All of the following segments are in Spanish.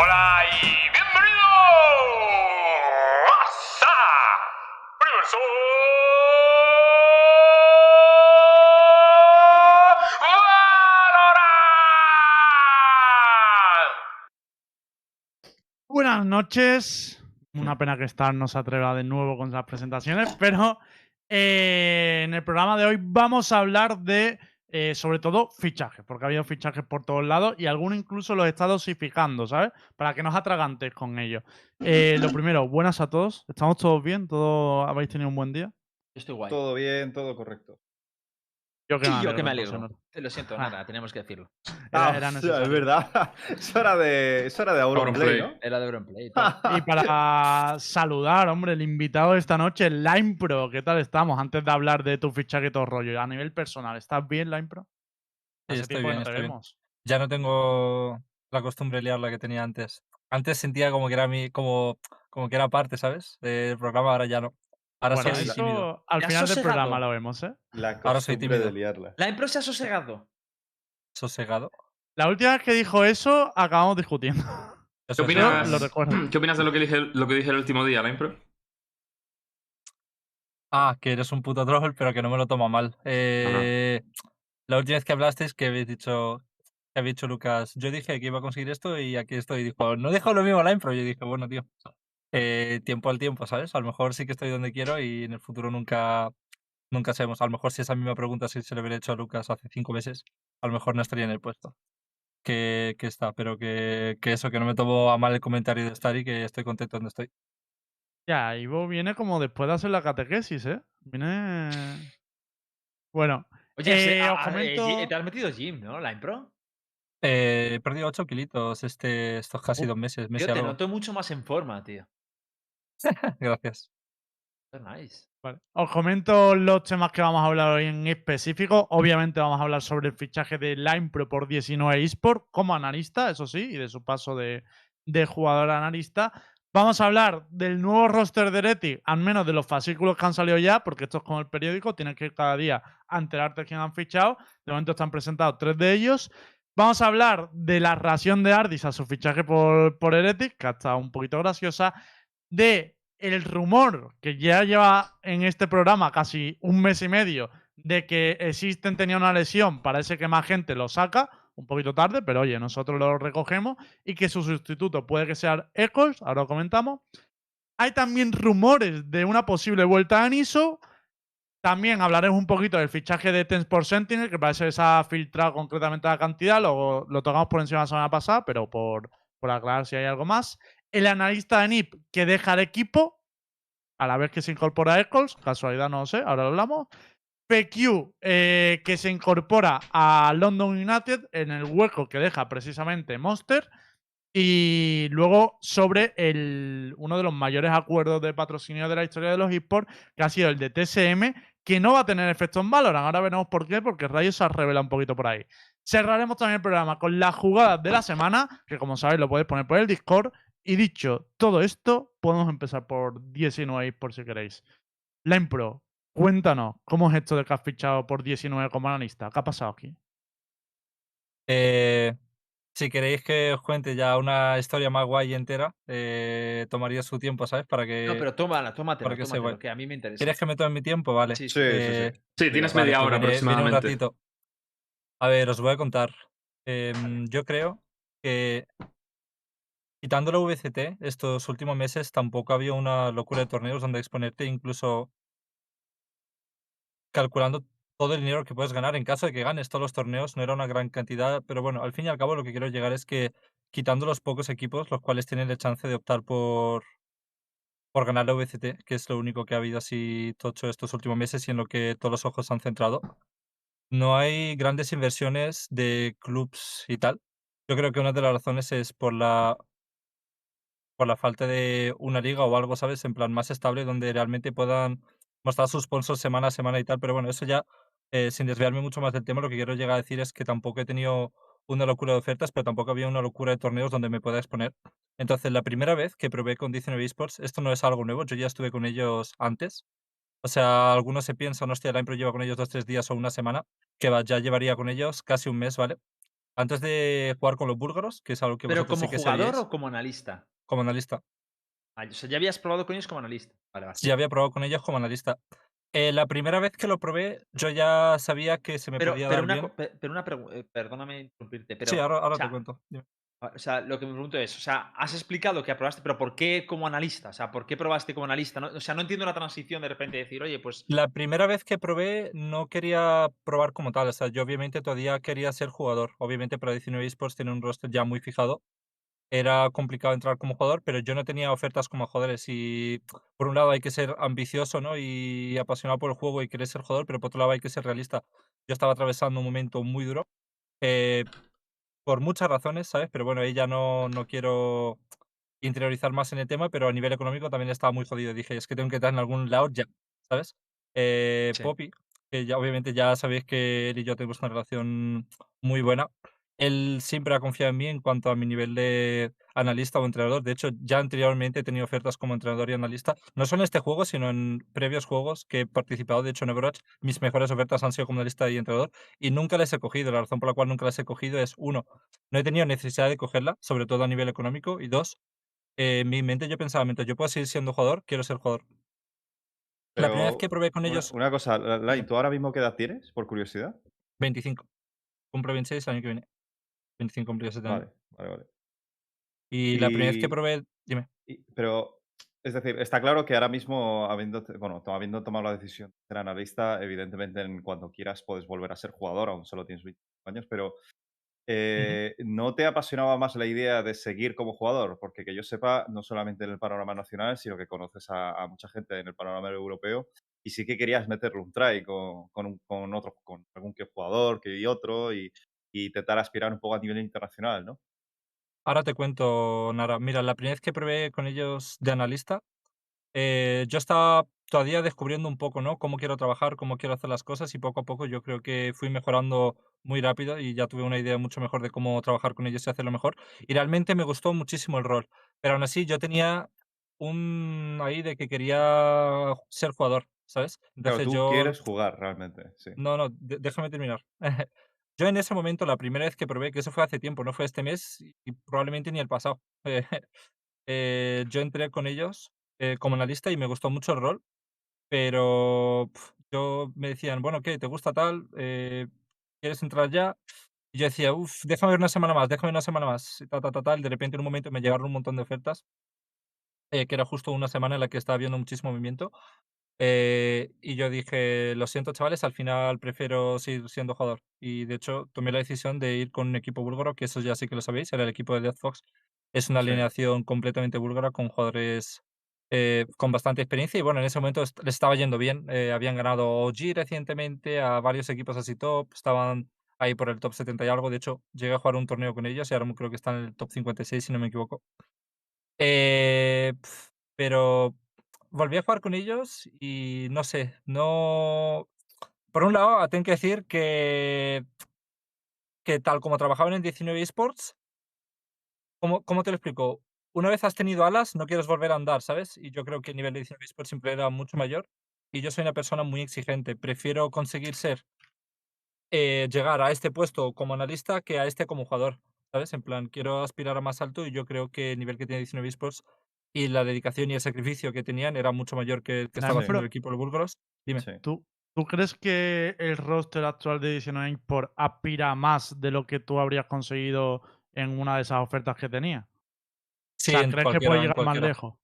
Hola y bienvenidos a Universo Valorant. Buenas noches. Una pena que Star no se atreva de nuevo con las presentaciones, pero eh, en el programa de hoy vamos a hablar de, eh, sobre todo, fichajes, porque ha habido fichajes por todos lados y algunos incluso los está dosificando, ¿sabes? Para que no os atragantes con ellos. Eh, lo primero, buenas a todos. ¿Estamos todos bien? ¿Todos habéis tenido un buen día? Estoy guay. Todo bien, todo correcto. Yo Y yo que me alegro. no- Te lo siento, nada, tenemos que decirlo. Era- Ah, era es verdad. Es hora de, es hora de Auronplay, Auronplay. ¿no? Era de Europlay. y para saludar, hombre, el invitado de esta noche, Line Pro. ¿Qué tal estamos? Antes de hablar de tu fichaje y todo rollo, a nivel personal, ¿estás bien, Line Pro? Sí, estoy que bien, no estoy bien. Ya no tengo la costumbre de liarla que tenía antes. Antes sentía como que era mi, como, como que era parte, ¿sabes? Del programa, ahora ya no. Ahora Bueno, soy eso tímido. al final del programa lo vemos, ¿eh? La Ahora soy costumbre de tímido. liarla. La Impro se ha sosegado. Sosegado. La última vez que dijo eso, acabamos discutiendo. ¿Qué es opinas, verdad. lo recuerdo. ¿Qué opinas de lo que dije, lo que dije el último día, la impro? Ah, que eres un puto troll, pero que no me lo toma mal. Eh, la última vez que hablasteis, que habéis dicho, que había dicho Lucas, yo dije que iba a conseguir esto y aquí estoy. Dijo, no dejo lo mismo la impro. Yo dije, bueno, tío, eh, tiempo al tiempo, ¿sabes? A lo mejor sí que estoy donde quiero y en el futuro nunca, nunca sabemos. A lo mejor si esa misma pregunta si se le hubiera hecho a Lucas hace cinco meses, a lo mejor no estaría en el puesto. Que, que está, pero que, que eso, que no me tomo a mal el comentario de estar y que estoy contento donde estoy. Ya, Ivo viene como después de hacer la catequesis, ¿eh? Viene. Bueno, Oye, Eh, ah, eh, comento- Gi- te has metido Jim, ¿no? La Impro. Eh, he perdido 8 kilitos este, estos casi Uh, dos meses. mes Yo te noto mucho más en forma, tío. Gracias. Nice. Vale. Os comento los temas que vamos a hablar hoy en específico. Obviamente vamos a hablar sobre el fichaje de Line Pro por 19 eSport como analista, eso sí, y de su paso de, de jugador a analista. Vamos a hablar del nuevo roster de Heretics, al menos de los fascículos que han salido ya, porque esto es como el periódico, tienes que ir cada día a enterarte de quién han fichado. De momento están presentados tres de ellos. Vamos a hablar de la ración de Ardis a su fichaje por, por Heretics, que ha estado un poquito graciosa. De el rumor que ya lleva en este programa casi un mes y medio de que Existen tenía una lesión, parece que más gente lo saca, un poquito tarde, pero oye, nosotros lo recogemos, y que su sustituto puede que sea Echols, ahora lo comentamos. Hay también rumores de una posible vuelta a Niso. También hablaremos un poquito del fichaje de Tens por Sentinel, que parece que se ha filtrado concretamente la cantidad, lo, lo tocamos por encima la semana pasada, pero por, por aclarar si hay algo más el analista de NIP que deja el equipo a la vez que se incorpora Eccles, casualidad no lo sé, ahora lo hablamos. PQ eh, que se incorpora a London United en el hueco que deja precisamente Monster. Y luego sobre el, uno de los mayores acuerdos de patrocinio de la historia de los esports, que ha sido el de TSM, que no va a tener efecto en Valorant. Ahora veremos por qué, porque Rayo se ha revelado un poquito por ahí. Cerraremos también el programa con las jugadas de la semana, que como sabéis lo podéis poner por el Discord. Y dicho todo esto, podemos empezar por 19 por si queréis. Line Pro, cuéntanos, ¿cómo es esto de que has fichado por 19 como analista? ¿Qué ha pasado aquí? Eh, si queréis que os cuente ya una historia más guay y entera, eh, tomaría su tiempo, ¿sabes? Para que. No, pero tómala, tómatelo, porque tómatelo, guay. que a mí me interesa. ¿Quieres que me tome mi tiempo? Vale. Sí, Sí, sí, Eh, sí. Sí, tienes vale, media hora viene- viene un aproximadamente. ratito. A ver, os voy a contar. Em, yo creo que quitando la VCT, estos últimos meses tampoco había una locura de torneos donde exponerte, incluso calculando todo el dinero que puedes ganar en caso de que ganes todos los torneos, no era una gran cantidad, pero bueno, al fin y al cabo lo que quiero llegar es que quitando los pocos equipos, los cuales tienen la chance de optar por por ganar la VCT, que es lo único que ha habido así tocho estos últimos meses y en lo que todos los ojos se han centrado. No hay grandes inversiones de clubs y tal. Yo creo que una de las razones es por la por la falta de una liga o algo, ¿sabes? En plan más estable donde realmente puedan mostrar sus sponsors semana a semana y tal. Pero bueno, eso ya, eh, sin desviarme mucho más del tema, lo que quiero llegar a decir es que tampoco he tenido una locura de ofertas, pero tampoco había una locura de torneos donde me pueda exponer. Entonces, la primera vez que probé con 19 Esports, esto no es algo nuevo, yo ya estuve con ellos antes. O sea, algunos se piensan, hostia, la Impro lleva con ellos dos, tres días o una semana, que va, ya llevaría con ellos casi un mes, ¿vale? Antes de jugar con los búlgaros, que es algo que ¿Pero como sí que jugador sabíais, o como analista? Como analista. Ah, o sea, ya habías probado con ellos como analista. Vale, vale. Ya había probado con ellos como analista. Eh, la primera vez que lo probé, yo ya sabía que se me Pero, podía pero dar una, bien. pe- pero una pregunta, perdóname interrumpirte, pero... sí, ahora, ahora o sea, te cuento. dime. O sea, lo que me pregunto es, o sea, has explicado que aprobaste, pero ¿por qué como analista? O sea, ¿por qué probaste como analista? No- o sea, no entiendo la transición de repente de decir, oye, pues La primera vez que probé no quería probar como tal, o sea, yo obviamente todavía quería ser jugador. Obviamente para 19 esports tiene un roster ya muy fijado. Era complicado entrar como jugador, pero yo no tenía ofertas como jugadores y por un lado hay que ser ambicioso, ¿no? Y apasionado por el juego y querer ser jugador, pero por otro lado hay que ser realista. Yo estaba atravesando un momento muy duro eh, por muchas razones, ¿sabes? Pero bueno, ahí ya no, no quiero interiorizar más en el tema, pero a nivel económico también estaba muy jodido. Dije, es que tengo que estar en algún lado ya, ¿sabes? Eh, Sí. Poppy, que ya obviamente ya sabéis que él y yo tenemos una relación muy buena. Él siempre ha confiado en mí en cuanto a mi nivel de analista o entrenador. De hecho, ya anteriormente he tenido ofertas como entrenador y analista. No solo en este juego, sino en previos juegos que he participado. De hecho, en Overwatch mis mejores ofertas han sido como analista y entrenador y nunca les he cogido. La razón por la cual nunca las he cogido es, uno, no he tenido necesidad de cogerla, sobre todo a nivel económico. Y dos, eh, en mi mente yo pensaba, mientras yo pueda seguir siendo jugador, quiero ser jugador. La primera vez que probé con ellos, una cosa, La- Line, Dime. ¿tú ahora mismo qué edad tienes, por curiosidad? 25. Cumplo 26 el año que viene. 25 cumplidos este año. Vale, vale, vale. Y la primera vez que probé, dime. y- pero, es decir, está claro que ahora mismo, habiendo, bueno, habiendo tomado la decisión de ser analista, evidentemente en cuando quieras puedes volver a ser jugador, aún solo tienes 25 años, pero eh, ¿no te apasionaba más la idea de seguir como jugador? Porque que yo sepa, no solamente en el panorama nacional, sino que conoces a, a mucha gente en el panorama europeo y sí que querías meterle un try con, con, un- con otro, con algún que jugador que y otro y, y intentar aspirar un poco a nivel internacional, ¿no? Ahora te cuento, Nara. Mira, la primera vez que probé con ellos de analista, eh, yo estaba todavía descubriendo un poco, ¿no? Cómo quiero trabajar, cómo quiero hacer las cosas y poco a poco yo creo que fui mejorando muy rápido y ya tuve una idea mucho mejor de cómo trabajar con ellos y hacerlo mejor. Y realmente me gustó muchísimo el rol. Pero aún así yo tenía un ahí de que quería ser jugador, ¿sabes? Claro, Entonces tú yo quieres jugar realmente, sí. No, no, déjame terminar. Yo en ese momento, la primera vez que probé, que eso fue hace tiempo, no fue este mes y probablemente ni el pasado. eh, eh, yo entré con ellos eh, como analista y me gustó mucho el rol, pero yo me decían, bueno, ¿qué? ¿Te gusta tal? Eh, ¿Quieres entrar ya? Y yo decía, uff, déjame ver una semana más, déjame una semana más. y Ta, ta, ta, tal. De repente en un momento me llegaron un montón de ofertas, que era justo una semana en la que estaba viendo muchísimo movimiento. Eh, y yo dije, lo siento chavales, al final prefiero seguir siendo jugador. Y de hecho tomé la decisión de ir con un equipo búlgaro, que eso ya sí que lo sabéis, era el equipo de Death Fox. Es una Sí. alineación completamente búlgara con jugadores eh, con bastante experiencia y bueno, en ese momento les estaba yendo bien. eh, habían ganado OG recientemente a varios equipos así top, estaban ahí por el top 70 y algo. De hecho, llegué a jugar un torneo con ellos y ahora creo que están en el top 56 si no me equivoco. Eh, pero volví a jugar con ellos y no sé, no... Por un lado, tengo que decir que, que tal como trabajaban en 19 esports, ¿cómo, ¿cómo te lo explico? Una vez has tenido alas, no quieres volver a andar, ¿sabes? Y yo creo que el nivel de 19 esports siempre era mucho mayor. Y yo soy una persona muy exigente. Prefiero conseguir ser, eh, llegar a este puesto como analista que a este como jugador, ¿sabes? En plan, quiero aspirar a más alto y yo creo que el nivel que tiene 19 esports y la dedicación y el sacrificio que tenían era mucho mayor que el que estaba haciendo el equipo de Búlgaros. Dime. Sí. ¿Tú, ¿Tú crees que el roster actual de 19 por aspira más de lo que tú habrías conseguido en una de esas ofertas que tenía? Sí, o sea, en ¿crees que puede llegar más lejos?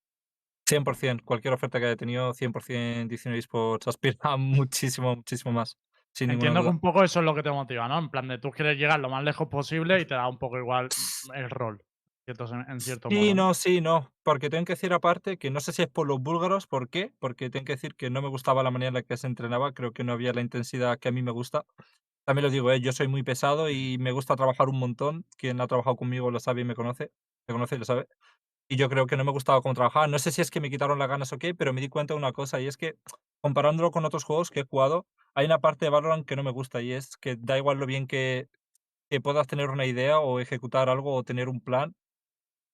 100%, cualquier oferta que haya tenido, 100% 19 esports aspira muchísimo, muchísimo más. Sin Entiendo que un poco eso es lo que te motiva, ¿no? En plan de tú quieres llegar lo más lejos posible y te da un poco igual el rol, en cierto Sí, modo. ¿no? no, sí, no. Porque tengo que decir aparte que no sé si es por los búlgaros, ¿por qué? Porque tengo que decir que no me gustaba la manera en la que se entrenaba, creo que no había la intensidad que a mí me gusta. También lo digo, ¿eh? yo soy muy pesado y me gusta trabajar un montón. Quien ha trabajado conmigo lo sabe y me conoce. Me conoce y lo sabe. Y yo creo que no me gustaba cómo trabajaba. No sé si es que me quitaron las ganas o qué, pero me di cuenta de una cosa y es que comparándolo con otros juegos que he jugado, hay una parte de Valorant que no me gusta y es que da igual lo bien que, que puedas tener una idea o ejecutar algo o tener un plan.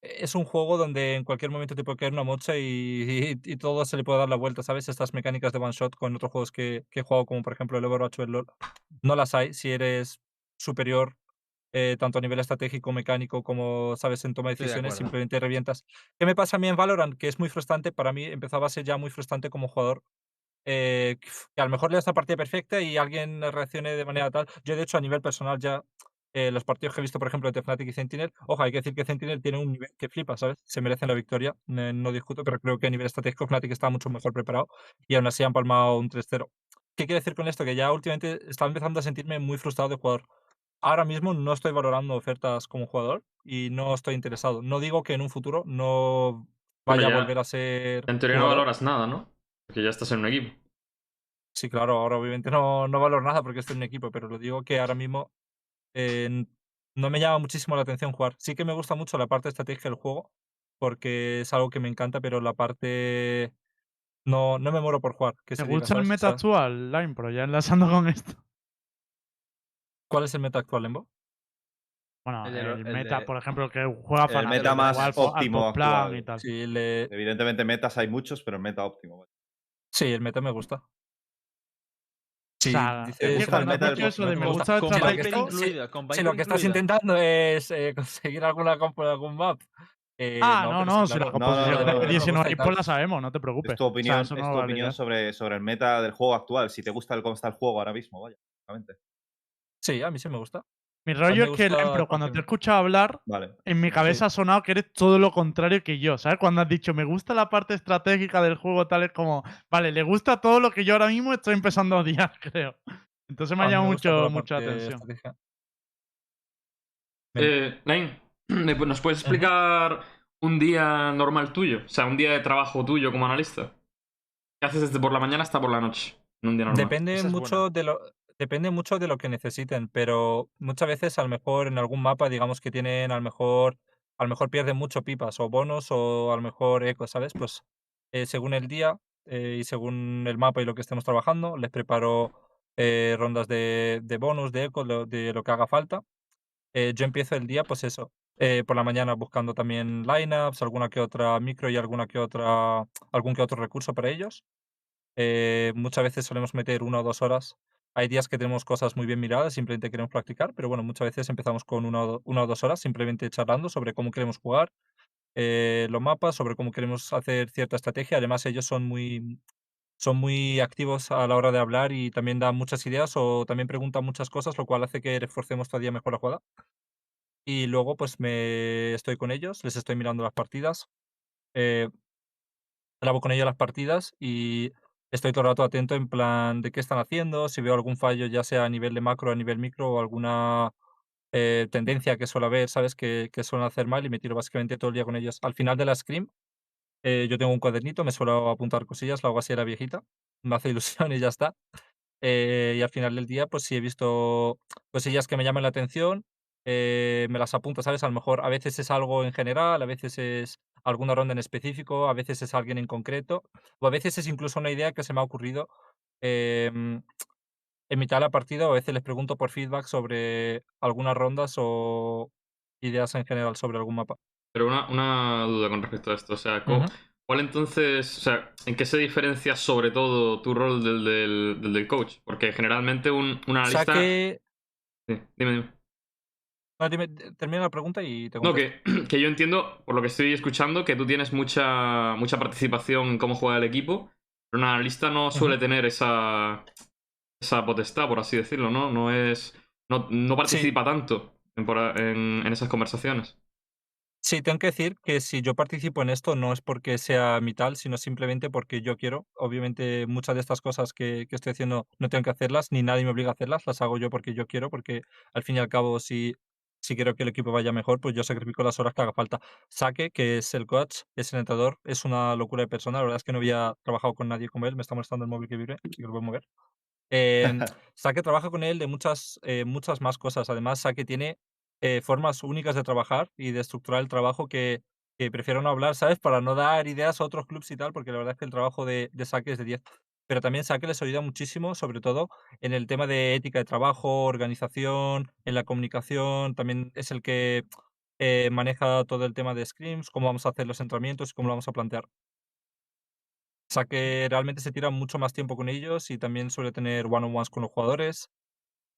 Es un juego donde en cualquier momento te puede caer una mocha y, y, y todo se le puede dar la vuelta, ¿sabes? Estas mecánicas de one shot con otros juegos que, que he jugado, como por ejemplo el Overwatch o el LoL, no las hay si eres superior eh, tanto a nivel estratégico, mecánico, como, ¿sabes?, en toma de decisiones, simplemente revientas. ¿Qué me pasa a mí en Valorant? Que es muy frustrante, para mí empezaba a ser ya muy frustrante como jugador, eh, que a lo mejor le das la partida perfecta y alguien reaccione de manera tal. Yo, de hecho, a nivel personal ya, eh, los partidos que he visto, por ejemplo, entre Fnatic y Sentinel, ojo, hay que decir que Sentinel tiene un nivel que flipa, ¿sabes? Se merecen la victoria, eh, no discuto, pero creo que a nivel estratégico Fnatic estaba mucho mejor preparado y aún así han palmado un 3-0. ¿Qué quiero decir con esto? Que ya últimamente estaba empezando a sentirme muy frustrado de jugador. Ahora mismo no estoy valorando ofertas como jugador y no estoy interesado. No digo que en un futuro no vaya ya- a volver a ser. En teoría no valoras nada, ¿no? Porque ya estás en un equipo. Sí, claro, ahora obviamente no, no valoro nada porque estoy en un equipo, pero lo digo que ahora mismo eh, no me llama muchísimo la atención jugar. Sí que me gusta mucho la parte estratégica del juego porque es algo que me encanta, pero la parte. No, no me muero por jugar. Que ¿Te se diga, gusta el meta actual, Line Pro? Ya enlazando con esto. ¿Cuál es el meta actual, Lembo? Bueno, El meta, de- por ejemplo, el que juega el meta más al al óptimo top plan actual. y tal. Sí, le- Evidentemente, metas hay muchos, pero el meta óptimo. sí, el meta me gusta. Sí, es que eso de me me gusta. el lo Si lo que estás intentando es eh, conseguir alguna comp en algún map. eh, Ah, no, no, si la claro, No, no, composición no, de no, no, me 19 gusta y pues la sabemos, no te preocupes. Es tu O sea, opinión, eso es no tu lo opinión validas. sobre, sobre el meta del juego actual. Si te gusta el cómo está el juego ahora mismo, vaya. básicamente. Sí, a mí sí me gusta. Mi rollo es que, pero cuando te he escuchado hablar, Vale. en mi Sí. cabeza ha sonado que eres todo lo contrario que yo, ¿sabes? Cuando has dicho, me gusta la parte estratégica del juego, tal, es como, vale, le gusta todo lo que yo ahora mismo estoy empezando a odiar, creo. Entonces me ha llamado mucho, la mucho la parte atención. Eh, Nain, ¿me pu- ¿nos puedes explicar un día normal tuyo? O sea, un día de trabajo tuyo como analista. ¿Qué haces desde por la mañana hasta por la noche? En un día normal. Depende es mucho de lo depende mucho de lo que necesiten, pero muchas veces a lo mejor en algún mapa, digamos que tienen a lo mejor a mejor pierden mucho pipas o bonos o a lo mejor eco, ¿sabes? Pues eh, según el día eh, y según el mapa y lo que estemos trabajando, les preparo eh, rondas de, de bonus, de eco, de lo que haga falta. Eh, yo empiezo el día, pues eso, por la mañana buscando también lineups, alguna que otra micro y alguna que otra, algún que otro recurso para ellos. Muchas veces solemos meter una o dos horas. Hay días que tenemos cosas muy bien miradas, simplemente queremos practicar, pero bueno, muchas veces empezamos con una o, dos horas simplemente charlando sobre cómo queremos jugar, eh, los mapas, sobre cómo queremos hacer cierta estrategia. Además, ellos son muy, son muy activos a la hora de hablar y también dan muchas ideas o también preguntan muchas cosas, lo cual hace que reforcemos todavía mejor la jugada. Y luego, pues me estoy con ellos, les estoy mirando las partidas. eh, grabo con ellos las partidas y estoy todo el rato atento en plan de qué están haciendo, si veo algún fallo, ya sea a nivel de macro, a nivel micro o alguna eh, tendencia que suele haber, ¿sabes? Que, que suelen hacer mal y me tiro básicamente todo el día con ellos. Al final de la scrim, eh, yo tengo un cuadernito, me suelo apuntar cosillas, lo hago así a la viejita, me hace ilusión y ya está. Eh, y al final del día, pues si he visto cosillas que me llaman la atención, me las apunto, ¿sabes? A lo mejor a veces es algo en general, a veces es alguna ronda en específico, a veces es alguien en concreto, o a veces es incluso una idea que se me ha ocurrido em, en mitad de la partida, o a veces les pregunto por feedback sobre algunas rondas o ideas en general sobre algún mapa. Pero una, una duda con respecto a esto. O sea, ¿cómo- Ujú. ¿cuál entonces, o sea, en qué se diferencia sobre todo tu rol del del, del, coach? Porque generalmente un, un O sea analista. que... Sí, dime, dime. No, dime, termina la pregunta y te No, contesto. que, que yo entiendo, por lo que estoy escuchando, que tú tienes mucha, mucha participación en cómo juega el equipo, pero un analista no suele tener esa, esa potestad, por así decirlo, ¿no? No es. No, no participa tanto en- en esas conversaciones. Sí, tengo que decir que si yo participo en esto no es porque sea mi tal, sino simplemente porque yo quiero. Obviamente muchas de estas cosas que, que estoy haciendo no tengo que hacerlas, ni nadie me obliga a hacerlas, las hago yo porque yo quiero, porque al fin y al cabo si, si quiero que el equipo vaya mejor, pues yo sacrifico las horas que haga falta. Saque, que es el coach, es el entrenador, es una locura de persona, la verdad es que no había trabajado con nadie como él, me está molestando el móvil que vibre, que lo voy a mover. Em, Sake trabaja con él de muchas, eh, muchas más cosas. Además, Sake tiene eh, formas únicas de trabajar y de estructurar el trabajo que, que prefiero no hablar, ¿sabes? Para no dar ideas a otros clubs y tal, porque la verdad es que el trabajo de, de Sake es de 10. Pero también Sake les ayuda muchísimo, sobre todo en el tema de ética de trabajo, organización, en la comunicación. También es el que eh, maneja todo el tema de scrims, cómo vamos a hacer los entrenamientos y cómo lo vamos a plantear. O sea que realmente se tira mucho más tiempo con ellos y también suele tener one-on-ones con los jugadores.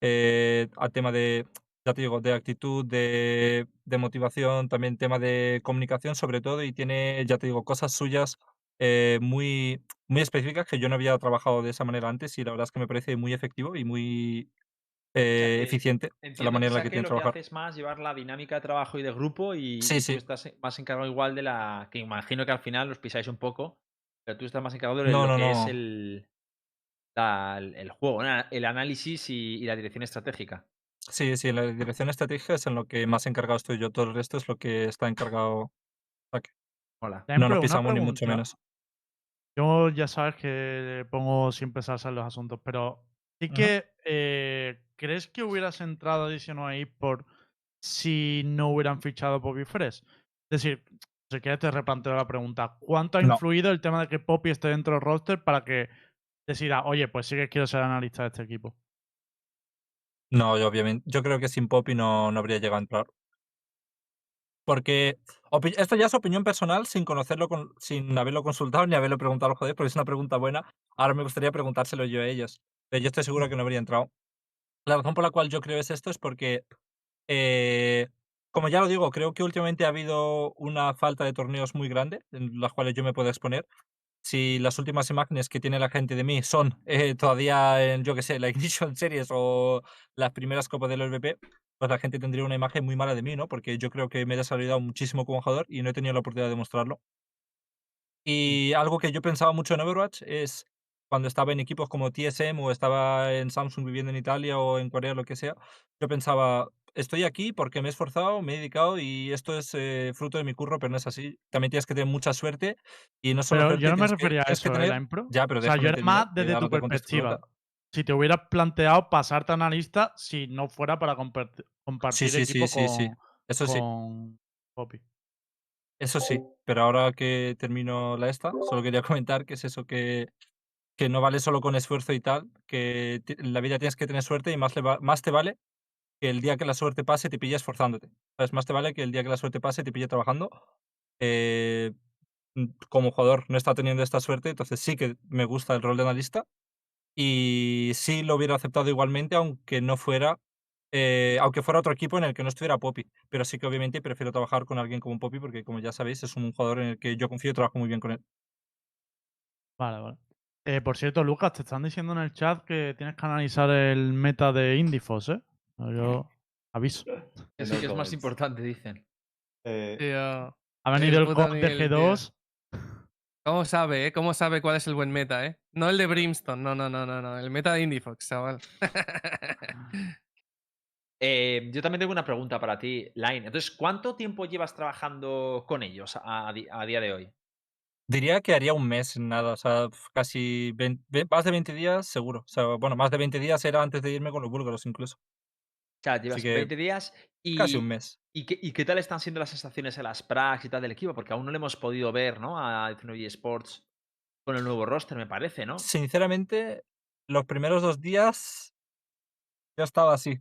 Eh, al tema de ya te digo, de actitud, de, de motivación, también tema de comunicación sobre todo, y tiene, ya te digo, cosas suyas eh, muy, muy específicas que yo no había trabajado de esa manera antes y la verdad es que me parece muy efectivo y muy O sea eh, que eficiente la que manera en la que Sake tiene lo que que trabajar. hace es más llevar la dinámica de trabajo y de grupo y, Sí, tú sí. estás más encargado igual de la... que imagino que al final los pisáis un poco, pero tú estás más encargado de No, lo no, que es no. el, la- el el juego, el análisis y, y la dirección estratégica. Sí, sí, la dirección estratégica es en lo que más encargado estoy yo, todo el resto es lo que está encargado. Hola. No nos pisamos ni mucho menos. Yo ya sabes que pongo siempre salsa en los asuntos, pero sí que eh, ¿crees que hubieras entrado a Division por si no hubieran fichado Poppy Fresh? Es decir, si quieres te replanteo la pregunta. ¿Cuánto ha No. influido el tema de que Poppy esté dentro del roster para que decida, oye, pues sí que quiero ser analista de este equipo? No, yo obviamente, yo creo que sin Poppy no, no habría llegado a entrar. Porque esto ya es opinión personal sin conocerlo, con- sin haberlo consultado ni haberlo preguntado al joder, porque es una pregunta buena. Ahora me gustaría preguntárselo yo a ellos. Yo estoy seguro que no habría entrado. La razón por la cual yo creo es esto es porque, eh, como ya lo digo, creo que últimamente ha habido una falta de torneos muy grande en las cuales yo me puedo exponer. Si las últimas imágenes que tiene la gente de mí son eh, todavía en, yo que sé, la Ignition Series o las primeras copas del LVP, pues la gente tendría una imagen muy mala de mí, ¿no? Porque yo creo que me he desarrollado muchísimo como jugador y no he tenido la oportunidad de mostrarlo. Y algo que yo pensaba mucho en Overwatch es cuando estaba en equipos como TSM o estaba en Samsung viviendo en Italia o en Corea, lo que sea, yo pensaba, estoy aquí porque me he esforzado, me he dedicado y esto es eh, fruto de mi curro, pero no es así. También tienes que tener mucha suerte y no solo Pero yo no me tienes que- refería a tienes que eso, ¿eh, tener- la impro? Ya, pero o sea, yo era más desde tu perspectiva. Si te hubieras planteado pasarte a analista si no fuera para compart- compartir Sí, sí, sí, sí, sí. con, Eso sí. con Poppy. Eso sí, pero ahora que termino la esta, solo quería comentar que es eso que, que no vale solo con esfuerzo y tal, que en la vida tienes que tener suerte y más, le va- más te vale que el día que la suerte pase te pille esforzándote. ¿Sabes? Más te vale que el día que la suerte pase te pille trabajando. Eh, como jugador no está teniendo esta suerte, entonces sí que me gusta el rol de analista y sí lo hubiera aceptado igualmente, aunque no fuera, eh, aunque fuera otro equipo en el que no estuviera Poppy. Pero sí que obviamente prefiero trabajar con alguien como Poppy porque, como ya sabéis, es un jugador en el que yo confío y trabajo muy bien con él. Vale, vale. Eh, por cierto, Lucas, te están diciendo en el chat que tienes que analizar el meta de Indifos, ¿eh? Yo aviso. Que sí No que es más importante, dicen. Eh, Tío, Ha venido el God de nivel, tío. G2. ¿Cómo sabe, eh? ¿Cómo sabe cuál es el buen meta, eh? No el de Brimstone, no, no, no, no, no. El meta de Indiefox, chaval. Eh, yo también tengo una pregunta para ti, Line. Entonces, ¿cuánto tiempo llevas trabajando con ellos a, a di- a día de hoy? Diría que haría un mes, nada, o sea, casi 20 ve- más de 20 días seguro. O sea, bueno, más de 20 días era antes de irme con los búlgaros incluso. O sea, llevas que 20 días y, Casi un mes. ¿y qué, y qué tal están siendo las sensaciones en las pracs y tal del equipo? Porque aún no le hemos podido ver, ¿no? A 19 Sports con el nuevo roster, me parece, ¿no? Sinceramente, los primeros dos días yo estaba así.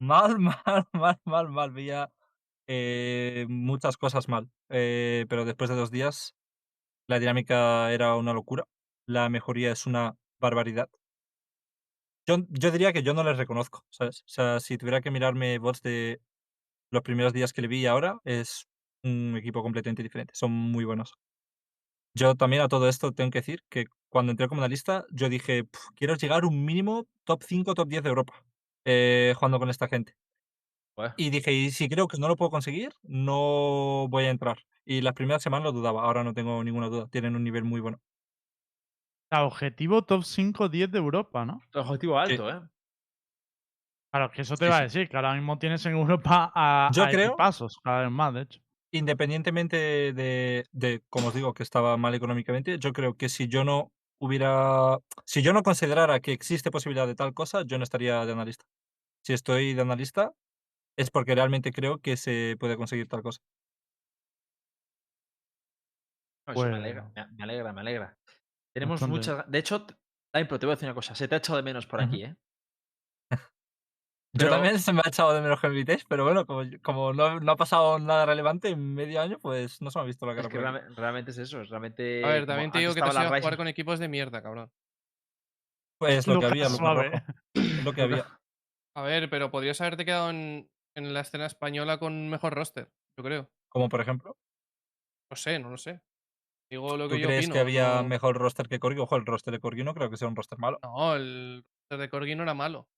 Mal, mal, mal, mal, mal. Veía eh, muchas cosas mal. Eh, pero después de dos días, la dinámica era una locura. La mejoría es una barbaridad. Yo, yo diría que yo no les reconozco. O sea, si tuviera que mirarme bots de los primeros días que le vi y ahora, es un equipo completamente diferente. Son muy buenos. Yo también a todo esto tengo que decir que cuando entré como analista, yo dije, "Puf, quiero llegar un mínimo top 5, top 10 de Europa eh, jugando con esta gente. Y dije, y si creo que no lo puedo conseguir, no voy a entrar. Y las primeras semanas lo dudaba, ahora no tengo ninguna duda. Tienen un nivel muy bueno. O sea, objetivo top 5, 10 de Europa, ¿no? Objetivo alto, ¿eh? Claro, que eso te Sí, iba a sí. decir, que ahora mismo tienes en Europa a, Yo a creo- equipazos, cada vez más, de hecho. Independientemente de, de, como os digo, que estaba mal económicamente, yo creo que si yo no hubiera, si yo no considerara que existe posibilidad de tal cosa, yo no estaría de analista. Si estoy de analista, es porque realmente creo que se puede conseguir tal cosa. Eso me alegra, Pues- me, alegra, me alegra. Tenemos Bastante. muchas. De hecho, pero te voy a decir una cosa. Se te ha echado de menos por aquí, ¿eh? Yo también se me ha echado de menos Vintage, pero bueno, como, como no, no ha pasado nada relevante en medio año, pues no se me ha visto la cara Es que realmente es eso. Es realmente. A ver, como también te digo que te has ido a jugar con equipos de mierda, cabrón. Pues lo que había, suave. Rojo. Es lo que había. A ver, pero podrías haberte quedado en, en la escena española con un mejor roster, yo creo. Como por ejemplo, No sé, no lo sé. Digo lo ¿tú que yo crees opino. que había no- mejor roster que Corgi? Ojo, el roster de Corgi no creo que sea un roster malo. No, el roster de Corgi no era malo.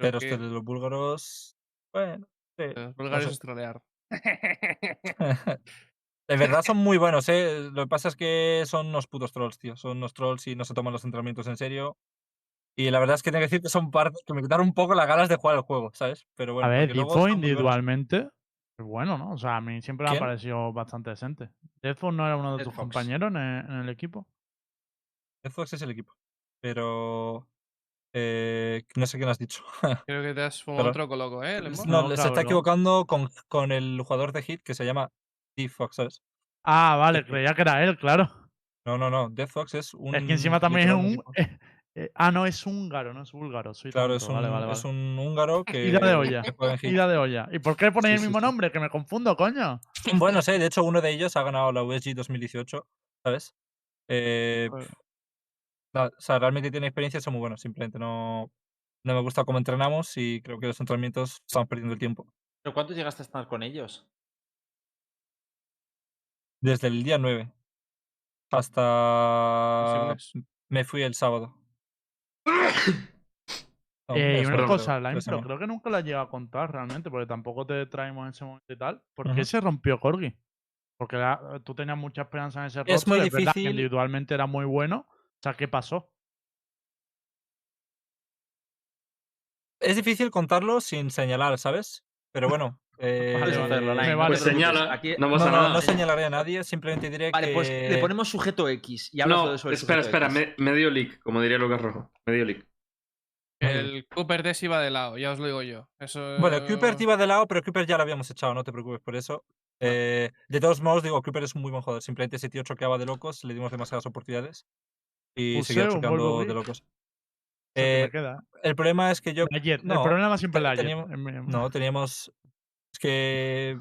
Pero que este de los búlgaros. Bueno, sí. los búlgaros es trolear. De verdad son muy buenos, ¿eh? Lo que pasa es que son unos putos trolls, tío. Son unos trolls y no se toman los entrenamientos en serio. Y la verdad es que tengo que decir que son parte que me quitaron un poco las ganas de jugar el juego, ¿sabes? Pero bueno, a ver, buenos. individualmente es bueno, ¿no? O sea, a mí siempre me ha parecido bastante decente. Defo no era uno de tus compañeros en el, en el equipo. Xbox es el equipo. Pero. Eh, no sé quién has dicho. Creo que te has fumado Pero- otro coloco, ¿eh? No, No, se está equivocando con, con el jugador de Hit que se llama D-Fox, ¿sabes? Ah, vale, Sí. creía que era él, claro. No, no, no. Death Fox es un. es que encima también es un. eh, eh, ah, no, es húngaro, no es búlgaro. Soy Claro, es un, vale, vale, es un húngaro que. Ida de olla. Ida de olla. ¿Y por qué ponéis Sí, el mismo sí. nombre? Que me confundo, coño. Bueno, sé, de hecho, uno de ellos ha ganado la USG 2018, ¿sabes? Eh, O sea, realmente tiene experiencia, son muy buenos. Simplemente no, no me gusta cómo entrenamos y creo que los entrenamientos estamos perdiendo el tiempo. ¿Pero cuánto llegaste a estar con ellos? Desde el día 9 hasta. Me fui el sábado. No, Eh, una cosa, la impro, creo que nunca la he llegado a contar realmente, porque tampoco te traemos en ese momento y tal. ¿Por qué se rompió Corgi? Porque la- tú tenías mucha esperanza en ese Es muy roster, verdad que difícil- individualmente era muy bueno. O sea, ¿qué pasó? Es difícil contarlo sin señalar, ¿sabes? Pero bueno. eh, Vale, vale. no vale. Pues te preocupes, señala, aquí- no no, pasa no, nada. no señalaré a nadie, simplemente diré Vale, que. pues le ponemos sujeto X y hablas No, de sobre el espera, espera, me- medio leak, como diría Lucas Rojo. Medio leak. El Cooper Tess iba de lado, ya os lo digo yo. Eso, Bueno, Cooper iba de lado, pero Cooper ya lo habíamos echado, no te preocupes por eso. Eh, de todos modos, digo, Cooper es un muy buen jugador. Simplemente ese tío choqueaba de locos, le dimos demasiadas oportunidades y seguía Volvo de locos. Eh, me queda. el problema es que yo. No, el problema siempre la Jet. teníamos- No, teníamos. Es que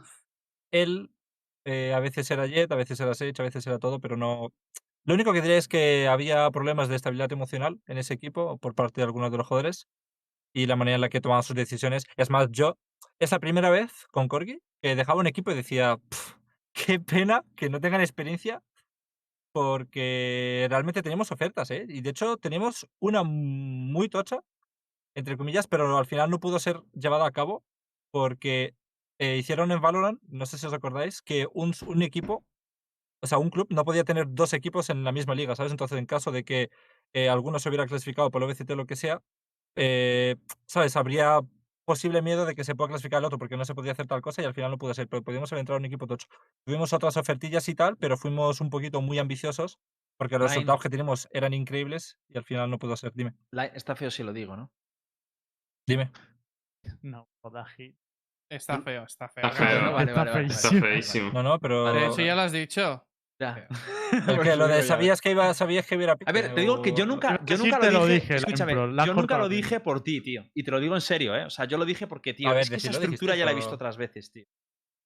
él eh, a veces era Jet, a veces era Sage, a veces era todo, pero no. Lo único que diría es que había problemas de estabilidad emocional en ese equipo por parte de algunos de los jugadores y la manera en la que tomaban sus decisiones. Es más, yo es la primera vez con Corgi que dejaba un equipo y decía, "Pf, qué pena que no tengan experiencia porque realmente teníamos ofertas, ¿eh? Y de hecho tenemos una muy tocha, entre comillas, pero al final no pudo ser llevada a cabo porque eh, hicieron en Valorant, no sé si os acordáis, que un, un equipo, o sea, un club no podía tener dos equipos en la misma liga, ¿sabes? Entonces, en caso de que eh, alguno se hubiera clasificado por el OBCT o lo que sea, eh, ¿sabes? Habría posible miedo de que se pueda clasificar el otro porque no se podía hacer tal cosa y al final no pudo ser, pero podíamos haber entrado en un equipo tocho. Tuvimos otras ofertillas y tal, pero fuimos un poquito muy ambiciosos porque los Line. resultados que teníamos eran increíbles y al final no pudo ser. Dime, Line- Está feo si lo digo, ¿no? dime. No, joda, Hit. Está feo, está feo. Está no, feo. no, Vale, Está vale, vale, Está feísimo. No, no, pero... Vale, De hecho, ya lo has dicho. Ya. Lo de sabías que iba, sabías que hubiera A ver, te digo que yo nunca, yo nunca lo lo dije, escúchame, yo nunca lo dije por ti, tío. Y te lo digo en serio, ¿eh? O sea, yo lo dije porque, tío, A ver, es que esa estructura ya la he visto otras veces, tío.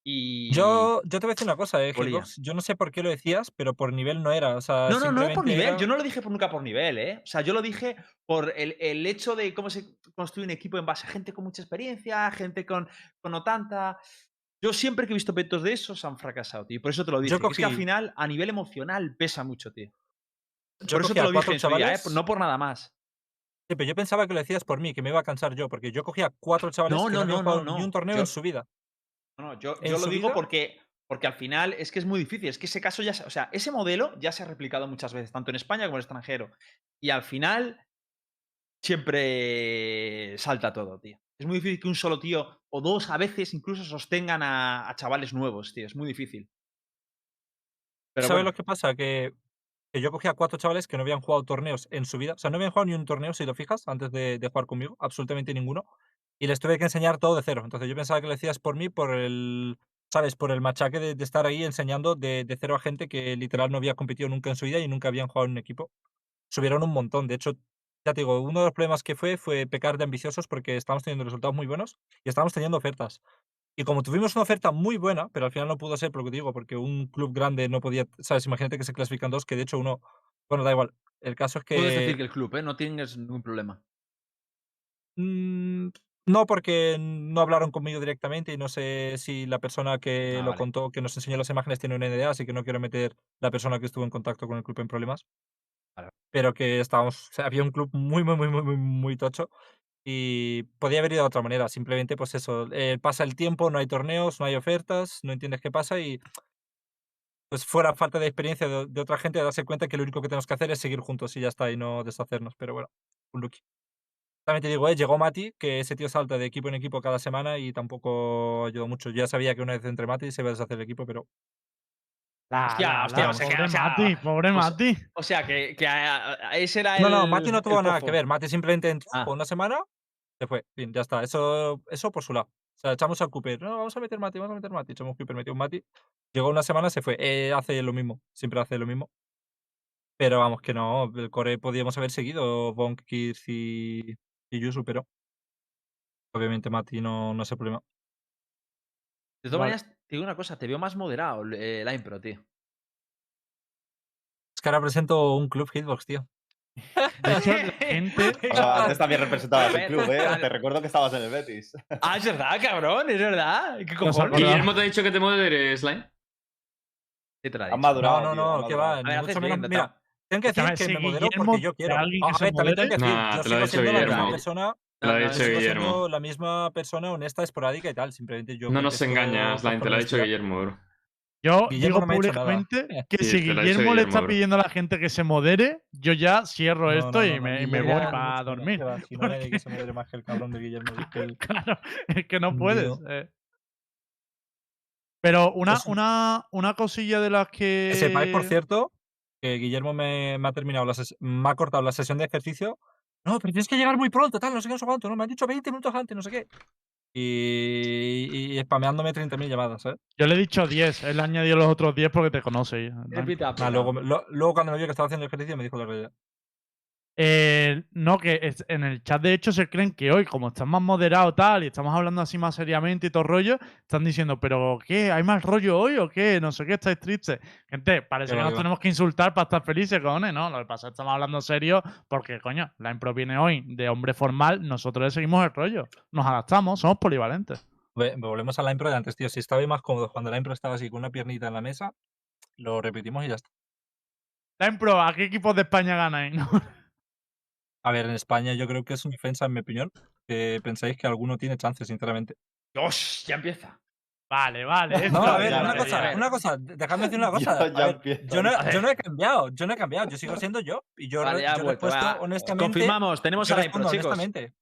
Y... Yo, yo te voy a decir una cosa, eh. Hitbox, Yo no sé por qué lo decías, pero por nivel no era. O sea, No, no, no por nivel. era- Yo no lo dije por, nunca por nivel, ¿eh? O sea, yo lo dije por el, el hecho de cómo se construye un equipo en base a gente con mucha experiencia, gente con, con no tanta. Yo siempre que he visto eventos de esos han fracasado, tío. Por eso te lo dije. Yo que Es que al cogí- final, a nivel emocional, pesa mucho, tío. yo por eso cogí te lo dije en su día, ¿eh? chavales- No por nada más. Sí, pero yo pensaba que lo decías por mí, que me iba a cansar yo, porque yo cogía cuatro chavales No, que no, no, habían no, no, ni un torneo Yo- en su vida. No, no, yo, ¿En yo lo digo vida? porque, porque al final es que es muy difícil. Es que ese caso ya se- O sea, ese modelo ya se ha replicado muchas veces, tanto en España como en el extranjero. Y al final siempre salta todo, tío. Es muy difícil que un solo tío o dos a veces incluso sostengan a, a chavales nuevos, tío. Es muy difícil. Pero ¿Sabes bueno, lo que pasa? Que, que yo cogía cuatro chavales que no habían jugado torneos en su vida. O sea, no habían jugado ni un torneo, si lo fijas, antes de, de jugar conmigo. Absolutamente ninguno. Y les tuve que enseñar todo de cero. Entonces yo pensaba que lo decías por mí, por el. ¿Sabes? Por el machaque de, de estar ahí enseñando de, de cero a gente que literal no había competido nunca en su vida y nunca habían jugado en un equipo. Subieron un montón. De hecho, ya te digo, uno de los problemas que fue fue pecar de ambiciosos porque estábamos teniendo resultados muy buenos y estábamos teniendo ofertas. Y como tuvimos una oferta muy buena, pero al final no pudo ser por lo que te digo, porque un club grande no podía, ¿sabes? Imagínate que se clasifican dos, que de hecho uno, bueno, da igual. El caso es que... puedes decir que el club, ¿eh? No tienes ningún problema. Mm, no, porque no hablaron conmigo directamente y no sé si la persona que Ah, lo vale. contó, que nos enseñó las imágenes, tiene una idea, así que no quiero meter la persona que estuvo en contacto con el club en problemas. Pero que estábamos, o sea, había un club muy, muy, muy, muy, muy, tocho y podía haber ido de otra manera. Simplemente, pues eso, eh, pasa el tiempo, no hay torneos, no hay ofertas, no entiendes qué pasa y pues fuera falta de experiencia de, de otra gente, darse cuenta que lo único que tenemos que hacer es seguir juntos y ya está, y no deshacernos. Pero bueno, un lucky. También te digo, eh, llegó Mati, que ese tío salta de equipo en equipo cada semana y tampoco ayudó mucho. Yo ya sabía que una vez entre Mati se iba a deshacer el equipo, pero La, Hostia, la, hostia, la, o sea que- o sea, Mati, pobre o sea, Mati. O sea, que, que a- a- ese era el. No, no, Mati no tuvo nada que ver. Mati simplemente entró Ah. por una semana, se fue. Fin, ya está. Eso, eso por su lado. O sea, echamos al Cooper. No, vamos a meter Mati, vamos a meter Mati. Echamos Cooper, metió un Mati. Llegó una semana, se fue. Eh, hace lo mismo. Siempre hace lo mismo. Pero vamos, que no. El core podíamos haber seguido. Bonk, Kirz y, y Yusu, pero. Obviamente Mati no, no es el problema. De todas Vale. maneras, te digo una cosa, te veo más moderado eh, la impro, tío. Es que ahora presento un club Hitbox, tío. De hecho, la gente. O sea, antes también representabas el club, ¿eh? Te recuerdo que estabas en el Betis. ah, es verdad, cabrón, es verdad. ¿Qué Nos cojones? acordamos. Guillermo te ha dicho que te moderes, Slime. ¿Qué te la ha Han madurado. no, no, tío, no, que madurado. va. Ni ver, mucho menos. bien, Mira, tengo que decir Escúchame, que si me modero Guillermo porque yo quiero. a alguien Ah, que a se ver, también tengo que decir, Nah, yo te lo sigo dicho siendo la misma Guillermo. persona. Lo ha dicho Guillermo. la misma persona honesta, esporádica y tal. Simplemente yo. No nos engañas, Slime, te lo ha dicho Guillermo, bro. Yo Guillermo digo no públicamente que Sí, si Guillermo le está bro. pidiendo a la gente que se modere, yo ya cierro No, esto no, y no, me, y voy para menos, dormir. Si no hay nadie que se modere más que el cabrón de Guillermo. y que el- Claro, es que no puedes. eh. Pero una, Pues- una, una cosilla de las que. Que sepáis, por cierto, que Guillermo me, me ha terminado la ses- me ha cortado la sesión de ejercicio. No, pero tienes que llegar muy pronto, tal, no sé qué, no sé cuánto, ¿no? Me han dicho 20 minutos antes, no sé qué. Y, y, y spameándome 30.000 llamadas, ¿sabes? Yo le he dicho 10, él añadió los otros 10 porque te conoce. Ah, luego, lo- luego cuando me vio que estaba haciendo ejercicio me dijo la realidad. Eh, no, que es- en el chat de hecho se creen que hoy, como están más moderados tal, y estamos hablando así más seriamente y todo rollo, están diciendo, ¿pero qué? ¿Hay más rollo hoy o qué? No sé qué, estáis tristes. Gente, parece que nos tenemos que insultar para estar felices, cojones, ¿no? Lo que pasa es que estamos hablando serio porque, coño, la impro viene hoy de hombre formal, nosotros le seguimos el rollo. Nos adaptamos, somos polivalentes. Ve- Volvemos a la impro de antes, tío. Si estabais más cómodos cuando la impro estaba así con una piernita en la mesa, lo repetimos y ya está. La impro, ¿a qué equipos de España ganáis? No, A ver, en España yo creo que es una defensa, en mi opinión, que pensáis que alguno tiene chance, sinceramente. Dios, ya empieza. Vale, vale. No, a ver, ya, una cosa, una cosa, de- dejadme decir una cosa. ver, yo, no, yo he cambiado, yo no he cambiado, yo sigo siendo yo. Y yo, Vale, yo vuelto, respuesto honestamente. Confirmamos, tenemos a respondo chicos. honestamente.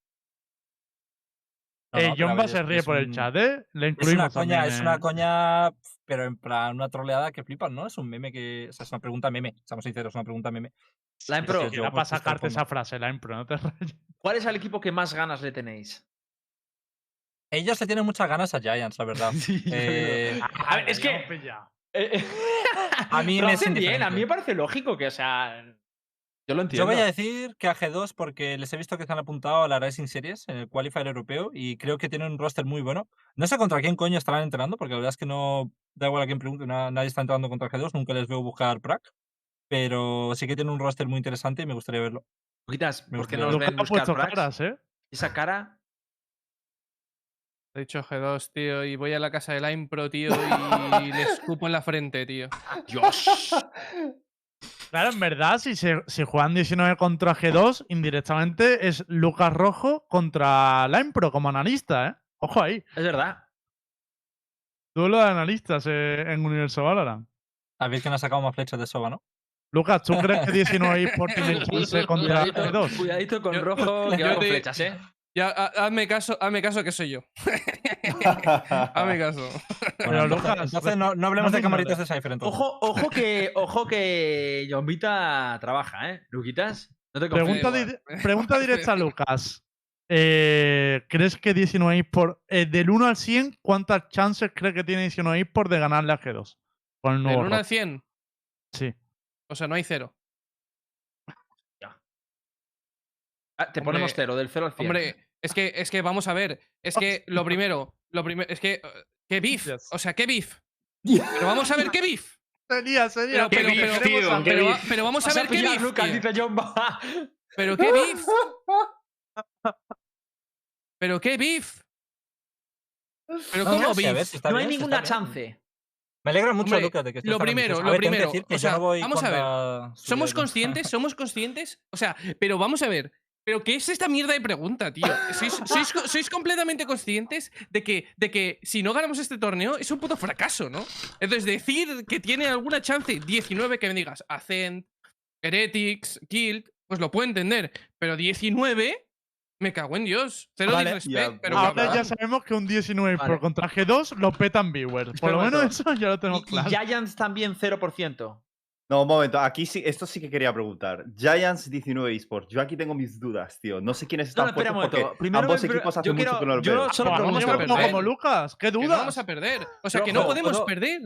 No, Eh, no, pero a Jomba ver, se es- ríe por el un- chat, ¿eh? Le Es incluimos una coña, también, es una eh. coña, pero en plan una troleada que flipas, ¿no? Es un meme que. O sea, es una pregunta meme, seamos sinceros, es una pregunta meme. La que Era para sacarte esa frase, la impro, no te rayes. ¿cuál es el equipo que más ganas le tenéis? Ellos se tienen muchas ganas a Giants, la verdad. Sí, Eh. A ver, es que- pillado. Eh, A mí me bien, a mí me parece lógico que, o sea. Yo lo Yo entiendo. voy a decir que a G2 porque les he visto que se han apuntado a la Racing Series en el Qualifier europeo y creo que tienen un roster muy bueno. No sé contra quién coño estarán entrenando porque la verdad es que no da igual a quién pregunte, na- nadie está entrando contra G2, nunca les veo buscar prac, pero sí que tienen un roster muy interesante y me gustaría verlo. Poquitas, Me ¿por qué gustaría no nos Lucas ven buscar puesto cracks? caras, ¿eh? Esa cara. He dicho G2, tío, y voy a la casa de la impro, tío, y le escupo en la frente, tío. Dios. Claro, en verdad, si, se, si juegan 19 contra G2, indirectamente es Lucas Rojo contra la impro como analista, ¿eh? Ojo ahí. Es verdad. Duelo de analistas eh, en Universo Valorant. A ver quién ha sacado más flechas de soba, ¿no? Lucas, ¿tú crees que 19 eSports tiene chance contra Cuidadito, G2? cuidadito con Yo- rojo que yo va con te- flechas, ¿eh? Ya, ha- hazme caso, hazme caso que soy yo. hazme caso. Bueno, Lucas, entonces no, no hablemos no de camaritas de Cypher entonces. Ojo, ojo que, ojo que Jombita trabaja, ¿eh? Luquitas, no te confíes. Pregunta, di- pregunta directa a Lucas. Eh, ¿Crees que 19 eSports, eh, del 1 al 100, cuántas chances crees que tiene 19 eSports de ganarle a G2? Con el Del nuevo 1 al roster? 100. Sí. O sea, no hay cero. Ah, te Hombre, ponemos cero, del 0 al 100. Hombre, es que, es que vamos a ver. Es que lo primero, lo primero, es que. eh, ¿Qué beef? Yes. O sea, ¿qué beef? Pero vamos a ver qué beef. Sería, sería. Pero, ¿Qué pero, beef, pero, tío? ¿Qué pero, beef? pero vamos a Vas a ver qué beef. Lucas, dice. Pero qué beef. ¿Pero qué beef? ¿Pero No, cómo no, sí, a ver beef? no hay ninguna chance. Me alegra mucho, Hombre, Lucas, de que estés lo primero, lo primero, o sea, no vamos a ver, ¿Somos conscientes? ¿Somos conscientes? O sea, pero vamos a ver. ¿Pero qué es esta mierda de pregunta, tío? ¿Sois, sois co- sois completamente conscientes de que, de que si no ganamos este torneo es un puto fracaso, ¿no? Entonces, decir que tiene alguna chance 19 que me digas Ascent, Heretics, Guild, pues lo puedo entender. Pero 19, me cago en Dios. Cero Vale, disrespect, ya, pero Ahora cabrón. ya sabemos que un 19 Vale. por contra G2 lo petan viewers. Por lo menos eso ya lo tenemos Y, y claro. Giants también 0%. No, un momento, aquí sí, esto sí que quería preguntar. Giants 19 eSports, yo aquí tengo mis dudas, tío. No sé quiénes No, están no, espera un puestos momento. porque Primero ambos me- equipos yo hacen mucho que no lo yo veo. solo Ah, vamos a a perder. como, Lucas, qué Que no dudas. vamos a perder. O sea, que Rojo, no podemos ¿puedo- perder.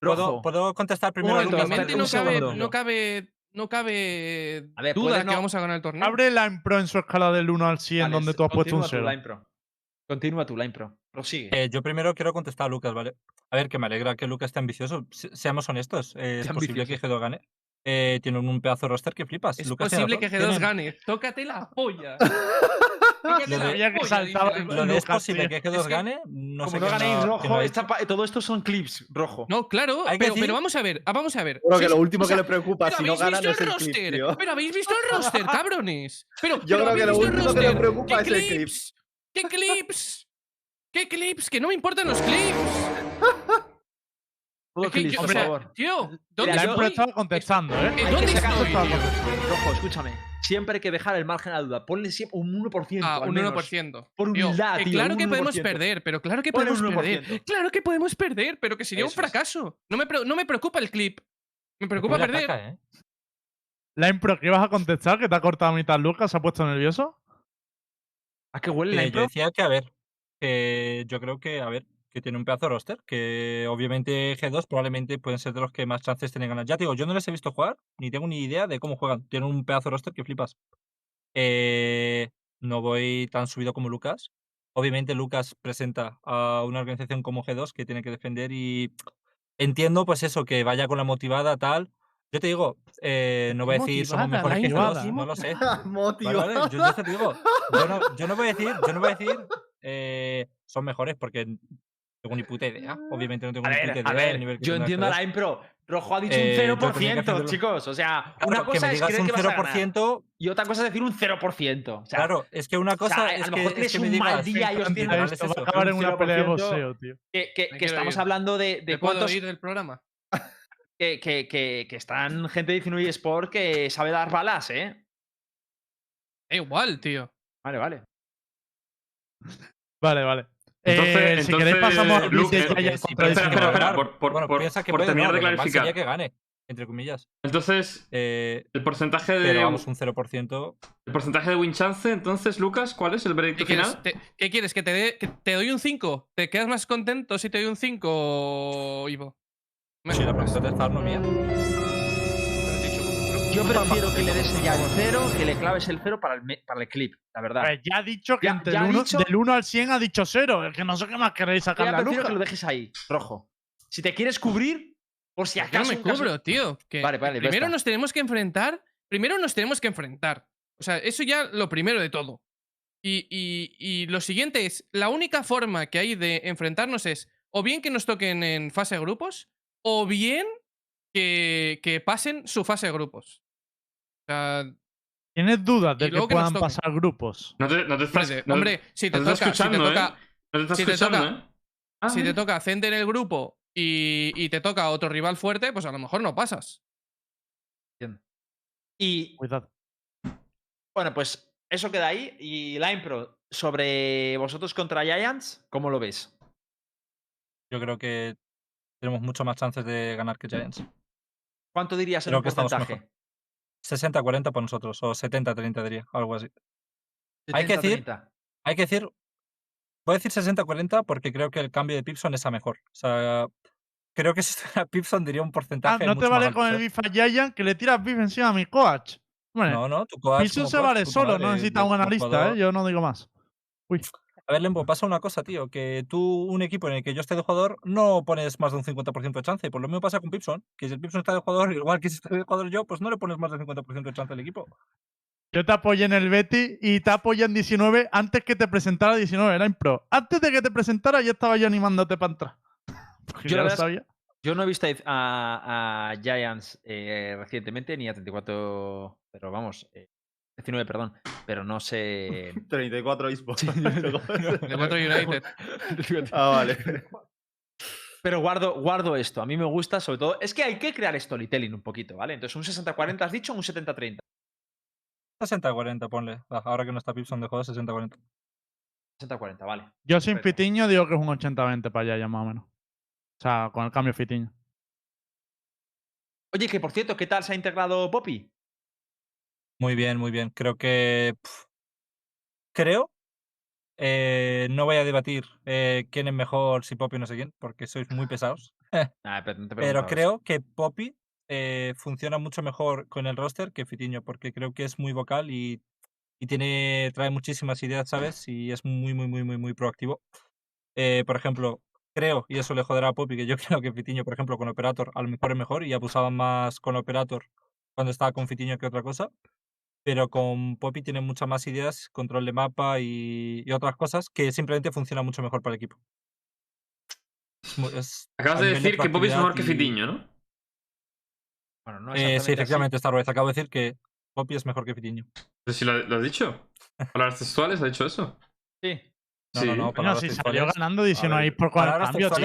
¿Puedo, Rojo. ¿Puedo contestar primero a momento, Lucas? Un no cabe, no cabe, no cabe A ver, duda que no- vamos a ganar el torneo. Abre la Pro en su escala del 1 al 100 Vale, donde tú has puesto un continúa tu 0. Line Pro. Continúa tu Line Pro. Prosigue. Eh, yo primero quiero contestar a Lucas, ¿vale? A ver, que me alegra que Lucas esté ambicioso. Se- seamos honestos, eh, es Qué posible que ambicioso. G2 gane. Eh, tienen un pedazo de roster que flipas. Es Lucas posible que razón, G2 tienen- gane. Tócate la polla. Tócate Lo la de- polla, saltaba dice Lo de es posible que G2 Es que, gane, no Como sé no ganéis lo rojo, ha esta todo esto son clips rojo. No, claro, pero, pero vamos a ver, ah, vamos a ver. Creo que lo último o sea, que le preocupa si no ganan visto es el clip, roster. tío. Pero habéis visto el roster, cabrones. Pero, Yo pero creo que lo último que le preocupa ¿Qué es el clip. clips? ¿Qué clips? ¿Qué clips? Que no me importan los clips. Todo yo- por favor. Tío, ¿dónde Mira, yo- estoy? estaba contestando, ¿eh? ¿Eh, Hay ¿Dónde que sacar- estoy, Estaba tío? contestando. Rojo, escúchame. Siempre hay que dejar el margen a la duda. Ponle siempre un 1%. Ah, al un menos. 1%. Por humildad, tío, claro que podemos 1%. perder, pero claro que podemos perder. 1%. Claro que podemos perder, pero que sería un Eso fracaso. No me, no me preocupa el clip. Me preocupa perder. caca, ¿eh? La Impro, ¿qué ibas a contestar? ¿Que te ha cortado a mitad Lucas? ¿Se ha puesto nervioso? ¿A qué huele la Eh, yo impro? decía que, a ver, que yo creo que, a ver, que tiene un pedazo de roster, que obviamente G2 probablemente pueden ser de los que más chances tienen de ganar. Ya te digo, yo no les he visto jugar, ni tengo ni idea de cómo juegan. Tienen un pedazo de roster que flipas. Eh, no voy tan subido como Lucas. Obviamente Lucas presenta a una organización como G2 que tiene que defender y entiendo pues eso, que vaya con la motivada tal. Yo te digo, eh, no voy a decir somos Motivada, mejores que. G2, no lo sé. Vale, vale, Yo, yo te digo, yo no, yo no voy a decir, yo no voy a decir eh, son mejores porque no tengo ni puta idea. Obviamente no tengo A ni ver, puta a idea ver, nivel que yo entiendo a G2. la impro. Rojo ha dicho Eh, un yo tenía que 0%, defenderlo. chicos. O sea, Claro, una que cosa me es digas creer un que vas a ganar 0%, y otra cosa es decir un 0%. O sea, claro, es que una o sea, cosa a es lo que, mejor es tienes que me un mal digas, día y os es a eso, acabar en un una pelea de 0%. boxeo, tío. que, que- Me que estamos ir. hablando de, de ¿Me puedo cuántos ir del programa? Que, que, que, que están gente de 19 Sport que sabe dar balas, ¿eh? Da igual, tío. Vale, vale. Vale, vale. Entonces- Eh, si queréis entonces, pasamos Luke, de eh, espera, espera, por- por- bueno, por- piensa que por puede terminar ganar, de lo normal clarificar. sería que gane, entre comillas. Entonces, Eh, el porcentaje de. pero vamos, un 0%. El porcentaje de win chance, entonces, Lucas, ¿cuál es el veredicto ¿Qué quieres? final? ¿Te- ¿Qué quieres? ¿Que te, dé- que te doy un 5? ¿Te quedas más contento si te doy un 5, Ivo? Me- Sí, la pregunta está no mía. Yo prefiero que le des ya el 0, que le claves el 0 para el, me- para el clip, la verdad. Pues ya ha dicho que Ya- entre ya el ha uno- dicho- del 1 al 100 ha dicho 0. Es que no sé qué más queréis Yo sacar ya la prefiero que lo dejes ahí, rojo. Si te quieres cubrir, por si ¿Por qué no acaso. me un caso- cubro, tío? Que Vale, vale, ya primero está. nos tenemos que enfrentar. Primero nos tenemos que enfrentar. O sea, eso ya lo primero de todo. Y, y- y lo siguiente es, la única forma que hay de enfrentarnos es o bien que nos toquen en fase de grupos, o bien que, que pasen su fase de grupos. O sea, ¿Tienes dudas de que puedan pasar grupos? No te, no te estás, hombre, no- hombre, si te toca, si te ¿eh? toca, no te estás si te toca- ¿eh? Ah, si te mira. toca ascender el grupo y, y te toca otro rival fuerte, pues a lo mejor no pasas. Y Cuidado. bueno, pues eso queda ahí. Y la impro, sobre vosotros contra Giants, ¿cómo lo ves? Yo creo que tenemos mucho más chances de ganar que Giants. ¿Cuánto dirías en Creo un que porcentaje? mejor. 60-40 por nosotros, o 70-30 diría, algo así. Hay que decir- 70-30. Hay que decir, voy a decir 60-40 porque creo que el cambio de Pipson es a mejor. O sea, creo que si estuviera Pipson diría un Ah, porcentaje no mucho te más vale alto, con el ¿sabes? beef a Giant que le tiras beef encima a mi coach. Hombre, No, no, tu coach como se coach, vale solo, no necesita un analista, ¿eh? Yo no digo más. Uy, A ver, Lembo, pasa una cosa, tío, que tú, un equipo en el que yo esté de jugador, no pones más de un 50% de chance. Por lo mismo pasa con Pipson, que si el Pipson está de jugador, igual que si estoy de jugador yo, pues no le pones más del 50% de chance al equipo. Yo te apoyé en el Betty y te apoyé en 19 antes que te presentara 19, era Impro. Antes de que te presentara ya estaba yo animándote para entrar. Porque Yo ya lo sabía. Yo no he visto a, a Giants eh, recientemente ni a 34, pero vamos, eh, 19, perdón, pero no sé. 34 esports. De 4 United. ah, vale. Pero guardo, guardo esto, a mí me gusta sobre todo. Es que hay que crear storytelling un poquito, ¿vale? Entonces, un 60-40 has dicho, un 70-30. 60-40, ponle. Ah, Ahora que no está Pipson de juego, 60-40. 60-40, vale. Yo sin Perfecto. Fitiño digo que es un 80-20 para allá ya más o menos. O sea, con el cambio Fitiño. Oye, que por cierto, ¿qué tal se ha integrado Poppy? Muy bien, muy bien. Creo que. pf, creo. eh, no voy a debatir eh, quién es mejor, si Poppy o no sé quién, porque sois muy pesados. Ah, pero, no te creo que Poppy eh, funciona mucho mejor con el roster que Fitiño, porque creo que es muy vocal y, y tiene, trae muchísimas ideas, ¿sabes? Y es muy, muy, muy, muy, muy proactivo. Eh, por ejemplo, creo, y eso le joderá a Poppy, que yo creo que Fitiño, por ejemplo, con Operator a lo mejor es mejor y abusaban más con Operator cuando estaba con Fitiño que otra cosa. Pero con Poppy tiene muchas más ideas, control de mapa y, y otras cosas que simplemente funcionan mucho mejor para el equipo. Es mu- es Acabas de decir que Poppy es mejor que Fitiño, ¿no? Bueno, no Eh, sí, efectivamente, Starboy. Acabo de decir que Poppy es mejor que Fitiño. Pero si lo, lo has dicho. Palabras textuales, ha dicho eso. Sí. No, Sí. no, no, si salió ganando 19 ver, por con el palabras cambio, tío.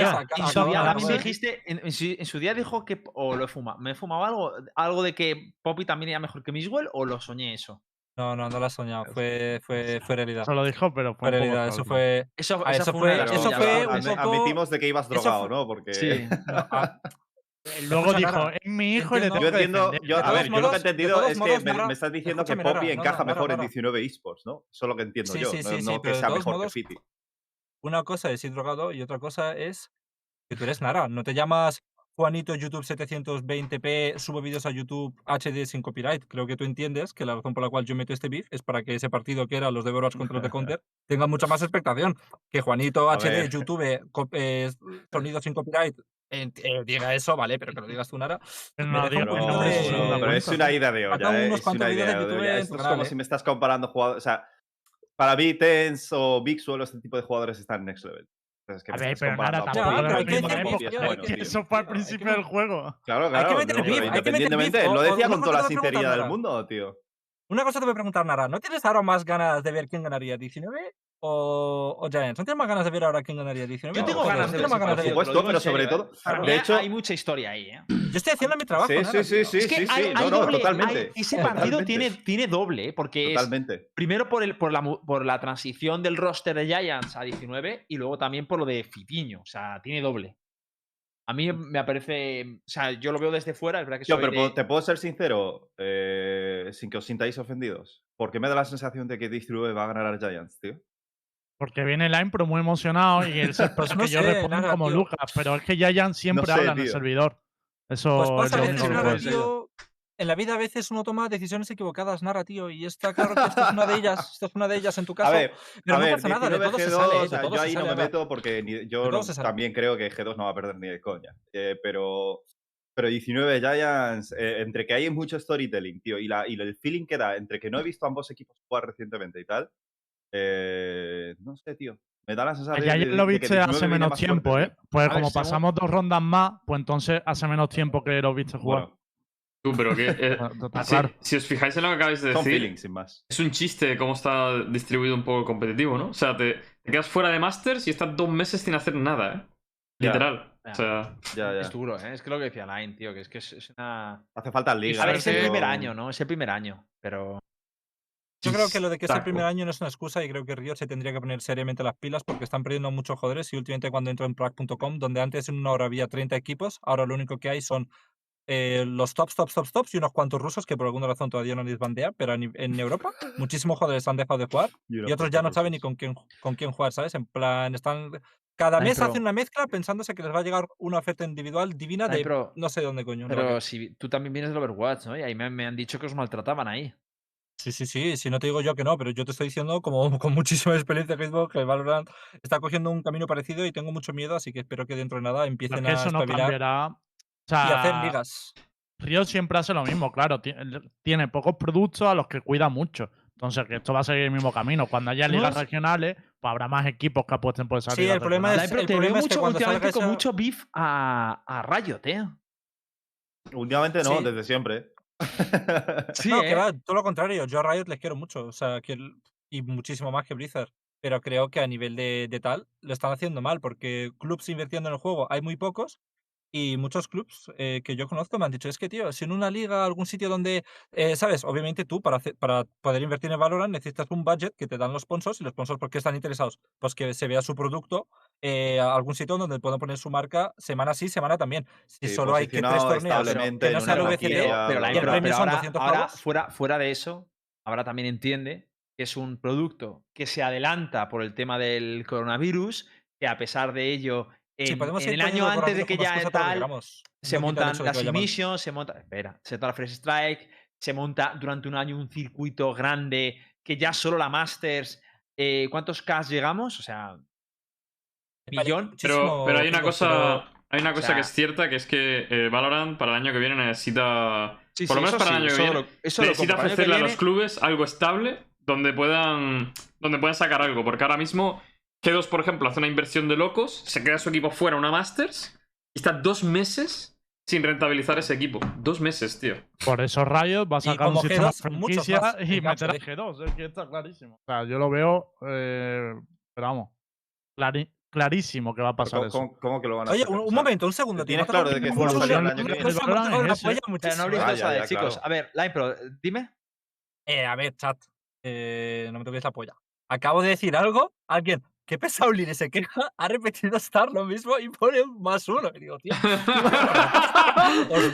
su de día hablar también de- dijiste, en, en su, día dijo que, o lo he fumado, me he fumado algo, algo de que Poppy también era mejor que Miswell o lo soñé eso. No, no, no lo has soñado. Fue, fue, fue realidad. Eso lo dijo, pero fue realidad. Eso fue. Eso, fue, eso fue Admitimos de que ibas drogado, fue- ¿no? Porque. Sí. no, Luego dijo, es mi hijo y le entiendo- Yo entiendo, defender". yo, De a ver, yo lo que he entendido es que me, estás diciendo que Poppy encaja mejor en 19 esports, ¿no? Eso es lo que entiendo Sí, yo. sí, no sí, sí, no que de sea todos mejor modos- que Fiti. Una cosa es ir drogado y otra cosa es que tú eres Nara. No te llamas Juanito YouTube 720p, subo vídeos a YouTube HD sin copyright. Creo que tú entiendes que la razón por la cual yo meto este beef es para que ese partido que era los de Overwatch contra los de Counter tenga mucha más expectación. Que Juanito A HD, ver. YouTube, co- eh, sonido sin copyright, eh, eh, diga eso, vale, pero que lo digas tú, Nara. Me no digo, Pero, poquito no, de- eso no da pero es una ida de olla, ¿eh? Es una idea de olla. en Esto es como si ¿eh? me estás comparando jugadores. O sea, para mí, Tens o Big Suelo, este tipo de jugadores están en next level. Entonces, que A ver, pero comparando Nara a Ya, tampoco ¿eh? eso fue al principio del juego. Claro, Hay que claro. hay que meter beef, independientemente, lo decía con toda la sinceridad del mundo, tío. Una cosa te voy a preguntar, Nara. ¿No tienes ahora más ganas de ver quién ganaría 19 o, o Giants? ¿No tienes más ganas de ver ahora quién ganaría 19? Yo tengo ganas ¿No de ver más ganas de por ver? supuesto, pero sobre todo- Para de hecho- hay mucha historia ahí, ¿eh? Yo estoy haciendo mi trabajo. Sí, sí, sí, es que sí, hay, sí. hay No, no, doble, totalmente. hay- ese partido Totalmente. tiene, tiene doble, ¿eh? porque es Totalmente. primero por, el, por, la, por la transición del roster de Giants a 19 y luego también por lo de Fitiño. O sea, tiene doble. A mí me parece. O sea, yo lo veo desde fuera, es verdad que Yo, soy pero de- puedo- te puedo ser sincero, eh, sin que os sintáis ofendidos. ¿Por qué me da la sensación de que 19 va a ganar a Giants, tío? Porque viene el Impro muy emocionado y el ser Pues no que yo respondo Nara, como tío. Lucas, pero es que Yayan siempre sé, habla en el tío. servidor. Eso Pues es pasa lo que único que tío, en la vida a veces uno toma decisiones equivocadas, Nara, tío, y está claro que esta es una de ellas, esta es una de ellas en tu caso. A ver, pero a no ver, pasa nada, de 19 todo se G2, sale, ¿eh? o de sea, todo yo se ahí no sale, me meto porque ni- yo no- se sale. también creo que G2 no va a perder ni de coña. Eh, pero, pero 19 Giants, eh, entre que hay mucho storytelling, tío, y, la, y el feeling que da, entre que no he visto a ambos equipos jugar recientemente y tal, eh, no sé, tío. Me da la A sensación de, lo de que viste 19 hace menos tiempo, fuerte, ¿eh? Pues A ver, como según- pasamos dos rondas más, pues entonces hace menos tiempo que lo viste jugar. Bueno, Tú, pero que. eh, si, os fijáis en lo que acabáis de decir, feelings, sin más. es un chiste cómo está distribuido un poco el competitivo, ¿no? O sea, te, te quedas fuera de Masters y estás dos meses sin hacer nada, ¿eh? Ya. Literal. Ya. O sea, Ya, ya. Es duro, ¿eh? Es que lo que decía Line, tío, que es que es, es una. Hace falta A liga. ver, es el primer año, ¿no? Es el primer año, pero. Yo creo que lo de que es el primer año no es una excusa y creo que Riot se tendría que poner seriamente las pilas porque están perdiendo muchos jugadores y últimamente cuando entro en Prague.com, donde antes en una hora había 30 equipos, ahora lo único que hay son eh, los tops, tops, tops, tops y unos cuantos rusos que por alguna razón todavía no les pero ni- en Europa muchísimos jugadores han dejado de jugar y otros ya no saben ni con quién, con quién jugar, ¿sabes? En plan, están... Cada mes hacen una mezcla pensándose que les va a llegar una oferta individual divina Ay, de pero- no sé dónde coño. no Pero si tú también vienes del Overwatch, ¿no? Y ahí me, me han dicho que os maltrataban ahí. Sí, sí, sí, si no te digo yo que no, pero yo te estoy diciendo como con muchísima experiencia en Facebook que Valorant está cogiendo un camino parecido y tengo mucho miedo, así que espero que dentro de nada empiecen es que a eso no espabilar cambiará. O y hacer sea, ligas. Río siempre hace lo mismo, claro. Tiene pocos productos a los que cuida mucho. Entonces, que esto va a seguir el mismo camino. Cuando haya ligas sí. regionales, pues habrá más equipos que apuesten por esas Sí, ligas el problema es- el te veo problema es que mucho cuando últimamente con esa- mucho beef a, a Riot, eh. Últimamente no, Sí. desde siempre. Sí, no, eh. que va, todo lo contrario. Yo a Riot les quiero mucho. O sea, que y muchísimo más que Blizzard. Pero creo que a nivel de, de tal lo están haciendo mal, porque clubs invirtiendo en el juego hay muy pocos. Y muchos clubs eh, que yo conozco me han dicho, es que, tío, si en una liga, algún sitio donde, eh, ¿sabes? Obviamente tú, para, hacer- para poder invertir en Valorant, necesitas un budget que te dan los sponsors. ¿Y los sponsors por qué están interesados? Pues que se vea su producto eh, algún sitio donde puedan poner su marca semana sí, semana también. Si Sí, solo hay que tres torneos que no sea el Pero, VCT, Lai, y el pero- premio pero son ahora, 200 ahora, pavos. fuera, fuera de eso, ahora también entiende que es un producto que se adelanta por el tema del coronavirus, que a pesar de ello, en, el año antes de que ya tal, se montan las submissions, se monta, espera, se monta la Fresh Strike, se monta durante un año un circuito grande que ya solo la Masters, eh, ¿cuántos K llegamos? O sea, millón. Pero, pero hay una cosa, pero- hay una cosa sea- que es cierta, que es que eh, Valorant para el año que viene necesita, sí, por lo menos para el año que viene, lo- eso lo necesita ofrecerle a los clubes algo estable donde puedan, donde puedan sacar algo. Porque ahora mismo, G2, por ejemplo, hace una inversión de locos, se queda su equipo fuera una Masters y está dos meses sin rentabilizar ese equipo. Dos meses, tío. Por eso Riot va a sacar un como sistema G2, muchos franquicia más y meter a de- G2. Es que está clarísimo. O sea, yo lo veo, eh, pero vamos, clari- clarísimo que va a pasar ¿Cómo, eso. cómo- cómo que lo van a Oye, hacer? un, un momento, un segundo. tío, ¿tienes claro de que no Ah, chicos. A ver, Line, pero dime. Eh, a ver, chat. Eh, no me toques la polla. Acabo de decir algo. Alguien, qué pesado Lini se queja, ha repetido Star lo mismo y pone un más uno. Y digo, tío. Os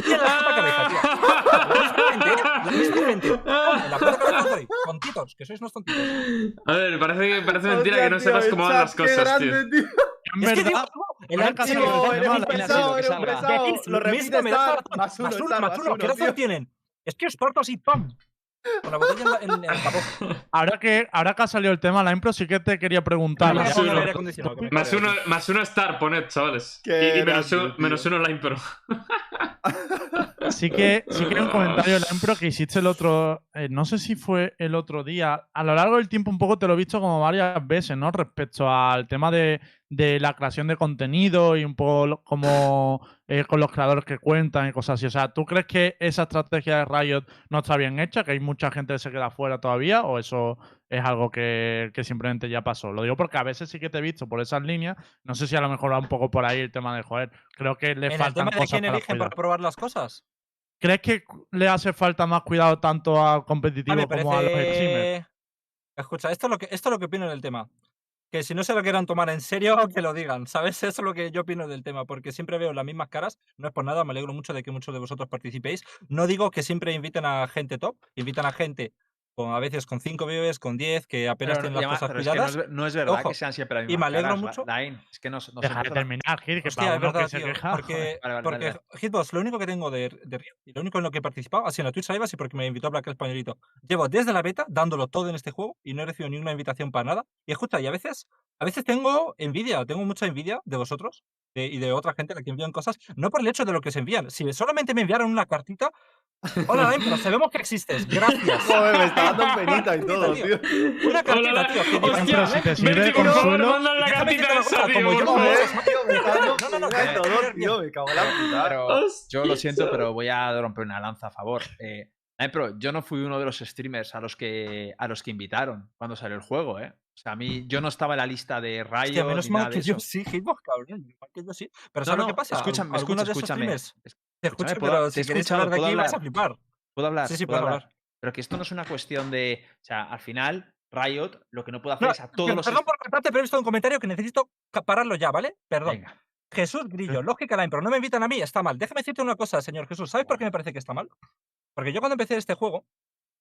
doy en la puta cabeza, tío. ¿eh? La misma gente. En la puta cabeza. Tontitos, que sois unos tontitos. A ver, parece, que- parece mentira Hostia, que no sepas cómo van las cosas, tío. grande, tío. En Es que digo, verdad, el tema, eres un pesado, eres un pesado. Lo lo repites mismo, más uno, Más uno. ¿Qué razón tienen? Es que os parto así, ¡pam! Con la botella en, la, en, el capó. ahora, que, ahora que ha salido el tema, la impro sí que te quería preguntar. Más uno. Más uno, más uno Star, poned, chavales. Y, y menos, menos uno Line Pro. Sí que, sí que hay un comentario de la impro que hiciste el otro. eh, no sé si fue el otro día. A lo largo del tiempo, un poco te lo he visto como varias veces, ¿no? Respecto al tema de, de la creación de contenido y un poco como eh, con los creadores que cuentan y cosas así. O sea, ¿tú crees que esa estrategia de Riot no está bien hecha? ¿Que hay mucha gente que se queda fuera todavía? ¿O eso es algo que, que simplemente ya pasó? Lo digo porque a veces sí que te he visto por esas líneas. No sé si a lo mejor va un poco por ahí el tema de joder. Creo que le En el faltan tema de cosas quién para eligen para probar las cosas. ¿Crees que le hace falta más cuidado tanto al A competitivo como a los streamers? Escucha, esto es, lo que, esto es lo que opino del tema. Que si no se lo quieran tomar en serio, que lo digan. ¿Sabes? Eso es lo que yo opino del tema. Porque siempre veo las mismas caras. No es por nada, me alegro mucho de que muchos de vosotros participéis. No digo que siempre inviten a gente top. Invitan a gente con, a veces con 5 viewers, con 10, que apenas Pero, tienen las llama- cosas pero es que no cuidadas. es, no es verdad Ojo, que sean siempre las y mismas me alegro caras, mucho- La- Line. Es que no, no Deja de la- terminar, Gil, que Hostia, para es verdad, que se tío. queja. Porque, Vale, vale, porque vale, Hitbox, lo único que tengo de, de Riot, y lo único en lo que he participado ha sido en la Twitch Live y porque me invitó Black el Españolito. Llevo desde la beta dándolo todo en este juego y no he recibido ninguna invitación para nada. Y escucha, y a veces, a veces tengo envidia, tengo mucha envidia de vosotros de- y de otra gente a la que envían cosas, no por el hecho de lo que se envían. Si solamente me enviaron una cartita, hola, pero sabemos que existes, gracias. Joder, me está dando penita y todo, Tío. Una cartita, tío. que hostia, Pero si te sirve de consuelo- la cartita esa, tío, como yo No, no, no, dolor, que- tío, me cago en la puta. Yo lo siento, pero voy a romper una lanza a favor. Eh, pero yo no fui uno de los streamers a los que a los que invitaron cuando salió el juego, ¿eh? O sea, a mí yo no estaba en la lista de Riot Hostia, menos ni mal nada que de yo sí, Hitbox, cabrón. Igual que yo sí. Pero No, ¿sabes lo no, que pasa? Escúchame, escúchame, de esos escúchame. streamers Es- Te escúchame, escucho, ¿puedo- pero te si escuchado, hablar de ¿puedo aquí vais a hablar? flipar. ¿Puedo hablar? Sí, sí, ¿Puedo puedes hablar. Pero que esto no es una cuestión de. O sea, al final, Riot lo que no puede hacer No, es a todos per- los. Perdón por cortarte, pero he visto un comentario que necesito pararlo ya, ¿vale? Perdón. Venga. Jesús Grillo, lógica line, pero no me invitan a mí, está mal. Déjame decirte una cosa, señor Jesús. ¿Sabes por qué me parece que está mal? Porque yo cuando empecé este juego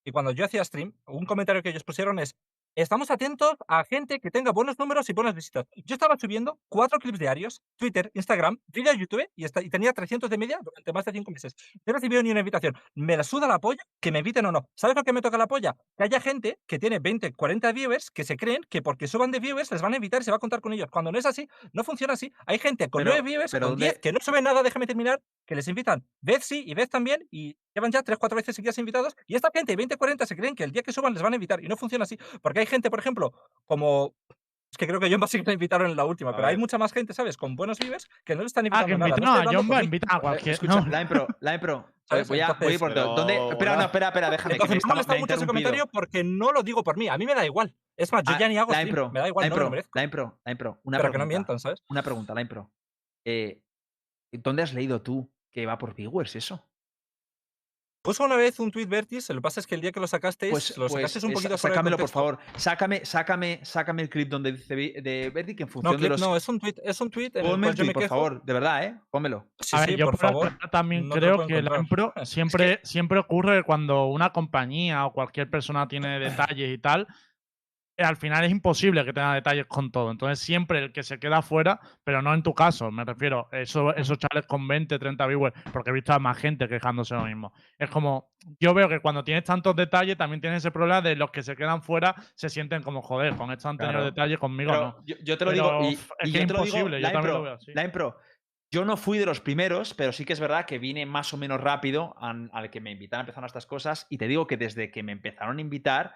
y cuando yo hacía stream, un comentario que ellos pusieron es: Estamos atentos a gente que tenga buenos números y buenas visitas. Yo estaba subiendo cuatro clips diarios, Twitter, Instagram, vídeos de YouTube y, esta- y tenía 300 de media durante más de cinco meses. No he recibido ni una invitación. Me la suda la polla que me inviten o no. ¿Sabes lo que me toca la polla? Que haya gente que tiene 20, 40 viewers que se creen que porque suban de viewers les van a invitar y se va a contar con ellos. Cuando no es así, no funciona así. Hay gente con Pero- 9 viewers, pero con ¿dónde- 10 que no suben nada, déjame terminar, que les invitan. Vez sí y vez también y llevan ya 3, 4 veces seguidas invitados y esta gente, 20, 40, se creen que el día que suban les van a invitar y no funciona así. Porque hay gente, por ejemplo, como... Es que creo que John sí que le invitaron en la última, A pero hay ver. mucha más gente, ¿sabes? Con buenos viewers que no le están Ah, invitando que nada. inviten no a hablando John va, mí. invitan a cualquier. Escucha, no. Line Pro, Line Pro. eh, ¿Sabes? Voy a, voy a ir Entonces, por todo. pero- ¿Dónde? Espera, no, espera, espera, déjame que Entonces, me me está, ha mucho ese comentario porque no lo digo por mí. A mí me da igual. Es más, yo Ah, ya ni hago Line stream, Pro, Me da igual, Line no me lo Pro, merezco. Line Pro, Line Pro. Una Pero que pregunta. no mientan, ¿sabes? Una pregunta, Line Pro. Eh, ¿Dónde has leído tú que va por viewers eso? Puso una vez un tweet Vertis, lo que pasa es que el día que lo sacasteis, Pues, lo pues, sacasteis un eh, poquito fuera de sácamelo, por favor. Sácame, sácame, sácame el clip donde dice de Verdi que en No, función de clip los. no, es un tweet, es un tweet Ponme el tweet, por quejo. favor, de verdad, ¿eh? Pónmelo. Sí, A ver, sí, yo por por favor. también no creo que la Es que- siempre, siempre ocurre que cuando una compañía o cualquier persona tiene detalles y tal, al final es imposible que tenga detalles con todo. Entonces siempre el que se queda fuera, pero no en tu caso, me refiero, eso, esos chavales con 20, 30 viewers, porque he visto a más gente quejándose lo mismo. Es como, yo veo que cuando tienes tantos detalles también tienes ese problema de los que se quedan fuera se sienten como, joder, con esto han tenido Claro. detalles conmigo, Pero no. yo, yo te lo Pero, digo. Y, es y que yo es te lo digo, imposible, yo también lo veo así. Line Pro, Yo no fui de los primeros, pero sí que es verdad que vine más o menos rápido al que me invitaron a empezar a estas cosas. Y te digo que desde que me empezaron a invitar,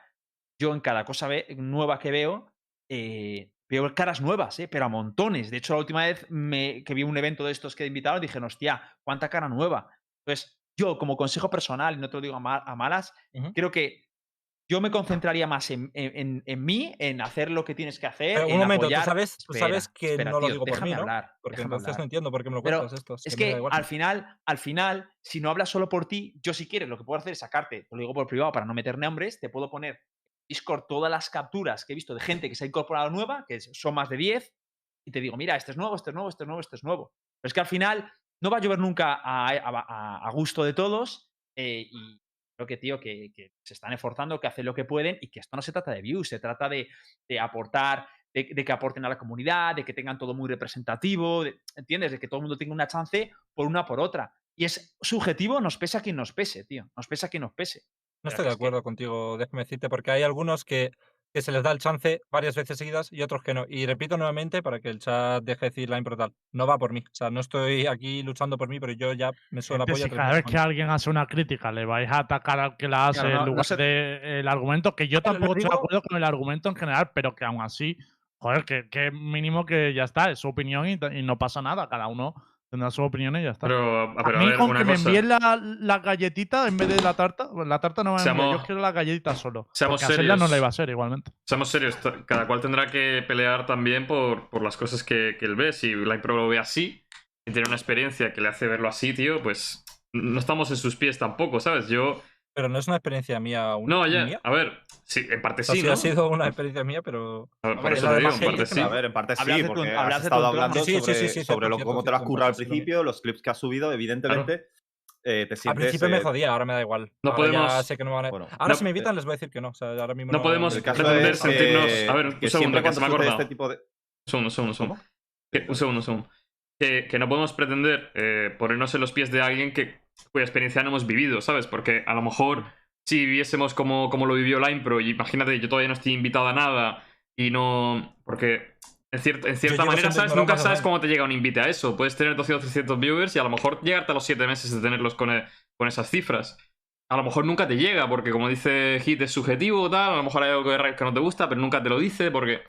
yo en cada cosa nueva que veo, eh, veo caras nuevas, eh, pero a montones. De hecho, la última vez me- que vi un evento de estos que invitaron, dije, hostia, cuánta cara nueva. Entonces, yo como consejo personal, y no te lo digo a, ma- a malas, creo que yo me concentraría más en, en- en- en mí, en hacer lo que tienes que hacer. Pero en un momento, apoyar. tú sabes, tú Espera, sabes que espera, no lo digo por mí, ¿no? hablar, Porque déjame entonces no entiendo por qué me lo Pero cuentas esto. Es que al final, al final, si no hablas solo por ti, yo si quieres, lo que puedo hacer es sacarte, te lo digo por privado para no meter nombres, te puedo poner Discord todas las capturas que he visto de gente que se ha incorporado nueva, que son más de 10, y te digo, mira, este es nuevo, este es nuevo, este es nuevo, este es nuevo. Pero es que al final no va a llover nunca a, gusto de todos, eh, y creo que, tío, que, se están esforzando, que hacen lo que pueden, y que esto no se trata de views, se trata de, de aportar, de, de que aporten a la comunidad, de que tengan todo muy representativo, de- ¿entiendes? De que todo el mundo tenga una chance por una por otra. Y es subjetivo, nos pesa quien nos pese, tío. Nos pesa quien nos pese. No estoy de que- acuerdo contigo, déjame decirte, porque hay algunos que, que se les da el chance varias veces seguidas y otros que no. Y repito nuevamente para que el chat deje de decir la tal. No va por mí. O sea, no estoy aquí luchando por mí, pero yo ya me si tres cada vez que alguien hace una crítica le vais a atacar al que la hace Claro, no- en no lugar se- del argumento, que yo Pero tampoco estoy de acuerdo con el argumento en general, pero que aún así, joder, que, que mínimo que ya está, es su opinión y, y no pasa nada, cada uno tendrá su opinión y ya está. Pero, a pero a mí ver, con una que me cosa. envíen la, la galletita en vez de la tarta, pues la tarta no me a Seamos- yo quiero la galletita solo. seamos porque a Zelda no serios. la iba a ser igualmente. Seamos serios, cada cual tendrá que pelear también por, por las cosas que, que él ve. Si la Impro lo ve así, y tiene una experiencia que le hace verlo así, tío, pues no estamos en sus pies tampoco, ¿sabes? Yo. Pero no es una experiencia mía. un- No, ya. mía. A ver, sí, en parte O sea, sí, sí ¿no? ha sido una experiencia mía, pero. A ver, por eso te digo, en parte sí. A ver, en parte sí, porque hablas has estado hablando Sí, sí, sí, sobre, sí, sí, sobre lo, cómo te lo has currado al sí, sí, principio, los clips que has subido, evidentemente eh, te Al sientes... principio me eh, jodía, ahora me da igual. No Ahora podemos- sé que no me van a- Bueno, Ahora no- si me invitan les voy a decir que no. O sea, ahora mismo No no- podemos pretender es sentirnos. A ver, un segundo, que se me ha acordado. este tipo de... Un segundo, un segundo, un segundo. Que- un segundo, un segundo. Que, que no podemos pretender eh, ponernos en los pies de alguien que, cuya experiencia no hemos vivido, ¿sabes? Porque a lo mejor si viviésemos como, como lo vivió la Impro, y imagínate, yo todavía no estoy invitado a nada y no. Porque en, cier- en cierta manera, ¿sabes? Nunca sabes cómo te llega un invite a eso. Puedes tener 200 300 viewers y a lo mejor llegarte a los 7 meses de tenerlos con, eh, con esas cifras. A lo mejor nunca te llega, porque como dice Hit, es subjetivo, tal. A lo mejor hay algo que no te gusta, pero nunca te lo dice, porque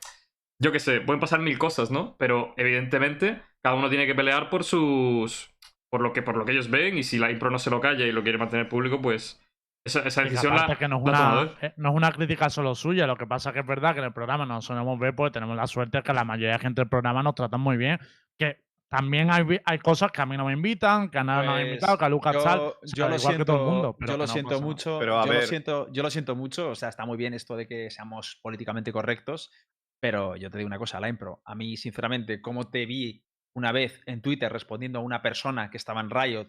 yo qué sé, pueden pasar mil cosas, ¿no? Pero evidentemente cada uno tiene que pelear por sus por lo que por lo que ellos ven y si la impro no se lo calla y lo quiere mantener público, pues esa, decisión la, que no es, una, eh, no es una crítica solo suya, lo que pasa que es verdad que en el programa nos solemos ver, pues tenemos la suerte que la mayoría de gente del programa nos tratan muy bien. Que también hay, hay cosas que a mí no me invitan, que a nada no me han Pues, invitado, que a Lucas yo, tal. yo o sea, lo igual siento, que todo el mundo. pero yo que lo no siento pasa nada. mucho. Pero a yo, lo siento, yo lo siento mucho. O sea, está muy bien esto de que seamos políticamente correctos. Pero yo te digo una cosa, la impro. A mí, sinceramente, como te vi una vez en Twitter respondiendo a una persona que estaba en Riot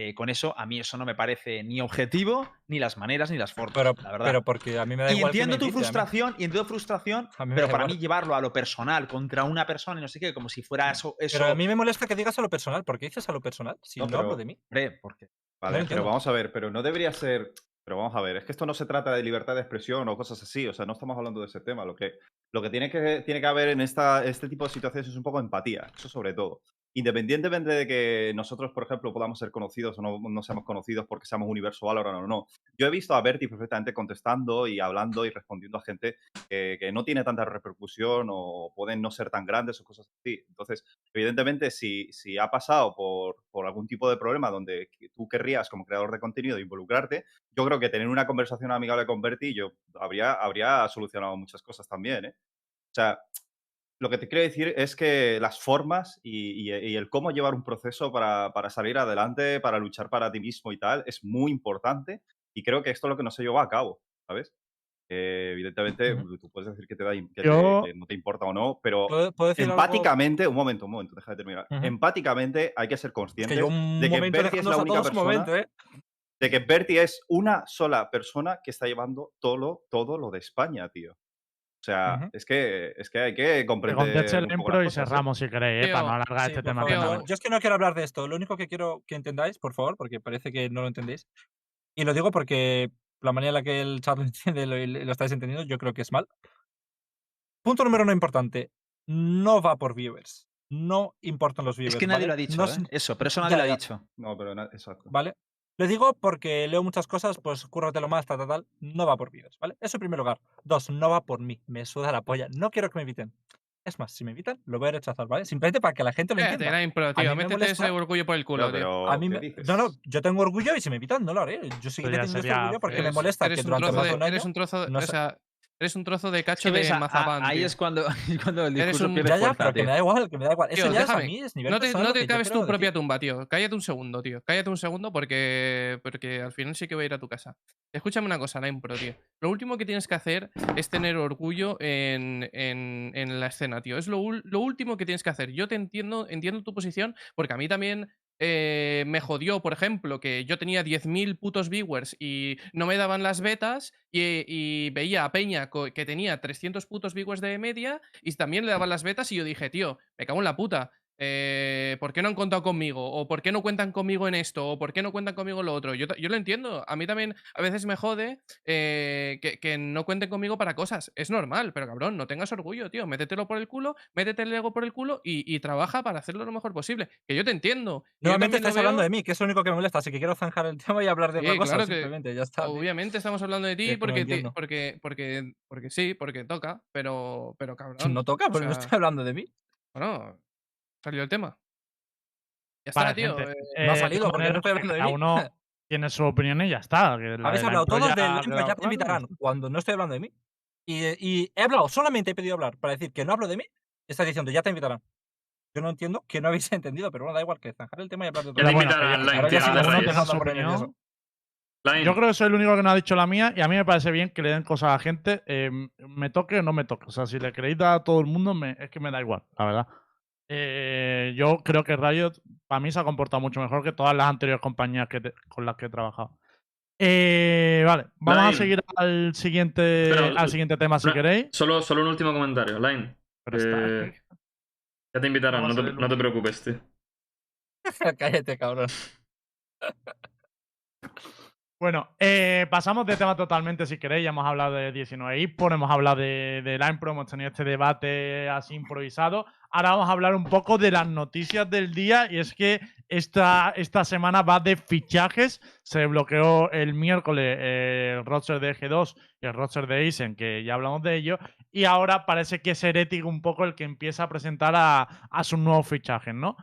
Eh, con eso, a mí eso no me parece ni objetivo, ni las maneras, ni las formas, Pero, la verdad. pero porque a mí me da y igual. que entiendo me tu invite, frustración, y entiendo frustración, pero para igual. mí llevarlo a lo personal contra una persona y no sé qué, como si fuera eso. eso Pero a mí me molesta que digas a lo personal. ¿Por qué dices a lo personal? Si No, no, hablo pero- de mí. hombre, porque Vale, No pero vamos a ver, pero no debería ser. Pero vamos a ver, es que esto no se trata de libertad de expresión o cosas así, o sea, no estamos hablando de ese tema. Lo que, lo que tiene que tiene que haber en esta, este tipo de situaciones es un poco empatía, eso sobre todo. Independientemente de que nosotros, por ejemplo, podamos ser conocidos o no, no seamos conocidos porque seamos universo Valorant o no. Yo he visto a Berti perfectamente contestando y hablando y respondiendo a gente que, no tiene tanta repercusión o pueden no ser tan grandes o cosas así. Entonces, evidentemente, si, si ha pasado por, por algún tipo de problema donde tú querrías, como creador de contenido, involucrarte, yo creo que tener una conversación amigable con Berti yo habría, habría solucionado muchas cosas también, ¿eh? O sea, lo que te quiero decir es que las formas y, y- y el cómo llevar un proceso para, para salir adelante, para luchar para ti mismo y tal, es muy importante y creo que esto es lo que no se lleva a cabo, ¿sabes? Eh, evidentemente, Ujú. tú puedes decir que, te da, que, Yo- te- que no te importa o no, pero ¿Puedo, puedo decir algo? empáticamente, un momento, un momento, deja de terminar. Ujú. Empáticamente hay que ser Es conscientes que de que momento Berti es la única persona momento, ¿eh? de que Berti es una sola persona que está llevando todo todo lo de España, tío. O sea, Ujú. es, que, es que hay que comprender. el las y ¿eh? cerramos si queréis, ¿eh? para no alargar Sí, este tema. yo- Yo es que no quiero hablar de esto. Lo único que quiero que entendáis, por favor, porque parece que no lo entendéis. Y lo digo porque la manera en la que el chat lo entiende lo, lo estáis entendiendo, yo creo que es mal. Punto número uno importante. No va por viewers. No importan los viewers. es que nadie ¿vale? lo ha dicho, No ¿eh? Eso, pero eso Ya, nadie lo ha ya. dicho. No, pero exacto. ¿Vale? Lo digo porque leo muchas cosas, pues cúrratelo más, tal, tal, tal. No va por viewers, ¿vale? Eso en primer lugar. Dos, no va por mí. Me suda la polla. No quiero que me inviten. Es más, si me invitan, lo voy a rechazar, ¿vale? Simplemente para que la gente lo entienda. la impro, tío. me Métete molesta- ese orgullo por el culo, No, tío. A mí ¿qué me... No, no, yo tengo orgullo y si me invitan, no lo haré. Yo Eso seguiré ya teniendo este sería orgullo porque me Eres- molesta eres que un durante trozo más de- un año... Eres un trozo de, no o sea, eres un trozo de cacho de a- a- mazapán, ahí tío. es cuando, cuando el discurso un- pierde Ya, ya, fuerza, pero que tío. me da igual, que me da igual. Tío, Eso ya es a mí, es nivel No te, no te cabes tu propia tumba, tío. Cállate un segundo, tío. Cállate un segundo porque, porque al final sí que voy a ir a tu casa. Escúchame una cosa, la impro, tío. Lo último que tienes que hacer es tener orgullo en, en- en la escena, tío. Es lo, lo último que tienes que hacer. Yo te entiendo, entiendo tu posición, porque a mí también eh, me jodió, por ejemplo, que yo tenía 10.000 putos viewers y no me daban las betas y, y veía a Peña que tenía 300 putos viewers de media y también le daban las betas y yo dije, tío, me cago en la puta. Eh, ¿Por qué no han contado conmigo? ¿O por qué no cuentan conmigo en esto? ¿O por qué no cuentan conmigo en lo otro? Yo, lo entiendo. A mí también a veces me jode eh, que, que no cuenten conmigo para cosas. Es normal, pero cabrón, no tengas orgullo, tío. Métetelo por el culo, métete el ego por el culo y, y trabaja para hacerlo lo mejor posible. Que yo te entiendo. Nuevamente estás hablando veo- de mí, que es lo único que me molesta, así que quiero zanjar el tema y hablar de otra cosa, claro simplemente, ya está. tío. Obviamente estamos hablando de ti que no porque, porque, porque, porque sí, porque toca, pero, pero cabrón. No toca, o porque no estoy hablando de mí. Bueno, salió el tema. Ya Vale, está, tío. gente, eh, no ha de salido porque no estoy hablando de cada mí. uno tiene su opinión y ya está. que la Habéis de la hablado todos del quedado ya te claro, invitarán cuando no estoy hablando de mí. Y, y he hablado, solamente he pedido hablar para decir que no hablo de mí. Estás diciendo, ya te invitarán. Yo no entiendo que no habéis entendido, pero bueno, da igual que zanjar el tema y hablar de Ya otra te Pero bueno, invitarán, que Line, ahora tío, ya sí, te uno opinión. nervioso. Line, Yo creo que soy el único que no ha dicho la mía y a mí me parece bien que le den cosas a la gente, eh, me toque o no me toque. O sea, si le queréis dar a todo el mundo, me- es que me da igual, la verdad. Eh, yo creo que Riot para mí se ha comportado mucho mejor que todas las anteriores compañías que te- con las que he trabajado. Eh, vale, vamos Line. a seguir al siguiente, Pero, al siguiente tema si queréis. Solo, solo un último comentario, Line. Pero está- Eh, Ya te invitarán, No te, no te preocupes, tío. Cállate, cabrón. Bueno, eh, pasamos de tema totalmente si queréis. Ya hemos hablado de 19 eSports, hemos hablado de, de Line Pro, hemos tenido este debate así improvisado. Ahora vamos a hablar un poco de las noticias del día y es que esta, esta semana va de fichajes. Se bloqueó el miércoles eh, el roster de G2 y el roster de Isen, que ya hablamos de ello. Y ahora parece que es Heretic un poco el que empieza a presentar a, a sus nuevos fichajes, ¿no?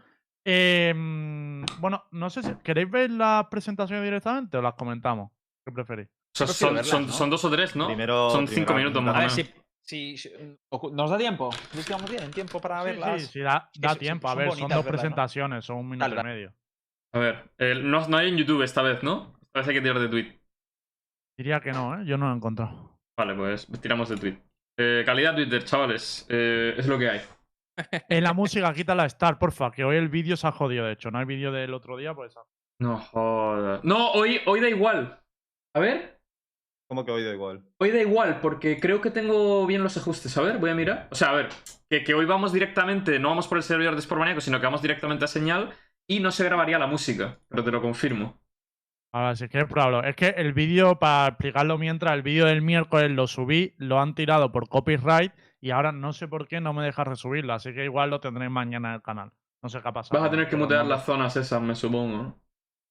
Eh, mm, bueno, no sé si queréis ver las presentaciones directamente o las comentamos. ¿Qué preferís? Son, verlas, son- ¿no? son dos o tres, ¿no? Primero- son primero cinco minutos más o A ver si, si- si- ocu- ¿Nos da tiempo? ¿Crees que vamos bien? ¿Tiempo para Sí, verlas? sí, sí, da, tiempo. a ver, son dos verlas, ¿no? presentaciones, son un minuto Dale, y medio. A ver, eh, no, no hay en YouTube esta vez, ¿no? Esta vez hay que tirar de tweet. Diría que no, ¿eh? Yo no lo he encontrado. Vale, pues tiramos de tweet. Eh, calidad Twitter, chavales. eh, es lo que hay. En la música, quita la Star, porfa, que hoy el vídeo se ha jodido, de hecho. No hay vídeo del otro día, pues. No jodas. No, hoy, hoy da igual. A ver. Como que hoy da igual. Hoy da igual, porque creo que tengo bien los ajustes. A ver, voy a mirar. O sea, a ver, que, que hoy vamos directamente, no vamos por el servidor de Sportmaniaco, sino que vamos directamente a señal y no se grabaría la música, pero te lo confirmo. Ahora, si quieres, pruébalo. Es que el vídeo, para explicarlo mientras, el vídeo del miércoles lo subí, lo han tirado por copyright y ahora no sé por qué no me deja resubirlo, así que igual lo tendréis mañana en el canal. No sé qué ha pasado. Vas a tener que mutear no- las zonas esas, me supongo.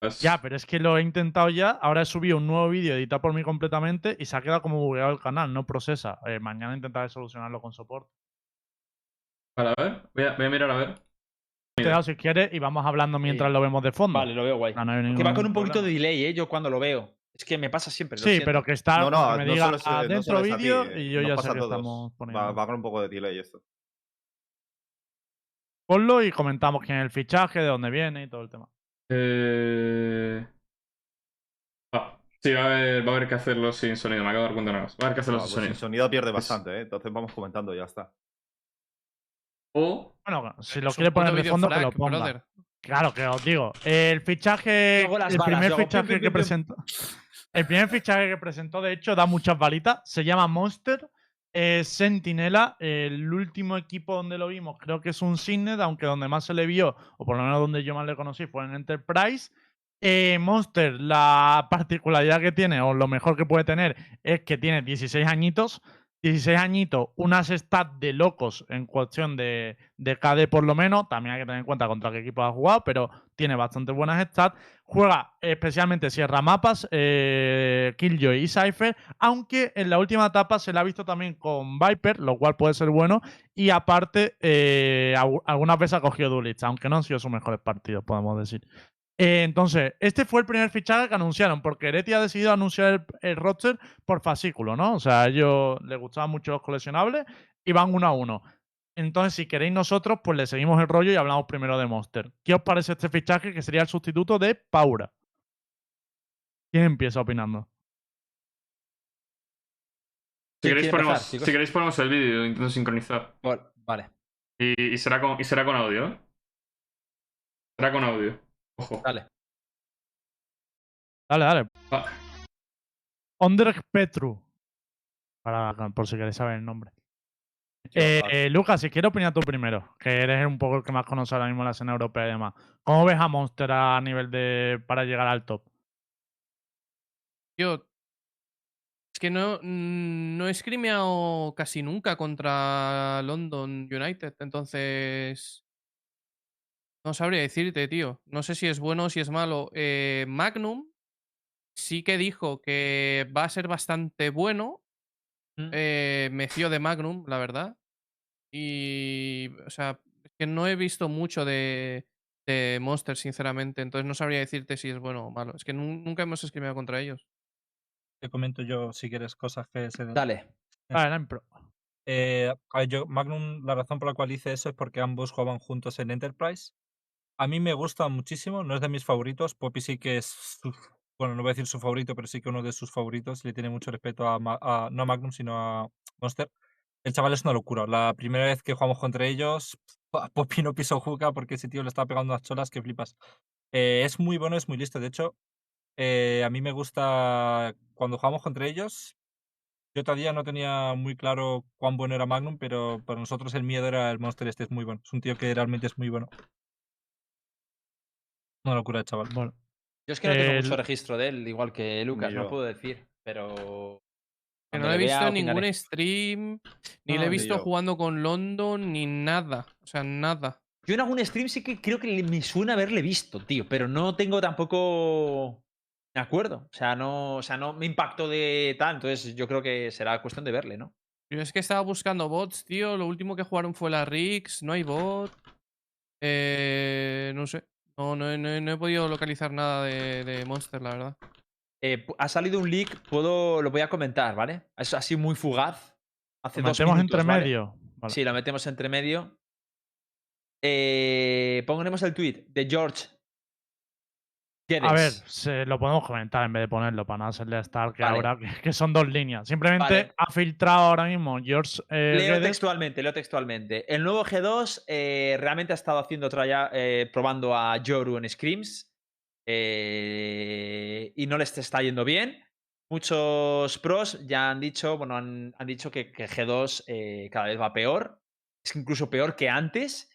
Pues- Ya, pero es que lo he intentado ya. Ahora he subido un nuevo vídeo editado por mí completamente y se ha quedado como bugueado el canal, no procesa. Eh, mañana intentaré solucionarlo con soporte. Vale, a ver, voy a, voy a mirar a ver. Dado si quieres y vamos hablando mientras Sí. lo vemos de fondo. Vale, lo veo guay. No Que va con un poquito de delay, ¿eh? Yo cuando lo veo. Es que me pasa siempre. lo Sí, siento. pero que está No, no, que me no diga solo es, eh, no vídeo eh, y yo ya sé que todos. estamos poniendo. Va, va con un poco de delay esto. Ponlo y comentamos quién es el fichaje, de dónde viene y todo el tema. Eh... Ah, sí, va a, haber, va a haber que hacerlo sin sonido. Me acabo de dar cuenta cosa. Va a haber que hacerlo Ah, sin pues sonido. el sonido pierde bastante, ¿eh? Entonces vamos comentando y ya está. O. Bueno, si lo quiere poner de fondo, que lo ponga. brother. Claro, que os digo. El fichaje. Las El balas, primer fichaje que presentó. El primer fichaje que presentó, de hecho, da muchas balitas. Se llama Monster. Es Sentinela. El último equipo donde lo vimos, creo que es un Signet, aunque donde más se le vio, o por lo menos donde yo más le conocí, fue en Enterprise. Eh, Monster, la particularidad que tiene, o lo mejor que puede tener, es que tiene 16 añitos. 16 añitos, unas stats de locos en cuestión de, de KD por lo menos. También hay que tener en cuenta contra qué equipo ha jugado, pero tiene bastante buenas stats. Juega especialmente Sierra Mapas, eh, Killjoy y Cypher, aunque en la última etapa se la ha visto también con Viper, lo cual puede ser bueno. Y aparte, eh, algunas veces ha cogido Dulitz, aunque no han sido sus mejores partidos, podemos decir. Eh, entonces, este fue el primer fichaje que anunciaron, porque Ereti ha decidido anunciar el, el roster por fascículo, ¿no? O sea, a ellos les gustaban mucho los coleccionables y van uno a uno. Entonces, si queréis nosotros, pues le seguimos el rollo y hablamos primero de Monster. ¿Qué os parece este fichaje que sería el sustituto de Paura? ¿Quién empieza opinando? Si ¿Quién queréis, ponemos, si queréis ponemos el vídeo, intento sincronizar. Vale, Vale, Y, y será con, y será con audio, ¿eh? Será con audio. Ojo. dale. Dale, dale. Va. Ondrej Petru. Para, por si queréis saber el nombre. Eh, eh, Lucas, si quieres opinar tú primero, que eres un poco el que más conoce ahora mismo la escena europea y demás. ¿Cómo ves a Monster a nivel de. para llegar al top? Tío, es que no, mm, no he scrimeado casi nunca contra London United, entonces no sabría decirte, tío. No sé si es bueno o si es malo. Eh, Magnum sí que dijo que va a ser bastante bueno. Mm. Eh, me fío de Magnum, la verdad. Y, o sea, es que no he visto mucho de, de Monster, sinceramente, entonces no sabría decirte si es bueno o malo. Es que nu- nunca hemos scrimeado contra ellos. Te comento yo, si quieres, cosas que se den. Dale. Vale, impro. Eh, yo, Magnum, la razón por la cual hice eso es porque ambos jugaban juntos en Enterprise. A mí me gusta muchísimo, no es de mis favoritos. Poppy sí que es, su- bueno, no voy a decir su favorito, pero sí que uno de sus favoritos. Le tiene mucho respeto a, no a Magnum, sino a Monster. El chaval es una locura. La primera vez que jugamos contra ellos. Poppy no pisó juca porque ese tío le estaba pegando unas cholas que flipas. Eh, es muy bueno, es muy listo. De hecho, eh, a mí me gusta cuando jugamos contra ellos. Yo todavía no tenía muy claro cuán bueno era Magnum, pero para nosotros el miedo era el Monster este, es muy bueno. Es un tío que realmente es muy bueno. Una locura de chaval. Bueno, Yo es que no tengo El- mucho registro de él, igual que Lucas, no puedo decir, pero. Que no he le vea, visto en ningún opinaré. stream, ni No, le he visto yo. jugando con London, ni nada. O sea, nada. Yo en algún stream sí que creo que me suena haberle visto, tío, pero no tengo tampoco. Me acuerdo. O sea, no, o sea, no me impactó de tal, entonces yo creo que será cuestión de verle, ¿no? Yo es que estaba buscando bots, tío. Lo último que jugaron fue la Rix, no hay bot. Eh, no sé. No, no, he- no he- no he podido localizar nada de, de Monster, la verdad. Eh, ha salido un leak, puedo, lo voy a comentar, ¿vale? Es así muy fugaz. Hace lo dos metemos minutos, entre ¿vale? medio. Vale. Sí, lo metemos entre medio. Eh, pondremos el tweet de George. A ver, se lo podemos comentar en vez de ponerlo para no hacerle estar que Vale. ahora que, son dos líneas. Simplemente Vale. ha filtrado ahora mismo George eh, Leo textualmente, leo textualmente. El nuevo G2 eh, realmente ha estado haciendo traya, eh, probando a Yoru en Screams. eh, y no les está yendo bien. Muchos pros ya han dicho, bueno, han, han dicho que, que G2 eh, cada vez va peor. Es incluso peor que antes.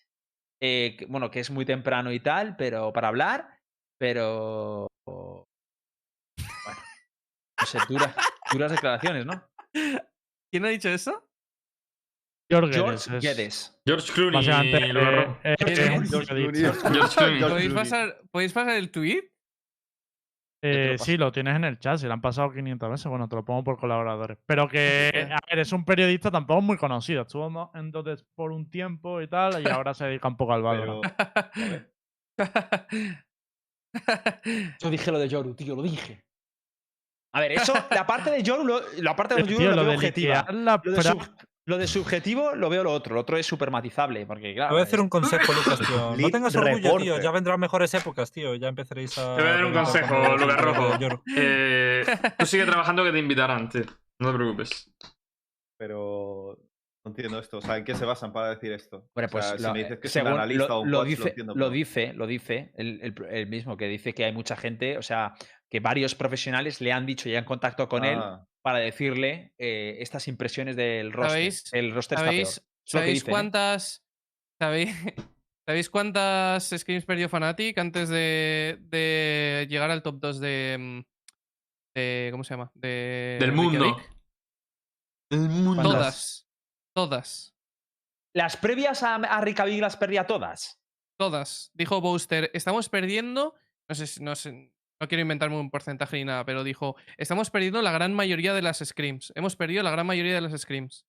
bueno, que es muy temprano y tal, pero para hablar, pero. Bueno, no sé, dura- duras declaraciones, ¿no? ¿Quién ha dicho eso? George George Guedes es Guedes. George Clooney. George es un Clooney. George periodista. Clooney. George Clooney. George ¿Podéis Clooney. pasar, ¿Podéis pasar el tweet? Eh, paso. sí, lo tienes en el chat, se lo han pasado 500 veces. Bueno, te lo pongo por colaboradores. Pero que, a ver, es un periodista tampoco muy conocido. Estuvo mo- entonces por un tiempo y tal, y ahora se dedica un poco al Pero, Valorant. Yo dije lo de Yoru, tío, lo dije. A ver, eso, la parte de Yoru, lo- la parte de Tío, Yoru lo, lo veo de objetiva. la Lo de, sub- lo de subjetivo lo veo lo otro, lo otro es súper matizable, porque claro. Te voy a hacer es- un consejo, Lucas, tío. No tengas orgullo, tío. reporter. Ya vendrán mejores épocas, tío. Ya empezaréis a. Te voy a dar un consejo, Lucas Rojo. Eh, tú sigue trabajando que te invitarán, tío. No te preocupes. pero no entiendo esto. O sea, ¿en qué se basan para decir esto? Bueno, O pues si lo- me dices que es según un analista lo, o un lo coach, lo dice, entiendo, lo pero- dice, lo dice el, el- el mismo, que dice que hay mucha gente, o sea, que varios profesionales le han dicho y han contactado con él Ah, para decirle eh, estas impresiones del roster. ¿Sabéis- el roster está peor. ¿Sabéis, Es lo que ¿sabéis dicen, ¿eh? cuántas. ¿sabéis, ¿Sabéis cuántas screams perdió Fnatic antes de, de llegar al top 2 de, mm, de. ¿Cómo se llama? De, Del mundo. Reykjavik? El mundo. Todas. Todas. Las previas a, a las perdía todas. Todas. Dijo Booster, estamos perdiendo. No sé, si- no sé. No quiero inventarme un porcentaje ni nada, pero dijo, estamos perdiendo la gran mayoría de las screams. Hemos perdido la gran mayoría de las screams.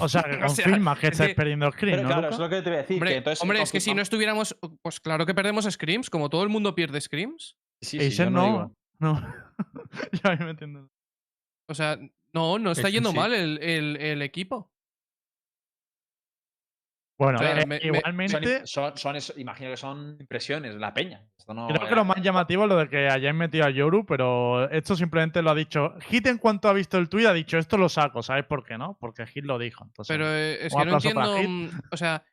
O sea, que O sea, confirma que es estáis que- perdiendo ¿no, claro, Luca? es lo que te voy a decir. Hombre, que entonces hombre, es que si no estuviéramos. Pues claro que perdemos screams, como todo el mundo pierde screams. Sí, sí, Acer yo no. digo. No. ya me entiendo. O sea, no, no está yendo sí. mal el, el- el equipo. Bueno, O sea, eh, me- me- Son, igualmente, son, son eso- imagino que son impresiones la peña. Esto no, creo que lo más llamativo es lo de que hayáis metido a Yoru, pero esto simplemente lo ha dicho. Hit en cuanto ha visto el tuit ha dicho esto lo saco, ¿sabes por qué no? Porque Hit lo dijo. Entonces, Pero eh, es que no entiendo. mm, O sea,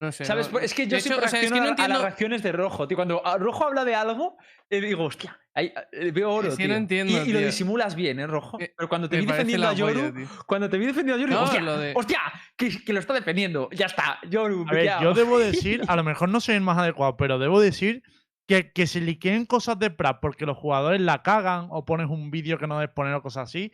no sé. ¿Sabes? no- Pues es que yo hecho, siempre o sea, es que reacciono no a- a las reacciones de Rojo. Tío. Cuando Rojo habla de algo, eh, digo, hostia, ahí, eh, veo oro. Es que tío. no entiendo, y, y lo disimulas bien, ¿eh, Rojo? Pero cuando te me vi defendiendo a Yoru, cuando te vi defendiendo a Yoru, digo, No, hostia, lo de- hostia, que, que lo está defendiendo. Ya está, Yoru. A ver, pillao. yo debo decir, a lo mejor no soy el más adecuado, pero debo decir que, que se liqueen cosas de Prat porque los jugadores la cagan o pones un vídeo que no debes poner o cosas así.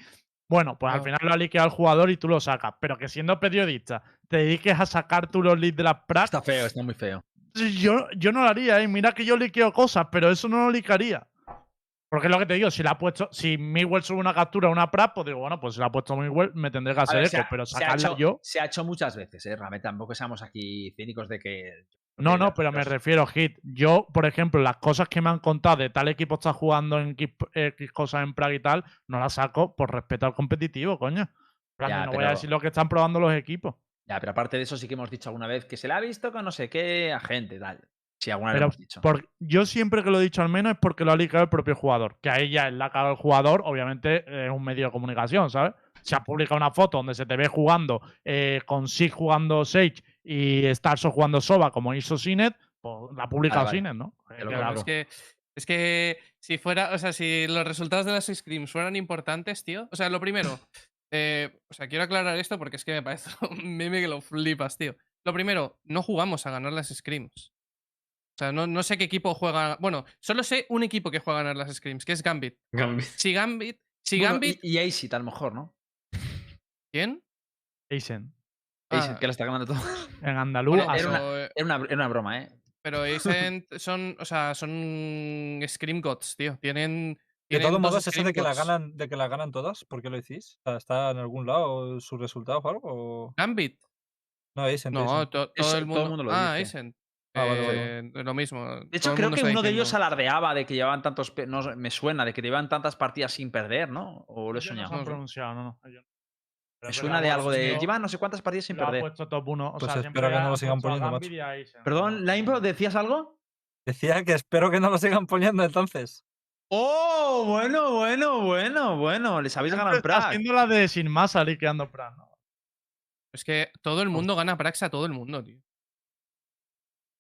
Bueno, pues al final lo ha liqueado el jugador y tú lo sacas. Pero que siendo periodista te dediques a sacar tú los leads de las Prat, Está feo, está muy feo. yo, yo no lo haría, ¿eh? Mira que yo liqueo cosas, pero eso no lo liquearía. Porque es lo que te digo, si la ha puesto, si Miguel sube una captura a una Prat, pues digo, bueno, pues si la ha puesto Miguel, me tendré que hacer ver, eco, se ha- pero se ha sacarla hecho- yo. Se ha hecho muchas veces, ¿eh? Realmente tampoco seamos aquí cínicos de que. No, no, pero me refiero, Hit. Yo, por ejemplo, las cosas que me han contado de tal equipo está jugando en X, X cosas en Prague y tal, no las saco por respeto al competitivo, coño. Ya, no voy a decir lo que están probando los equipos. Ya, pero aparte de eso, sí que hemos dicho alguna vez que se le ha visto con no sé qué agente, tal. Sí, alguna vez Pero lo hemos dicho. por- yo siempre que lo he dicho al menos es porque lo ha ligado el propio jugador. Que ahí ya es la cara del jugador, obviamente es un medio de comunicación, ¿sabes? Se ha publicado una foto donde se te ve jugando eh, con Sig jugando Sage y Starso jugando Soba como hizo Sinet, pues la ha publicado vale. Sinet, ¿no? Eh, que. Es que, es que si fuera, o sea, si los resultados de las screams fueran importantes, tío. O sea, lo primero, eh, o sea, quiero aclarar esto porque es que me parece un meme que lo flipas, tío. Lo primero, no jugamos a ganar las screams. O sea, no, no sé qué equipo juega. Bueno, solo sé un equipo que juega a ganar las screams, que es Gambit. Gambit. Si Gambit. Si Bueno, Gambit. y, y a lo mejor, ¿no? ¿Quién? Aizen. Ah. que lo está ganando todo. En andaluz, Bueno, era una- eh, Era una, era una broma, ¿eh? pero Ascent son. O sea, son Scream Gods, tío. Tienen. De todos dos modos, eso de que, la ganan, de que la ganan todas, ¿por qué lo sea, ¿Está en algún lado su resultado o algo? Gambit. No, Ascent, No, to- todo, el todo el mundo. lo ah, dice. Ah, vale, vale. Eh, lo mismo. De hecho, creo que uno de ellos alardeaba de que llevaban tantos. No, me suena, de que llevaban tantas partidas sin perder, ¿no? O lo he soñado. No no, no. Pero es suena verdad, de algo de. Llevan no sé cuántas partidas sin lo ha perder. puesto top 1. O Pues sea, espero que no lo sigan poniendo, macho. Perdón, Limebro, ¿decías algo? Decía que espero que no lo sigan poniendo entonces. ¡Oh! Bueno, bueno, bueno, bueno. Les habéis ganado en Siempre está haciendo la de sin masa liqueando ¿no? Es que todo el mundo gana Praxa a todo el mundo, tío.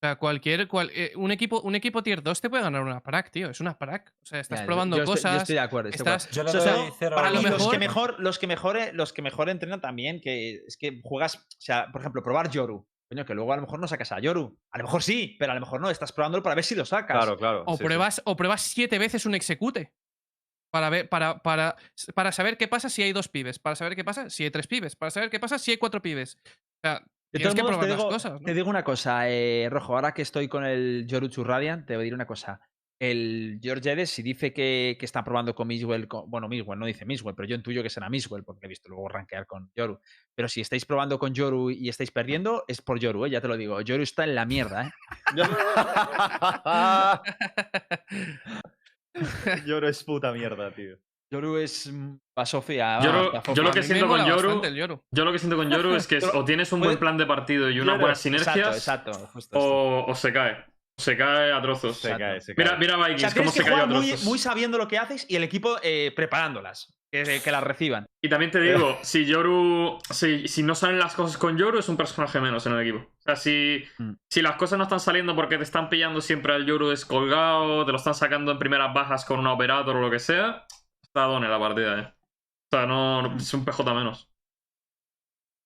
O sea, cualquier. cual- eh, un, equipo, un equipo tier 2 te puede ganar una prac, tío. Es una prac. O sea, estás Ya, probando yo cosas. yo estoy de acuerdo. estoy de acuerdo. estás- Yo le O sea, cero para a lo y los mejor- que mejor, los que mejor, los que mejor entrenan también, que es que juegas, o sea, por ejemplo, probar Yoru. Coño, que luego a lo mejor no sacas a Yoru. A lo mejor sí, pero a lo mejor no. Estás probándolo para ver si lo sacas. Claro, claro. O sí, sí. pruebas, o pruebas siete veces un execute. Para, ver, para, para, para saber qué pasa si hay dos pibes. Para saber qué pasa si hay tres pibes. Para saber qué pasa si hay cuatro pibes. O sea, De tienes todos que modos, probar te digo, las cosas. ¿no? te digo una cosa, eh, Rojo, ahora que estoy con el Yoruchu Radiant, te voy a decir una cosa. El George Edes, si dice que, que está probando con Miswell, con- bueno, Miswell no dice Miswell, pero yo intuyo que será Miswell, porque he visto luego rankear con Yoru. Pero si estáis probando con Yoru y estáis perdiendo, es por Yoru, ¿eh? ya te lo digo. Yoru está en la mierda, ¿eh? Lloro es puta mierda, tío. Yoru es mm, va Sofía. Yo lo- yo que siento con Yoru-. Yo lo que siento con Yoru es que es- o tienes un buen plan de partido y unas buenas sinergias, Exacto, exacto. justo o, o se cae. Se cae a trozos. Se cae, se Mira, cae. mira O sea, Vikings, cómo se cayó a muy, trozos. muy sabiendo lo que haces y el equipo eh, preparándolas, que, que las reciban. Y también te digo, si Yoru. Si, si no salen las cosas con Yoru, es un personaje menos en el equipo. O sea, si, Mm. si las cosas no están saliendo porque te están pillando siempre al Yoru descolgado, te lo están sacando en primeras bajas con un operator o lo que sea, está done la partida, eh. O sea, no, no- es un PJ menos.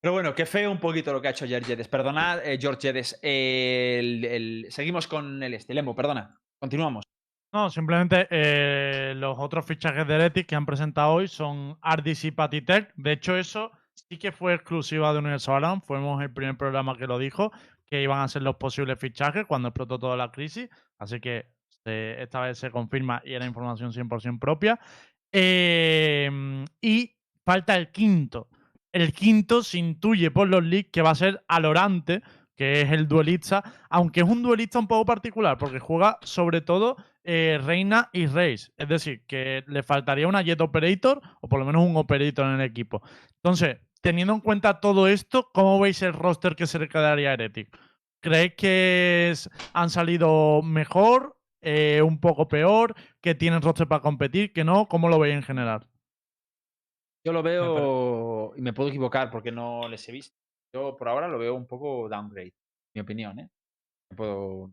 Pero bueno, que feo un poquito lo que ha hecho George Jedes. Perdonad, eh, George Jedes. eh, el- el- seguimos con el este. Lembo, perdona. Continuamos. No, simplemente eh, los otros fichajes de Heretic que han presentado hoy son Ardis y Patitech. De hecho, eso sí que fue exclusiva de Universo Alan. Fuimos el primer programa que lo dijo, que iban a ser los posibles fichajes cuando explotó toda la crisis. Así que se- esta vez se confirma y era información 100% propia. Eh, y falta el quinto. El quinto se intuye por los leaks que va a ser Alorante, que es el duelista, aunque es un duelista un poco particular, porque juega sobre todo eh, Reina y Reis. Es decir, que le faltaría una Jet Operator, o por lo menos un Operator en el equipo. Entonces, teniendo en cuenta todo esto, ¿cómo veis el roster que se le quedaría a Heretic? ¿Creéis que han salido mejor, eh, un poco peor, que tienen roster para competir, que no? ¿Cómo lo veis en general? Yo lo veo, y me puedo equivocar porque no les he visto. Yo por ahora lo veo un poco downgrade, mi opinión, ¿eh? Me puedo...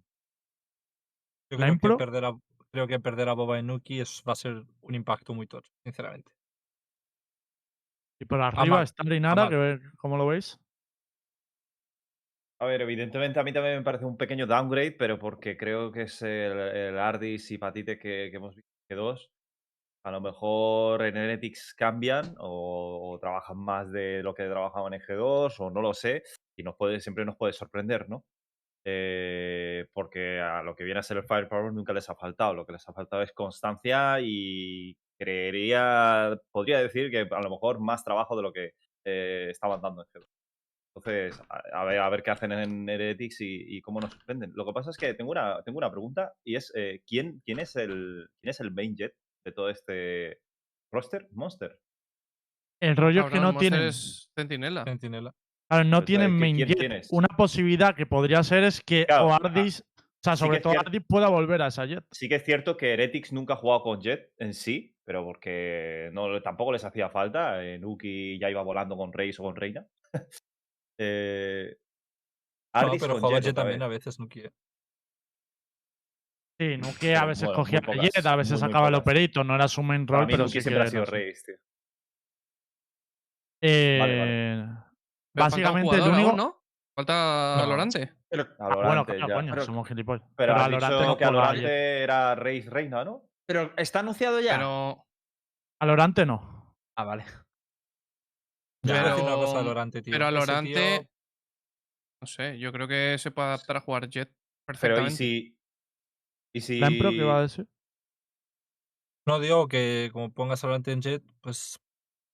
Yo ¿La creo que, perder a, creo que perder a Boba y Nuki es, va a ser un impacto muy tocho, sinceramente. Y por arriba está Rinara, que ¿cómo lo veis? A ver, evidentemente a mí también me parece un pequeño downgrade, pero porque creo que es el, Ardis y Patite que, hemos visto que dos. A lo mejor en Heretics cambian o, o trabajan más de lo que trabajaban en G2 o no lo sé. Y nos puede, siempre nos puede sorprender, ¿no? Eh, porque a lo que viene a ser el Firepower nunca les ha faltado. Lo que les ha faltado es constancia y creería, podría decir que a lo mejor más trabajo de lo que eh, estaban dando en G2. Entonces, a, a ver, a ver qué hacen en Heretics y, y cómo nos sorprenden. Lo que pasa es que tengo una, tengo una pregunta y es eh, ¿quién, quién, es el, ¿quién es el main jet de todo este roster? Monster. El rollo es que no Monster tienen, es Centinela. Centinela. claro, no Pero, tienen ¿qui- main jet. tienes? Una posibilidad que podría ser es que Claro, o ah, Ardis, o sea, sobre todo cierto. Ardis pueda volver a esa jet. Sí que es cierto que Heretics nunca ha jugado con Jet en sí, pero porque no, tampoco les hacía falta. Eh, Nuki ya iba volando con Reis o con Reina. Eh, No, pero otra también a veces, Nuki. eh. Sí, no que a veces bueno, cogía pocas, jet, a veces muy, muy sacaba el operator, no era su main Para rol, mí pero Nuki sí que siempre ha sido. Reis, tío. Eh, falta un básicamente el único. aún, ¿no? Falta No. Lorante. Pero, Ah, bueno, Alorante, coño, ya. coño, Pero- somos gilipollas. Pero, Alorante dicho no que a Alorante era Reis Reina, ¿no? pero ¿está anunciado ya? Pero. Alorante no. Ah, vale. Yo voy a decir una Pero- cosa a Lorante, tío. Pero a Ese Lorante. tío- No sé, yo creo que se puede adaptar a jugar Jet Pero ¿y perfectamente. si... ¿Y si... ¿La Impro qué va a decir? No digo que como pongas a Lorante en Jet, pues.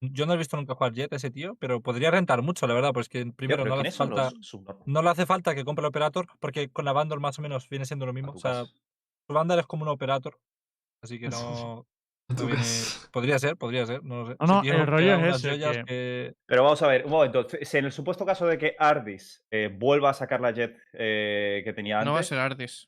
Yo no he visto nunca jugar Jet a ese tío, pero podría rentar mucho, la verdad, pues que Tío, primero ¿pero no le hace falta. No le hace falta que compre el operator, porque con la Vandal más o menos viene siendo lo mismo. O sea, su Vandal es como un operator. Así que no. Viene- Podría ser, podría ser, no lo sé. No, no, el rollo es ese, joyas que- que- Pero vamos a ver, un momento. Si en el supuesto caso de que Ardis eh, vuelva a sacar la jet eh, que tenía antes. No va a ser Ardis.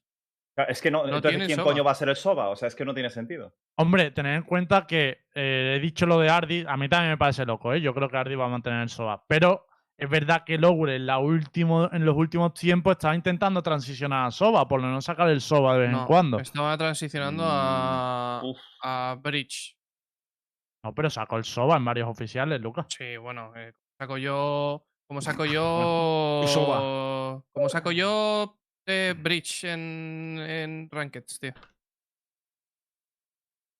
Es que no. no entonces, tiene ¿quién Soba. coño va a ser el Soba? O sea, es que no tiene sentido. Hombre, tened en cuenta que eh, he dicho lo de Ardis, a mí también me parece loco, ¿eh? Yo creo que Ardis va a mantener el SOA. Pero Es verdad que Lowre en, la último, en los últimos tiempos estaba intentando transicionar a Soba, por lo menos sacar el Soba de vez en cuando. Estaba transicionando a, Uf, a Bridge. No, pero sacó el Soba en varios oficiales, Lucas. Sí, bueno, eh, saco yo. ¿Cómo saco yo. Soba. ¿Cómo saco yo eh, Bridge en, en Rankeds, tío?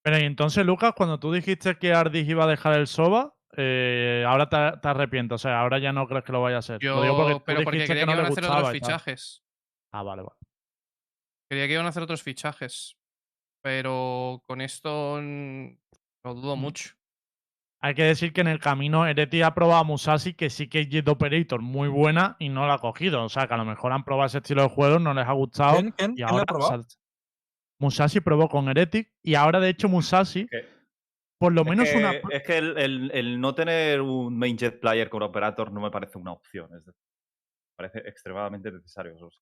Pero y entonces, Lucas, cuando tú dijiste que Ardis iba a dejar el Soba, eh, ahora te, te arrepientes. O sea, ahora ya no crees que lo vaya a hacer. Lo digo Yo, tú pero porque quería que, no iban a hacer otros fichajes. Ah, vale, vale. Quería que iban a hacer otros fichajes. Pero con esto lo dudo Mm. mucho. Hay que decir que en el camino Ereti ha probado a Musashi, que sí que es Jet Operator muy buena y no la ha cogido. O sea, que a lo mejor han probado ese estilo de juego, no les ha gustado. ¿Quién, quién, y quién lo ahora ha probado? Musashi probó con Heretic y ahora, de hecho, Musashi, por lo es menos que, una. es que el, el- el no tener un main jet player con operator no me parece una opción. Es decir, me parece extremadamente necesario. o sea,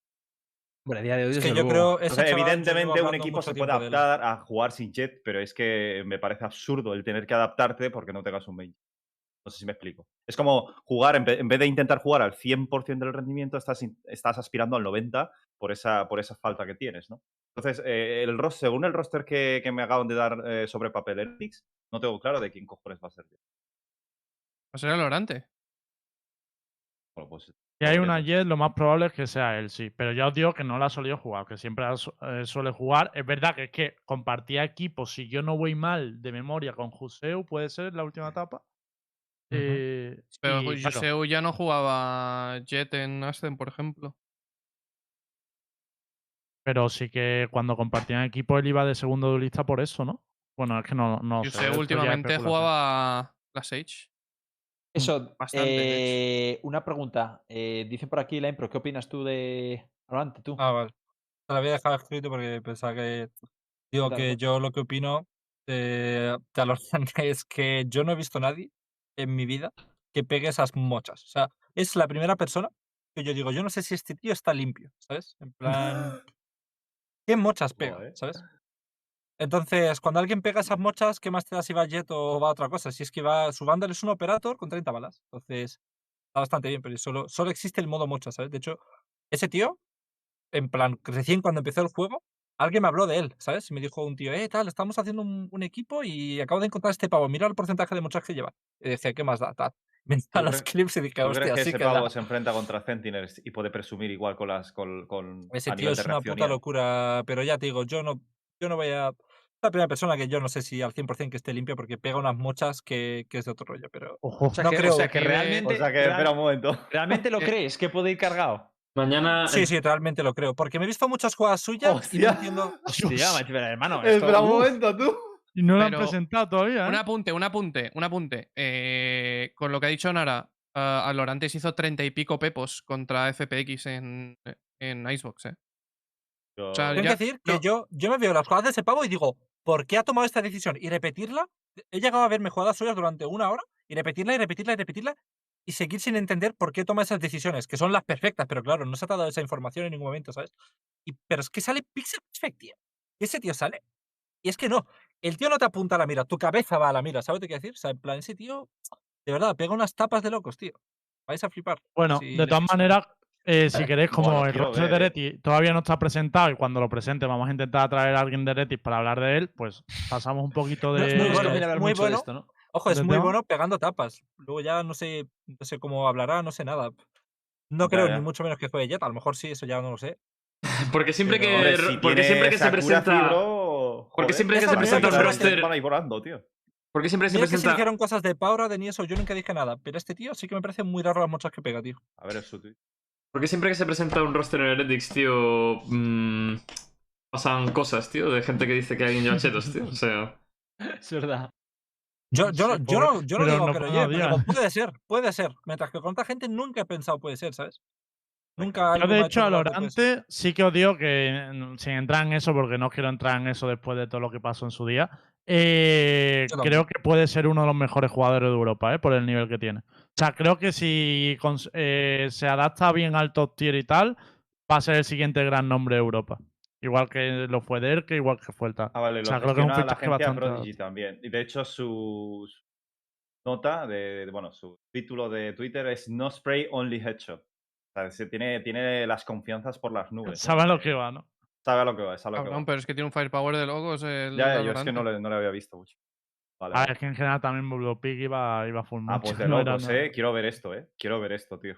Hombre, a día de hoy, Es que yo creo. O sea, evidentemente un equipo se puede adaptar a jugar sin jet, pero es que me parece absurdo el tener que adaptarte porque no tengas un main jet. No sé si me explico. Es como jugar, en ve- en vez de intentar jugar al 100% del rendimiento, estás, estás aspirando al 90% por esa, por esa falta que tienes, ¿no? Entonces, eh, el ros- según el roster que, que me acaban de dar eh, sobre papel Heretics, no tengo claro de quién cojones va a ser. Va a ser el Lorante. Bueno, pues, Si hay una. Jet, lo más probable es que sea él, sí. Pero ya os digo que no la ha solido jugar, que siempre eh, suele jugar. Es verdad que es que compartía equipo, si yo no voy mal de memoria con Juseu, puede ser la última etapa. Eh, Pero y, claro, Joseu ya no jugaba Jet en Aston, por ejemplo. Pero sí que cuando compartían equipo él iba de segundo duelista por eso, ¿no? Bueno, es que no, no sé. Ya es últimamente jugaba la Sage. Eso, Bastante, de eh, una pregunta. Eh, dice por aquí la impro, ¿qué opinas tú de Adelante, tú? Ah, vale. Te lo había dejado escrito porque pensaba que. Digo Dale, que dale. yo lo que opino de, de Alorán es que yo no he visto a nadie en mi vida que pegue esas mochas. O sea, es la primera persona que yo digo, yo no sé si este tío está limpio, ¿sabes? En plan. ¿Qué mochas pega? Joder. ¿Sabes? Entonces, cuando alguien pega esas mochas, ¿qué más te da si va Jet o va a otra cosa? Si es que va, su bundle es un operator con 30 balas. Entonces, está bastante bien, pero solo, solo existe el modo mocha, ¿sabes? De hecho, ese tío, en plan, recién cuando empezó el juego, alguien me habló de él, ¿sabes? Y me dijo un tío, eh, tal, estamos haciendo un, un equipo y acabo de encontrar este pavo, mira el porcentaje de mochas que lleva. Y decía, ¿qué más da? Tal. Entraban los crees- clips y dije, ¿Tú hostia, crees que sí ese que da". pavo se enfrenta contra Sentinels y puede presumir igual con las con, con Ese a tío nivel es de una puta locura, pero ya te digo, yo no, yo no voy a... Es la primera persona que yo no sé si al 100% que esté limpio porque pega unas mochas que, que es de otro rollo, pero... Ojo. O sea, no que, o creo sea, que realmente. O sea que, espera un momento. ¿Realmente lo crees que puede ir cargado? Mañana. Sí, sí, realmente lo creo, porque me he visto muchas jugadas suyas y no Hostia. entiendo... Hostia, hermano. esto- Espera un momento, tú. Y no lo han presentado todavía, ¿eh? Un apunte, un apunte, un apunte. Eh, con lo que ha dicho Nara, uh, Alorantes hizo treinta y pico pepos contra FPX en, en Icebox, ¿eh? Yo- sea, Tengo ya- que decir que no. yo, yo me veo las jugadas de ese pavo y digo, ¿por qué ha tomado esta decisión? Y repetirla, he llegado a verme jugadas suyas durante una hora y repetirla y repetirla y repetirla y seguir sin entender por qué toma esas decisiones, que son las perfectas, pero claro, no se ha dado esa información en ningún momento, ¿sabes? Y, pero es que sale Pixel Perfect, tío. Ese tío sale. Y es que no, el tío no te apunta a la mira, tu cabeza va a la mira, ¿sabes lo que quiero decir? O sea, en plan, ese tío, de verdad, pega unas tapas de locos, tío. Vais a flipar. Bueno, si de todas maneras, eh, si queréis, como Bueno, el roster de ver. Ereti todavía no está presentado y cuando lo presente vamos a intentar traer a alguien de Ereti para hablar de él, pues pasamos un poquito No, de... es muy Es que bueno, es muy de bueno. esto, ¿no? Ojo, es ¿Del muy tema? bueno pegando tapas. Luego ya no sé, no sé cómo hablará, no sé nada. No Ya, creo ya. ni mucho menos que juegue Jet. A lo mejor sí, eso ya no lo sé. Porque siempre Pero, que. Hombre, si porque siempre que se presenta. Fibro, Porque joder, siempre que se presenta que roster. Van a ir volando, tío. Porque siempre que se Mira que se presenta. dijeron cosas de Power ni eso, yo nunca dije nada. Pero este tío sí que me parece muy raro las muchas que pega, tío. A ver, es su tweet. Porque siempre que se presenta un roster en Heretics, tío. mm, pasan cosas, tío, de gente que dice que alguien lleva chetos, tío. O sea. Es verdad. Yo, yo, Sí, yo, no, yo no pero digo no que lo por lleve, pero puede ser, puede ser. Mientras que con otra gente nunca he pensado puede ser, ¿sabes? Nunca Yo, de ha hecho, a dudar de puede ser. Lorante sí que os digo que, sin entrar en eso, porque no quiero entrar en eso después de todo lo que pasó en su día, eh, creo que puede ser uno de los mejores jugadores de Europa, ¿eh? por el nivel que tiene. O sea, creo que si eh, se adapta bien al top tier y tal, va a ser el siguiente gran nombre de Europa. Igual que lo fue Derke, igual que fue el tal. Ah, vale, O lo sea, creo que es un fichaje bastante Prodigy también. Y de hecho, sus, nota de, de- bueno, su título de Twitter es No Spray Only Headshot. O sea, se tiene, tiene las confianzas por las nubes. Sabe a lo que va, ¿no? Sabe a lo que va, sabe a lo que Cabrón, va. pero es que tiene un firepower de locos. El Ya, ya, yo es que no le, no le había visto mucho. Vale, A ver, es que en general también Blue Pig iba, iba full Ah, pues de no era locos, eh. Quiero ver esto, eh. Quiero ver esto, tío.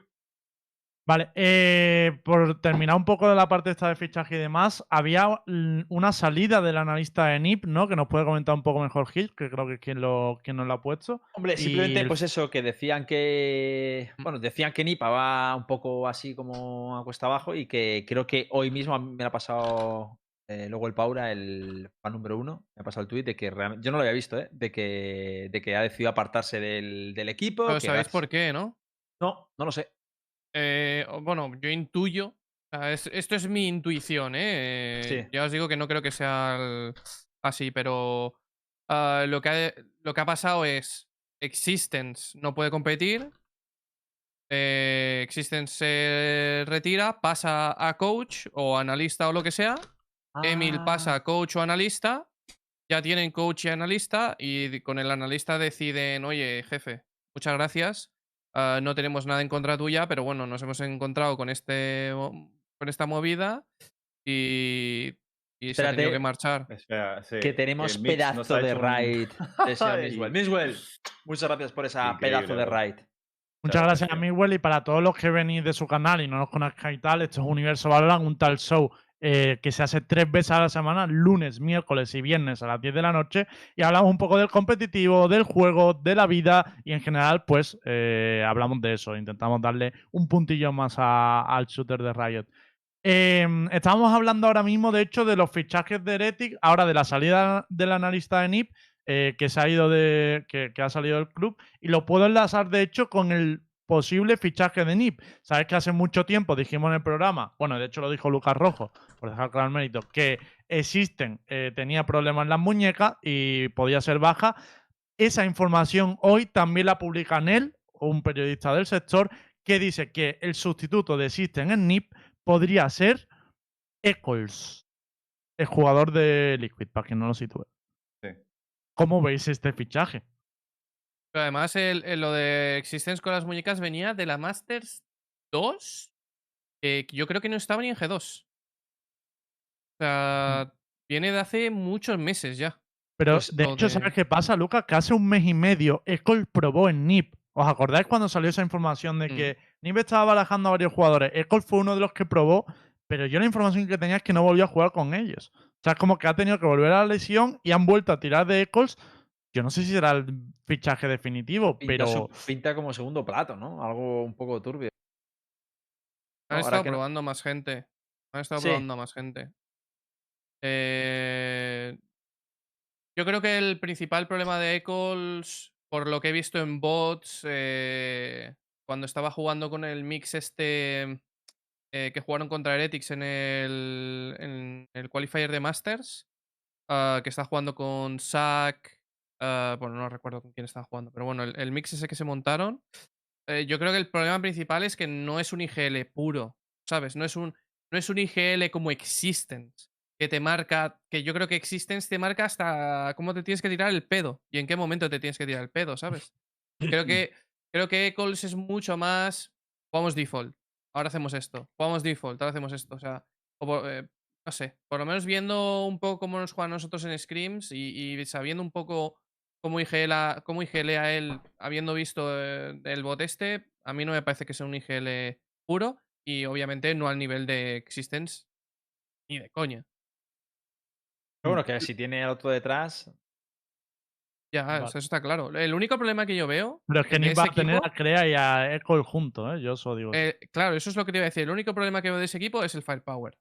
Vale, eh, por terminar un poco de la parte esta de fichaje y demás, había mm, una salida del analista de NIP, ¿no? Que nos puede comentar un poco mejor Gil, que creo que es quien, lo, quien nos lo ha puesto. Hombre, simplemente, el- pues eso, que decían que. Bueno, decían que Nipa va un poco así como a cuesta abajo y que creo que hoy mismo a mí me lo ha pasado eh, luego el Paura, el fan número uno, me ha pasado el tuit de que realmente. Yo no lo había visto, ¿eh? De que, de que ha decidido apartarse del, del equipo. Pero que sabéis gracias- por qué, ¿no? No, no lo sé. Eh, bueno, yo intuyo. es- esto es mi intuición, ¿eh? Sí. Ya os digo que no creo que sea el- así, pero ah, lo, que ha, lo que ha pasado es Existence no puede competir. eh, Existence se retira, pasa a coach o analista o lo que sea. Emil pasa Ah, a coach o analista. Ya tienen coach y analista y con el analista deciden, oye, jefe, muchas gracias. Ah, no tenemos nada en contra tuya, pero bueno, nos hemos encontrado con, este, con esta movida y, y se ha tenido que marchar. Espera, sí, Que tenemos pedazo de un- raid Ay. Miswell. Miswell, muchas gracias por esa Increíble, pedazo de raid. Muchas gracias a. Miguel y para todos los que venís de su canal y no nos conozcáis y tal, esto es Universo Valorant, un tal show eh, que se hace tres veces a la semana, lunes, miércoles y viernes a las 10 de la noche, y hablamos un poco del competitivo, del juego, de la vida y en general, pues eh, hablamos de eso, intentamos darle un puntillo más al shooter de Riot. Em, estábamos hablando ahora mismo, de hecho, de los fichajes de Heretic, ahora de la salida del analista de NIP, eh, que se ha ido de. Que ha salido del club. Y lo puedo enlazar, de hecho, con el posible fichaje de NIP. Sabes que hace mucho tiempo dijimos en el programa, bueno, de hecho lo dijo Lucas Rojo, por dejar claro el mérito, que existen, eh, tenía problemas en las muñecas y podía ser baja. Esa información hoy también la publica Nel, un periodista del sector, que dice que el sustituto de System en NIP podría ser Eccles, el jugador de Liquid, para quien no lo sitúe. Sí. ¿Cómo veis este fichaje? Pero además, el, el- lo de Existence con las muñecas venía de la Masters 2, que yo creo que no estaba ni en G2. O sea, viene de hace muchos meses ya. Pero Pues de hecho, de- ¿sabes qué pasa, Lucas? Que hace un mes y medio Ecol probó en NIP. ¿Os acordáis cuando salió esa información de Mm. que NIP estaba barajando a varios jugadores? Ecol fue uno de los que probó, pero yo la información que tenía es que no volvió a jugar con ellos. O sea, es como que ha tenido que volver a la lesión y han vuelto a tirar de Ecols. Yo no sé si será el fichaje definitivo, Pinta, pero su- pinta como segundo plato, ¿no? Algo un poco turbio. Han Ahora estado que no- probando más gente. Han estado Sí. probando más gente. Eh, Yo creo que el principal problema de Eccles, por lo que he visto en bots, eh, cuando estaba jugando con el mix este eh, que jugaron contra Heretics en el, en el qualifier de Masters, ah, que está jugando con Zack, ah, bueno, no recuerdo con quién estaba jugando, pero bueno, el, el mix ese que se montaron, eh, yo creo que el problema principal es que no es un IGL puro, ¿sabes? No es un, no es un IGL como Existence, que te marca, que yo creo que Existence te marca hasta cómo te tienes que tirar el pedo y en qué momento te tienes que tirar el pedo, ¿sabes? Creo que, creo que Eccles es mucho más, jugamos default, ahora hacemos esto, jugamos default, ahora hacemos esto, o sea, o eh, no sé, por lo menos viendo un poco cómo nos juegan nosotros en scrims y, y sabiendo un poco cómo IGL, cómo IGL a él, habiendo visto eh, el bot este, a mí no me parece que sea un IGL puro y obviamente no al nivel de Existence ni de coña. Pero bueno, que si tiene al otro detrás. Ya, o Vale. sea, eso está claro. El único problema que yo veo. Pero es que ni va a tener equipo- a Crea y a Ecol juntos, ¿eh? Yo eso digo. eh, claro, eso es lo que te iba a decir. El único problema que veo de ese equipo es el firepower.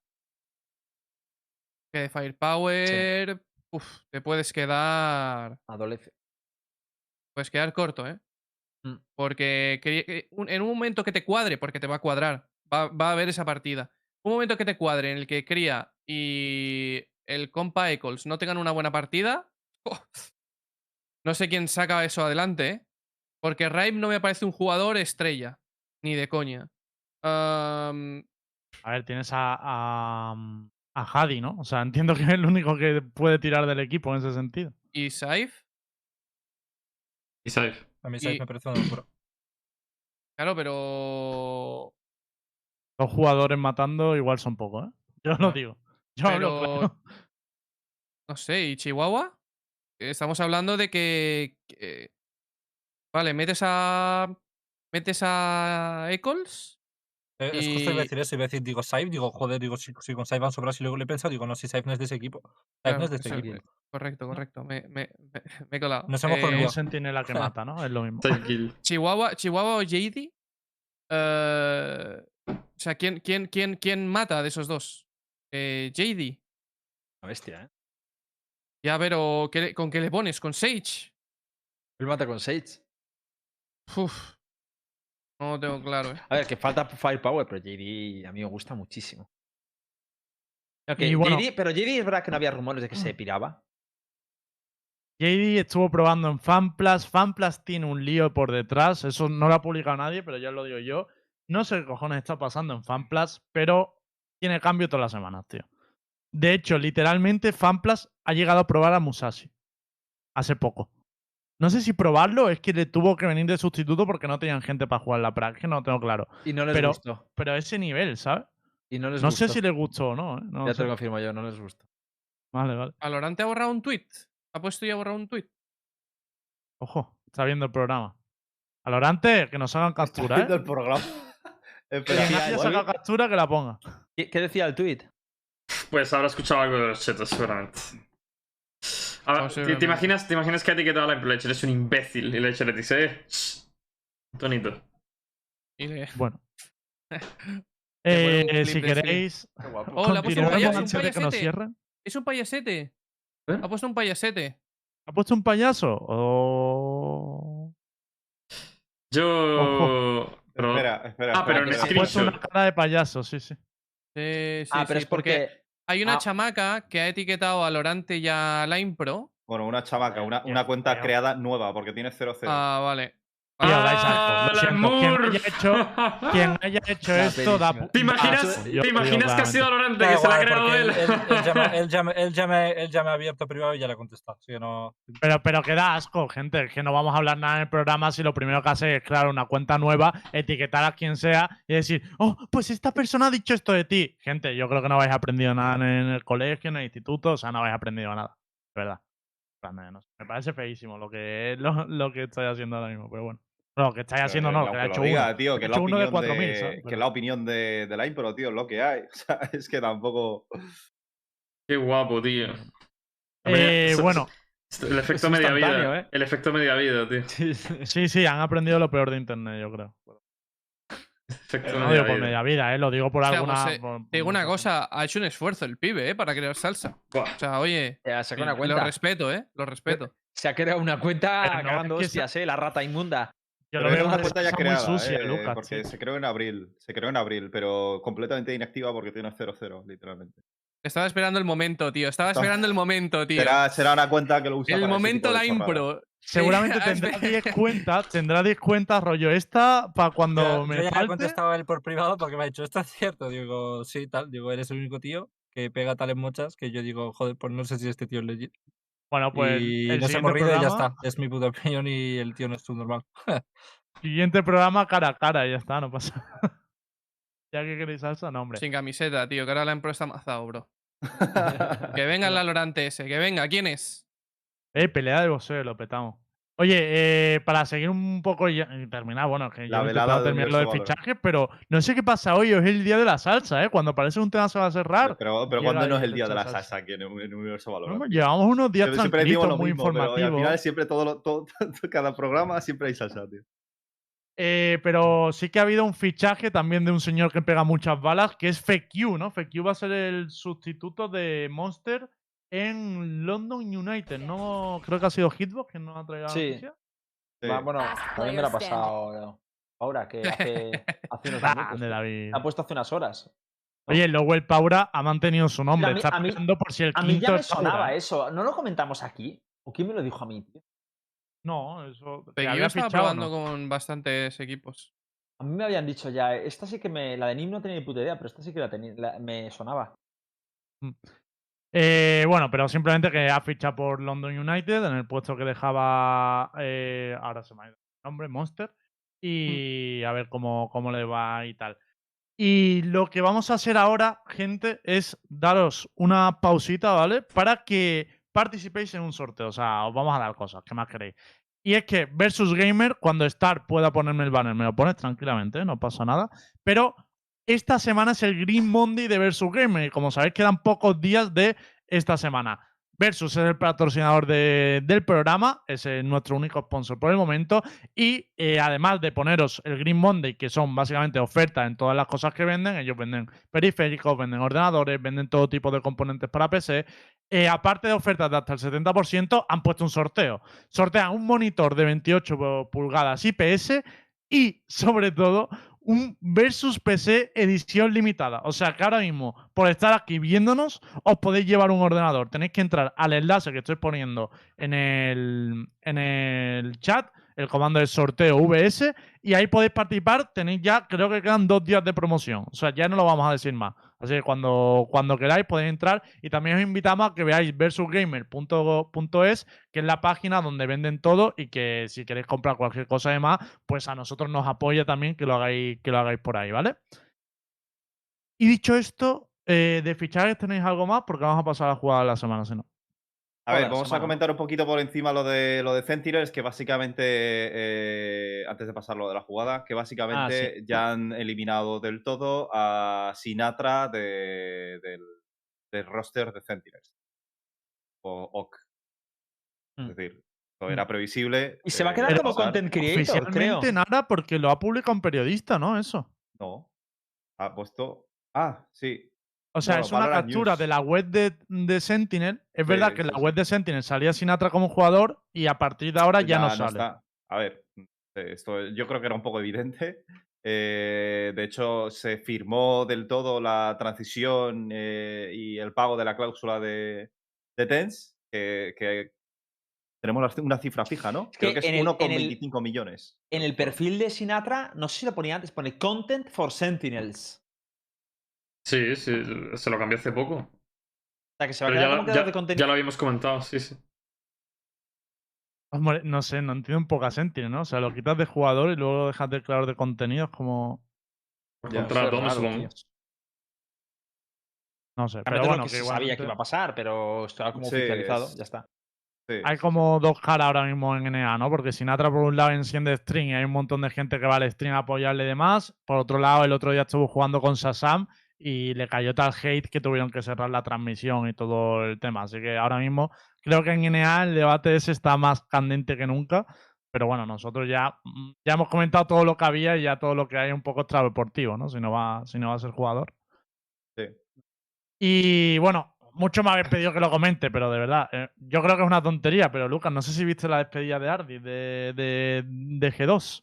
Que de firepower. Uf, te puedes quedar. Adolece. Puedes quedar corto, ¿eh? Mm. Porque en un momento que te cuadre, porque te va a cuadrar, va, va a haber esa partida. Un momento que te cuadre en el que Cría y el compa Eccles no tengan una buena partida. ¡oh! No sé quién saca eso adelante, ¿eh? Porque Raib no me parece un jugador estrella. Ni de coña. A ver, tienes a, a, a Hadi, ¿no? O sea, entiendo que es el único que puede tirar del equipo en ese sentido. ¿Y Saif? Y Saif. A mí Saif Y- me parece una locura. Claro, pero. Dos jugadores matando igual son pocos, ¿eh? Yo lo No. digo. Yo hablo Pero. claro. No sé, ¿y Chihuahua? Estamos hablando de que. que- Vale, metes a. Metes a Eccles. Eh, Es justo iba a decir eso, iba a decir, digo, Saif, digo, joder, digo, si, si con Saif van sobrados y luego le he pensado, digo, no, si Saif no es de ese equipo. Saif no es de este eso- equipo. Correcto, correcto. Me, me, me- me he colado. Nos hemos Eh, sentinela que mata, ¿no? Es lo mismo. Chihuahua, Chihuahua o JD. eh, o sea, ¿quién, quién, quién, ¿quién mata de esos dos? Eh, JD. Una bestia, ¿eh? Ya, pero ¿qué le- ¿con qué le pones? ¿Con Sage? Él mata con Sage. Uf. No lo tengo claro, ¿eh? A ver, que falta firepower, pero JD a mí me gusta muchísimo. Bueno- JD pero JD es verdad que no había rumores de que se piraba. JD estuvo probando en FanPlus. FanPlus tiene un lío por detrás. Eso no lo ha publicado nadie, pero ya lo digo yo. No sé qué cojones está pasando en FanPlus, pero tiene cambio todas las semanas, tío. De hecho, literalmente, FanPlus ha llegado a probar a Musashi. Hace poco. No sé si probarlo es que le tuvo que venir de sustituto porque no tenían gente para jugar la praga. Es que no lo tengo claro. Y no les Pero- gustó. Pero ese nivel, ¿sabes? Y no les No gustó. sé si les gustó o no. ¿eh? No Ya te sé. lo confirmo yo, no les gustó. Vale, vale. Valorante ha borrado un tweet. Ha puesto y ha borrado un tweet. Ojo, está viendo el programa. Alorante, que nos hagan captura, Viendo ¿eh? el programa. Espera, sacado tweet? captura, que la ponga. ¿Qué, qué decía el tweet? Pues habrá escuchado algo de los chetos, seguramente. ¿Te, te imaginas, ¿Te imaginas que ha etiquetado a la Impro? Le eres un imbécil y le eche le dice, eh, shh, tonito. Bueno. Eh, si queréis, guapo. Oh, le ha puesto un continuemos payaso, un antes de que nos cierren. Es un payasete. ¿Eh? Ha puesto un payasete. ¿Ha puesto un payaso? O... Yo. Pero, espera, espera. Ah, pero en Ha puesto una cara de payaso, sí, sí. Sí, sí, ah, pero sí, es porque. Hay una ah. chamaca que ha etiquetado a Lorante y a Line Pro. Bueno, una chamaca, una, Qué una cuenta creada nueva, porque tiene 0-0. Ah, vale. Tío, dais asco, ¡Ah, lo la siento. Quien haya hecho, quien haya hecho Una esto da... ¿Te da imaginas, asco, yo ¿te lo digo imaginas que ha sido. Lorante que se la ha creado él? él, él ya me, él, ya me, él, ya me, él ya me ha abierto privado y ya le he contestado. Así que no. Pero, pero que da asco, gente. Es que no vamos a hablar nada en el programa si lo primero que hace es crear una cuenta nueva, etiquetar a quien sea y decir, oh, pues esta persona ha dicho esto de ti. Gente, yo creo que no habéis aprendido nada en el colegio, en el instituto, o sea, no habéis aprendido nada. De verdad. Me parece feísimo lo que, lo, lo que estoy haciendo ahora mismo, pero bueno. No, lo que estáis haciendo no, que lo ha hecho lo diga, uno. tío, que la hecho uno de opinión 4.000, de, ¿sabes? que la opinión de, de la impro, tío, es lo que hay. O sea, es que tampoco. Qué guapo, tío. Eh, bueno, El efecto es media vida. ¿eh? El efecto media vida, tío. sí, sí, han aprendido lo peor de internet, yo creo. Efecto No media digo por vida. media vida, ¿eh? lo digo por O sea, alguna. pues, eh, por- Te digo por una cosa, ha hecho un esfuerzo el pibe, ¿eh? Para crear salsa. Buah. O sea, oye, Ya sacó una lo cuenta. respeto, ¿eh? Lo respeto. Se ha creado una cuenta no, cagando es que hostias, ¿eh? La rata inmunda. Yo Pero lo veo una una cuenta ya cosa muy creada, sucia, eh, Lucas, porque se creó en abril. Se creó en abril, pero completamente inactiva porque tiene 0-0, literalmente. Estaba esperando el momento, tío. Estaba esperando el momento, tío. Será, será una cuenta que lo usa el para momento la impro. Seguramente tendrá espe- 10 cuentas, tendrá 10 cuentas rollo esta para cuando Yo- yo me ya le he falte. contestado a él por privado porque me ha dicho, ¿esto es cierto? Digo, sí, tal. Digo, eres el único tío que pega tales mochas que yo digo, joder, pues no sé si este tío es legit. Bueno, pues y el nos hemos y ya programa, está. Es mi puta opinión y el tío no es tu normal. siguiente programa cara a cara, y ya está, no pasa. ya que queréis salsa, no, hombre. Sin camiseta, tío, que ahora la impro está mazado, bro. Que venga el Lorante ese, que venga, ¿quién es? Eh, pelea de boxeo, lo petamos. Oye, eh, para seguir un poco y y terminar, bueno, que La yo he terminar lo de universo fichajes, pero no sé qué pasa hoy, es el día de la salsa, ¿eh? Cuando parece un tema se va a cerrar. Pero, pero cuando no es el día de la salsa. salsa aquí en, el- en Universo Valorant. pues llevamos unos días lo muy mismo, pero al informativos. final siempre todo, lo- todo, cada programa siempre hay salsa, tío. Eh, pero sí que ha habido un fichaje también de un señor que pega muchas balas, que es FQ, ¿no? FQ va a ser el sustituto de Monster en London United. No creo que ha sido Hitbox quien nos ha traído la Sí. noticia. Sí. Va, bueno, también me la ha pasado ahora, que hace, hace unos Ah, minutos. La David. ha puesto hace unas horas. Oye, luego el Paura ha mantenido su nombre. a mí- Está mí- por si el A mí quinto ya me es Paura, sonaba eso. ¿No lo comentamos aquí? ¿O quién me lo dijo a mí, tío? No, eso. ¿te Peguillo había estaba probando no? con bastantes equipos. A mí me habían dicho ya, esta sí que me. La de Nim no tenía ni puta idea, pero esta sí que la tenía, la- me sonaba. Eh, bueno, pero simplemente que ha fichado por London United en el puesto que dejaba. eh, ahora se me ha ido. nombre Monster, y a ver cómo, cómo le va y tal. Y lo que vamos a hacer ahora, gente, es daros una pausita, ¿vale? Para que participéis en un sorteo. O sea, os vamos a dar cosas, ¿qué más queréis? Y es que Versus Gamer, cuando Star pueda ponerme el banner, me lo pones tranquilamente, ¿eh? no pasa nada. Pero esta semana es el Green Monday de Versus Gamer. Como sabéis, quedan pocos días de esta semana. Versus es el patrocinador de- del programa, es eh, nuestro único sponsor por el momento. Y eh, además de poneros el Green Monday, que son básicamente ofertas en todas las cosas que venden, ellos venden periféricos, venden ordenadores, venden todo tipo de componentes para PC. eh, aparte de ofertas de hasta el 70%, han puesto un sorteo. Sortean un monitor de 28 pu- pulgadas IPS y, sobre todo, un Versus PC edición limitada. O sea que ahora mismo, por estar aquí viéndonos, os podéis llevar un ordenador. Tenéis que entrar al enlace que estoy poniendo en el, en el chat, el comando de sorteo VS, y ahí podéis participar. Tenéis ya, creo que quedan dos días de promoción. O sea, ya no lo vamos a decir más. Así que cuando, cuando queráis podéis entrar y también os invitamos a que veáis versusgamer.es, que es la página donde venden todo y que si queréis comprar cualquier cosa de más, pues a nosotros nos apoya también que lo hagáis, que lo hagáis por ahí, ¿vale? Y dicho esto, eh, de fichajes tenéis algo más porque vamos a pasar a de la semana, si no. A ver, vamos a comentar un poquito por encima lo de lo de Sentinels, que básicamente, eh, antes de pasar lo de la jugada, que básicamente ya han eliminado del todo a Sinatra de- del, del roster de Sentinels. O OC. Mm. Es decir, esto era previsible. Y se va a eh, quedar como pasar. content creator, creo. Oficialmente nada porque lo ha publicado un periodista, ¿no? Eso. No. Ha puesto. Ah, sí. O sea, es una captura News. de la web de, de Sentinel. Es verdad Sí, que en sí, la sí. web de Sentinel salía Sinatra como jugador y a partir de ahora ya, no sale. está. A ver, eh, esto yo creo que era un poco evidente. Eh, de hecho, se firmó del todo la transición eh, y el pago de la cláusula de, de TENS, que, que tenemos una cifra fija, ¿no? Creo que que es en el- en el- 1,25 millones. En el perfil de Sinatra, no sé si lo ponía antes, pone Content for Sentinels. Sí, sí, se lo cambié hace poco. O sea, que se va a quedar ya, como creador ya- de contenido. ya lo habíamos comentado, sí, sí. No sé, no entiendo un poco a Sentinel, ¿no? O sea, lo quitas de jugador y luego lo dejas de creador de contenidos como. Por contrato, supongo. tío. No sé, pero bueno, que sabía que iba a pasar, pero está como Sí, oficializado, es- ya está. Sí, Hay sí, como dos caras ahora mismo en NA, ¿no? Porque Sinatra por un lado enciende stream y hay un montón de gente que va al stream a apoyarle y demás. Por otro lado, el otro día estuvo jugando con Sasam y le cayó tal hate que tuvieron que cerrar la transmisión y todo el tema. Así que ahora mismo creo que en NA el debate ese está más candente que nunca. Pero bueno, nosotros ya, mm, ya hemos comentado todo lo que había y ya todo lo que hay un poco extradeportivo, ¿no? Si no va, si no va a ser jugador. Sí. Y bueno, mucho me habéis pedido que lo comente, pero de verdad, eh, yo creo que es una tontería, pero Lucas, no sé si viste la despedida de Ardi de, de, de G2.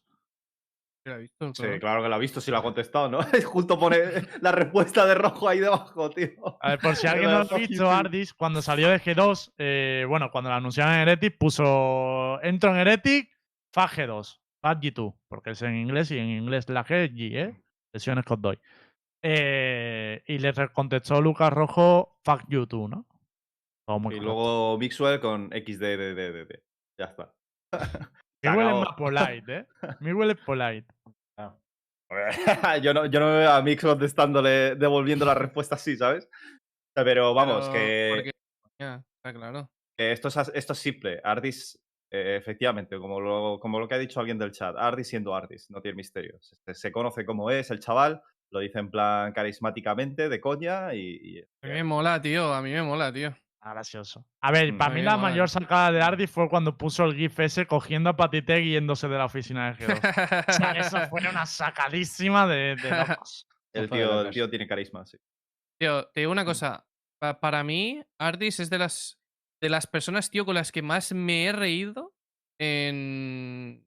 Visto, Sí, claro. que lo ha visto, si lo ha contestado, ¿no? Justo pone la respuesta de rojo ahí debajo, tío. A ver, por si alguien la no lo ha visto. Ardis, cuando salió de G2, eh, bueno, cuando lo anunciaron en Heretic, puso entro en Heretic, FAG G2, FAG G2, porque es en inglés y en inglés la G G, ¿eh? Lesiones que os doy. Eh, y le contestó Lucas Rojo, fuck you too, ¿no? Todo muy Y correcto. luego Mixwell con XDDDD. Ya está. Mi huele es más polite, ¿eh? Mi huele es polite. yo, no, yo no me veo a Mix contestándole, devolviendo la respuesta así, ¿sabes? Pero vamos, Pero, que, porque- está claro. que esto, es, as- esto es simple. Ardis, eh, efectivamente, como lo, como lo que ha dicho alguien del chat, Ardis siendo Ardis, no tiene misterio. Se, se conoce cómo es el chaval, lo dice en plan carismáticamente, de coña y. y- A mí me mola, tío. A mí me mola, tío. Ah, gracioso. A ver, Mm. para mí la mayor sacada de Ardi fue cuando puso el GIF ese cogiendo a Patiteg y yéndose de la oficina de G2. O sea, eso fue una sacadísima de, de locos. el, tío, el tío tiene carisma, sí. Tío, te digo una cosa. pa- para mí, Ardis es de las, de las personas, tío, con las que más me he reído en.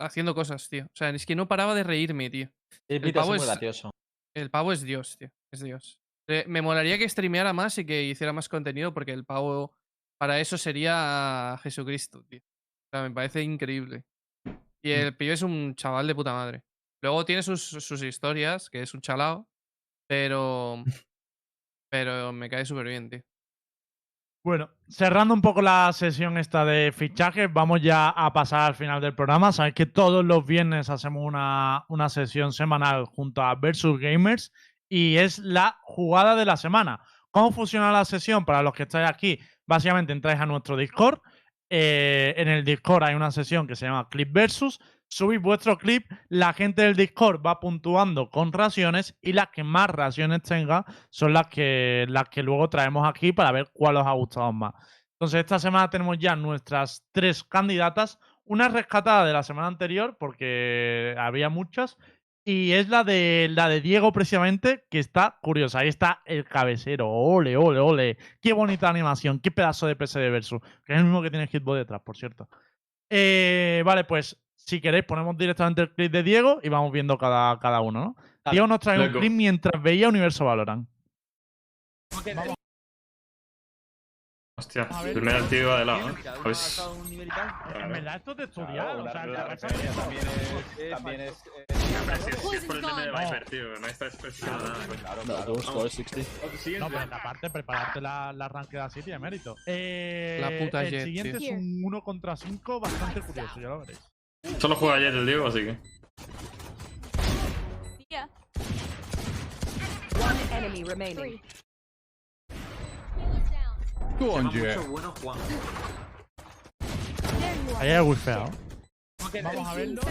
haciendo cosas, tío. O sea, es que no paraba de reírme, tío. El El Pita es pavo muy es- gracioso. El pavo es Dios, tío. Es Dios. Eh, me molaría que streameara más y que hiciera más contenido porque el pavo para eso sería Jesucristo, tío. O sea, me parece increíble. Y el pibe es un chaval de puta madre. Luego tiene sus, sus historias, que es un chalao, pero. Pero me cae súper bien, tío. Bueno, cerrando un poco la sesión esta de fichajes, vamos ya a pasar al final del programa. Sabéis que todos los viernes hacemos una, una sesión semanal junto a Versus Gamers y es la jugada de la semana. ¿Cómo funciona la sesión? Para los que estáis aquí, básicamente entráis a nuestro Discord. Eh, en el Discord hay una sesión que se llama Clip Versus. Subís vuestro clip, la gente del Discord va puntuando con raciones y las que más raciones tenga son las que, las que luego traemos aquí para ver cuál os ha gustado más. Entonces, esta semana tenemos ya nuestras tres candidatas. Una rescatada de la semana anterior, porque había muchas, y es la de, la de Diego, precisamente, que está curiosa. Ahí está el cabecero. Ole, ole, ole. Qué bonita animación. Qué pedazo de PSD Versus. Que es el mismo que tiene Hitbox detrás, por cierto. Eh, vale, pues si queréis, ponemos directamente el clip de Diego y vamos viendo cada, cada uno, ¿no? Dale. Diego nos trae un clip mientras veía Universo Valorant. Hostia, ver. primero el tío iba de lado, ¿eh? Tal. En verdad, esto es de estudiar. Claro, o sea, la- también es, también es por el meme de Viper, tío. No está especificado nada. claro, No, claro. two score 60. No, pero aparte, prepararte la, la ranked así tiene mérito. Eh, La puta el Jet, siguiente sí. es un 1 contra 5 bastante curioso, ya lo veréis. Solo juega Jet el Diego, así que. One enemy remaining. Go on, Jet. Ahí hay wifeado. Vamos a verlo.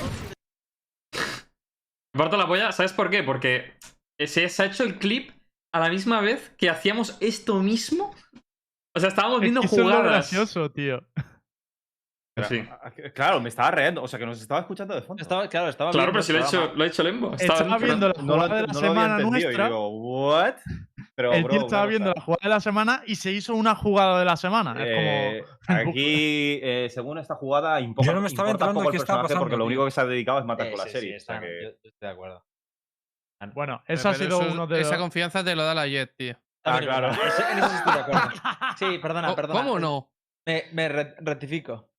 Me parto la polla, ¿sabes por qué? Porque se, ha hecho el clip a la misma vez que hacíamos esto mismo. O sea, estábamos Es viendo que eso es lo jugadas. gracioso, tío. Sí. Claro, me estaba riendo, o sea que nos estaba escuchando de fondo. Estaba, claro, estaba Claro, pero si lo ha hecho, programa. lo ha hecho Lembo. Estaba viendo la no jugada de la no semana entendido y nuestra. digo, ¿what? Pero, El bro, tío estaba viendo la jugada de la semana y se hizo una jugada de la semana. sea, Es eh, como. aquí, eh, según esta jugada, importa, Yo no me estaba el qué estaba personaje porque pasando, lo único que se ha dedicado es matar Eh, con la sí, serie. sí, está- que- yo- yo estoy de acuerdo. Bueno, Pero eso ha sido eso- uno de Esa confianza te lo da la Jet, tío. Ah, claro. En eso sí estoy de acuerdo. Sí, perdona, perdona. ¿Cómo no? Me, me re- rectifico.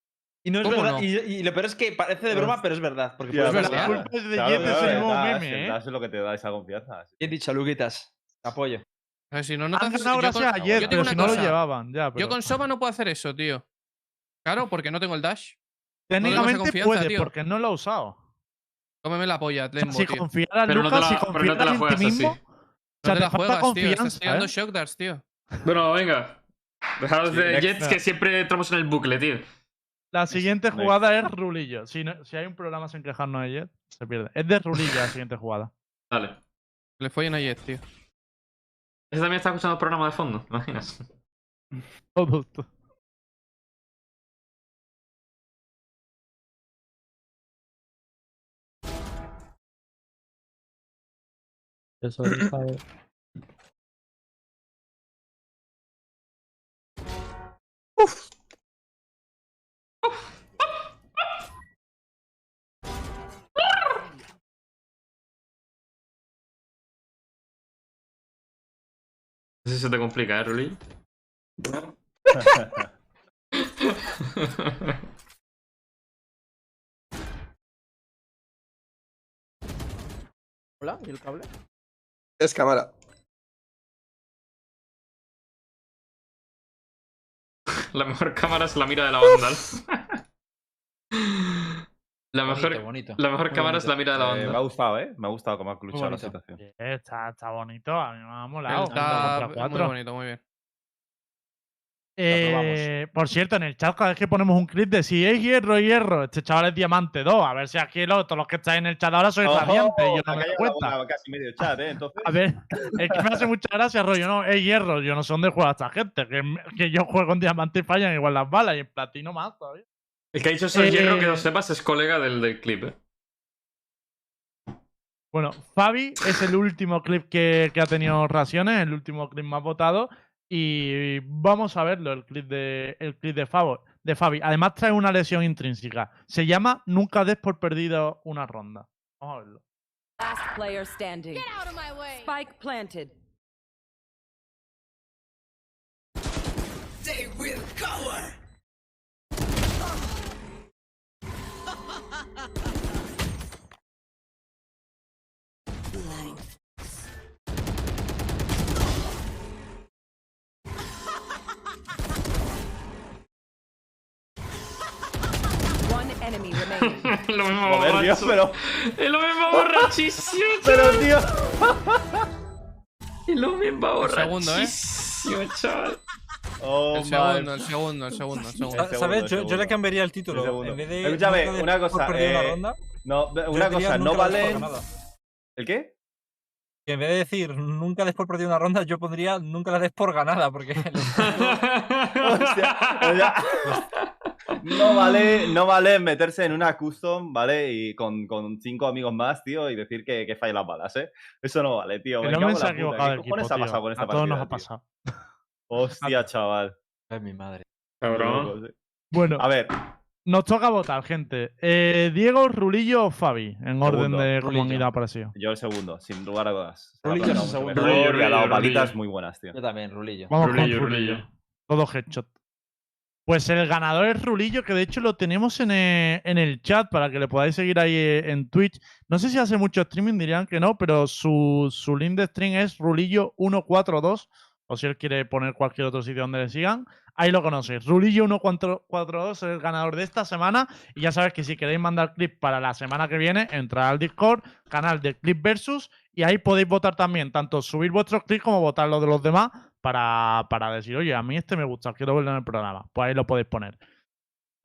Y no es ¿Cómo verdad. no? Y, y lo peor es que parece de broma, pero es verdad. Porque es ver- verdad. La culpa es de Claro, Jet, es el nuevo meme, ¿eh? es lo que te da esa confianza. Bien dicho, Luquitas. Te apoyo. A ver, si no, no te haces- ganado yo con- gracias a yo Jet, pero si no lo cosa. llevaban. Ya, pero... Yo con Soba no puedo hacer eso, tío. Claro, porque no tengo el dash. Técnicamente confianza, puede, tío. porque no lo ha usado. Cómeme la polla, O sea, si no te Lucas, la- si pero no te confieras la en juegas ti así. mismo. O No sea, te la juegas, tío. Estás confianza, tirando ¿eh? shock darts, tío. Bueno, venga. Dejaros de. Jets que siempre entramos en el bucle, tío. La siguiente Next. jugada es Rulillo. Si, no- si hay un programa sin quejarnos de Jet, se pierde. Es de Rulillo la siguiente jugada. Dale. Le follen a Jet, tío. Ese también está escuchando el programa de fondo, ¿te imaginas? Todo esto. Eso ¿sabes? Ese se te complica, ¿eh, Ruli? Hola, ¿y el cable? Es cámara. La mejor cámara es la mira de la Vandal. la mejor, Bonito, bonito. la mejor cámara es la mira de la Eh, me ha gustado, ¿eh? Me ha gustado cómo ha luchado la situación. Está, está bonito, a mí me ha molado. Está muy bonito, muy bien. Eh, por cierto, en el chat cada vez que ponemos un clip de si es hierro, hierro, este chaval es diamante 2. A ver si aquí lo- todos los que estáis en el chat ahora sois radiantes y yo no me doy cuenta. boca casi medio chat, ¿eh? Entonces, A ver, es que me hace mucha gracia, rollo, no, es hierro, yo no sé dónde juega esta gente, que, que yo juego en diamante y fallan igual las balas y en platino más todavía. El que ha dicho eso es hierro, que Eh, lo sepas, es colega del, del clip, ¿eh? Bueno, Fabi es el último clip que, que ha tenido raciones, el último clip más votado. Y vamos a verlo, el clip de, el clip de, Favo- de Fabi. Además trae una lesión intrínseca. Se llama Nunca des por perdido una ronda. Vamos a verlo. Last player standing. Get out of my way. Spike planted. lo mismo Joder, pero... Lo mismo borrachísimo. pero tío. Lo mismo ¿eh? borrachísimo. Oh, el, segundo, el segundo, el segundo, el segundo, ¿Sabes? Yo, le cambiaría el título. En vez de, Escúchame, una cosa. Eh, una ronda, no, una cosa, no vale. ¿El qué? Que en vez de decir nunca des por perdida una ronda, yo pondría nunca la des por ganada, porque Hostia, o sea, no vale, no vale meterse en una custom, ¿vale? Y con, con cinco amigos más, tío, y decir que, que falla las balas, ¿eh? Eso no vale, tío. El me se ha equivocado ¿Qué equipo, ha pasado con esta A todos nos ha tío? pasado. Hostia, chaval. Es mi madre. Cabrón. Bueno, A ver, nos toca votar, gente. Eh, Diego, Rulillo o Fabi, en orden de cómo han Rulillo. ido aparecido. yo el segundo, sin lugar a dudas. Rulillo es el segundo. Rulillo, ha dado Rulillo, palitas muy buenas, tío. Yo también, Rulillo. Vamos Rulillo, con Rulillo. Rulillo. Todo headshot. Pues el ganador es Rulillo, que de hecho lo tenemos en el, en el chat para que le podáis seguir ahí eh, en Twitch. No sé si hace mucho streaming, dirían que no, pero su, su link de stream es Rulillo142. O si él quiere poner cualquier otro sitio donde le sigan, ahí lo conocéis. Rulillo142 es el ganador de esta semana. Y ya sabes que si queréis mandar clip para la semana que viene, entrad al Discord, canal de Clip Versus, y ahí podéis votar también, tanto subir vuestros clips como votar los de los demás para, para decir, oye, a mí este me gusta, quiero verlo en el programa. Pues ahí lo podéis poner.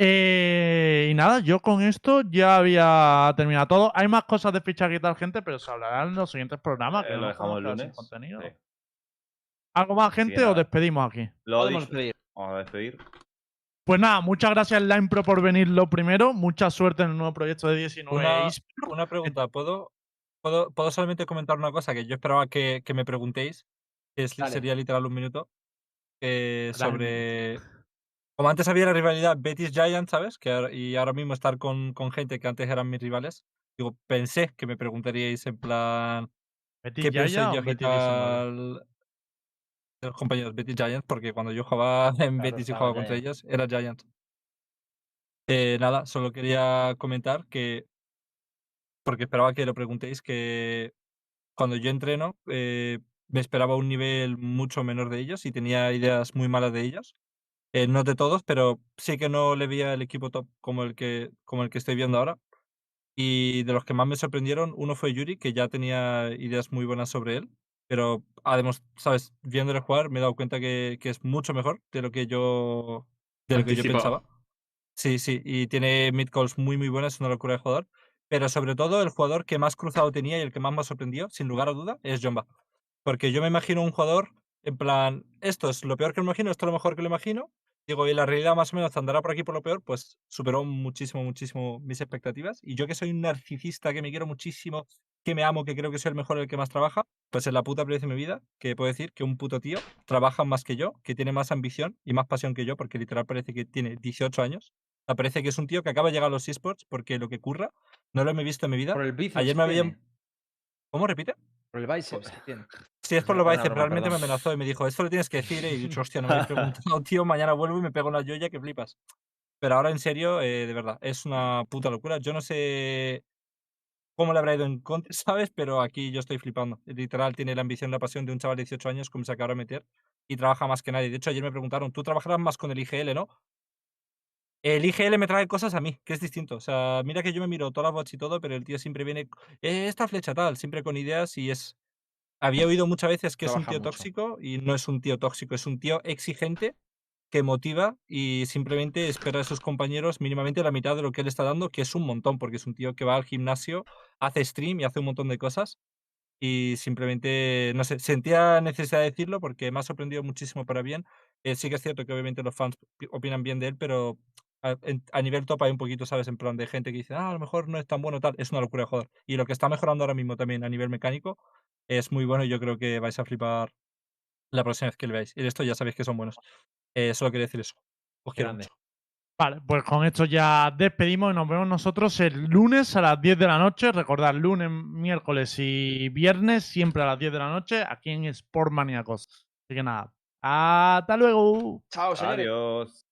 Eh, y nada, yo con esto ya había terminado todo. Hay más cosas de fichaje y tal, gente, pero se hablarán en los siguientes programas. que Eh, no lo dejamos el lunes. contenido. Sí. ¿Algo más, gente, o nada. despedimos aquí? Lo Podemos dicho. pedir. Vamos a despedir. Pues nada, muchas gracias Line Pro por venir lo primero. Mucha suerte en el nuevo proyecto de 19 Una- pregunta, ¿puedo, puedo, puedo solamente comentar una cosa que yo esperaba que, que me preguntéis? Que es- sería literal un minuto. eh, sobre. Como antes había la rivalidad Betis Giant, ¿sabes? Que ahora- y ahora mismo estar con, con gente que antes eran mis rivales. Digo, pensé que me preguntaríais en plan. Betis ¿Qué o tal? De los compañeros Betis Giants, porque cuando yo jugaba en Claro, Betis y jugaba contra ellos, era Giants. Eh, nada, solo quería comentar que, porque esperaba que lo preguntéis, que cuando yo entreno eh, me esperaba un nivel mucho menor de ellos y tenía ideas muy malas de ellos. Eh, no de todos, pero sí que no le veía el equipo top como el que, como el que estoy viendo ahora. Y de los que más me sorprendieron, uno fue Yuri, que ya tenía ideas muy buenas sobre él. Pero además, ¿sabes? Viéndole jugar me he dado cuenta que, que es mucho mejor de lo que yo, de lo que yo pensaba. Sí, sí, y tiene mid calls muy, muy buenas, es una locura de jugador. Pero sobre todo, el jugador que más cruzado tenía y el que más me sorprendió, sin lugar a duda, es Jomba. Porque yo me imagino un jugador, en plan, esto es lo peor que me imagino, esto es lo mejor que lo imagino. Digo, y la realidad más o menos andará por aquí por lo peor, pues superó muchísimo, muchísimo mis expectativas. Y yo que soy un narcisista, que me quiero muchísimo, que me amo, que creo que soy el mejor, el que más trabaja, pues en la puta vez de mi vida, que puedo decir que un puto tío trabaja más que yo, que tiene más ambición y más pasión que yo, porque literal parece que tiene 18 años. Parece que es un tío que acaba de llegar a los esports porque lo que curra no lo he visto en mi vida. Por el. Ayer me habían... ¿Cómo repite? Por el bíceps. Si es por No, lo una bíceps, realmente me amenazó y me dijo, esto lo tienes que decir, ¿eh? y he dicho, hostia, no me habéis preguntado, tío, mañana vuelvo y me pego una joya que flipas. Pero ahora en serio, eh, de verdad, es una puta locura. Yo no sé cómo le habrá ido en contra, ¿sabes? Pero aquí yo estoy flipando. Literal, tiene la ambición, la pasión de un chaval de 18 años, como se acaba de meter, y trabaja más que nadie. De hecho, ayer me preguntaron, tú trabajarás más con el IGL, ¿no? El IGL me trae cosas a mí, que es distinto. O sea, mira que yo me miro todas las bots y todo, pero el tío siempre viene, "Eh, esta flecha tal, siempre con ideas y es... Había oído muchas veces que es un tío mucho. tóxico y no es un tío tóxico, es un tío exigente que motiva y simplemente espera a sus compañeros mínimamente la mitad de lo que él está dando, que es un montón, porque es un tío que va al gimnasio, hace stream y hace un montón de cosas. Y simplemente, no sé, sentía necesidad de decirlo porque me ha sorprendido muchísimo para bien. Eh, sí que es cierto que obviamente los fans pi- opinan bien de él, pero a, en- a nivel top hay un poquito, ¿sabes? En plan de gente que dice, ah, a lo mejor no es tan bueno tal. Es una locura de jugador. Y lo que está mejorando ahora mismo también a nivel mecánico es muy bueno y yo creo que vais a flipar la próxima vez que le veáis. Y de esto ya sabéis que son buenos. Eh, solo quería decir eso. Os quiero Grande. mucho. Vale, pues con esto ya despedimos y nos vemos nosotros el lunes a las 10 de la noche. Recordad, lunes, miércoles y viernes, siempre a las 10 de la noche, aquí en Sportmaniacos. Así que nada, hasta luego. Chao, señores. Adiós.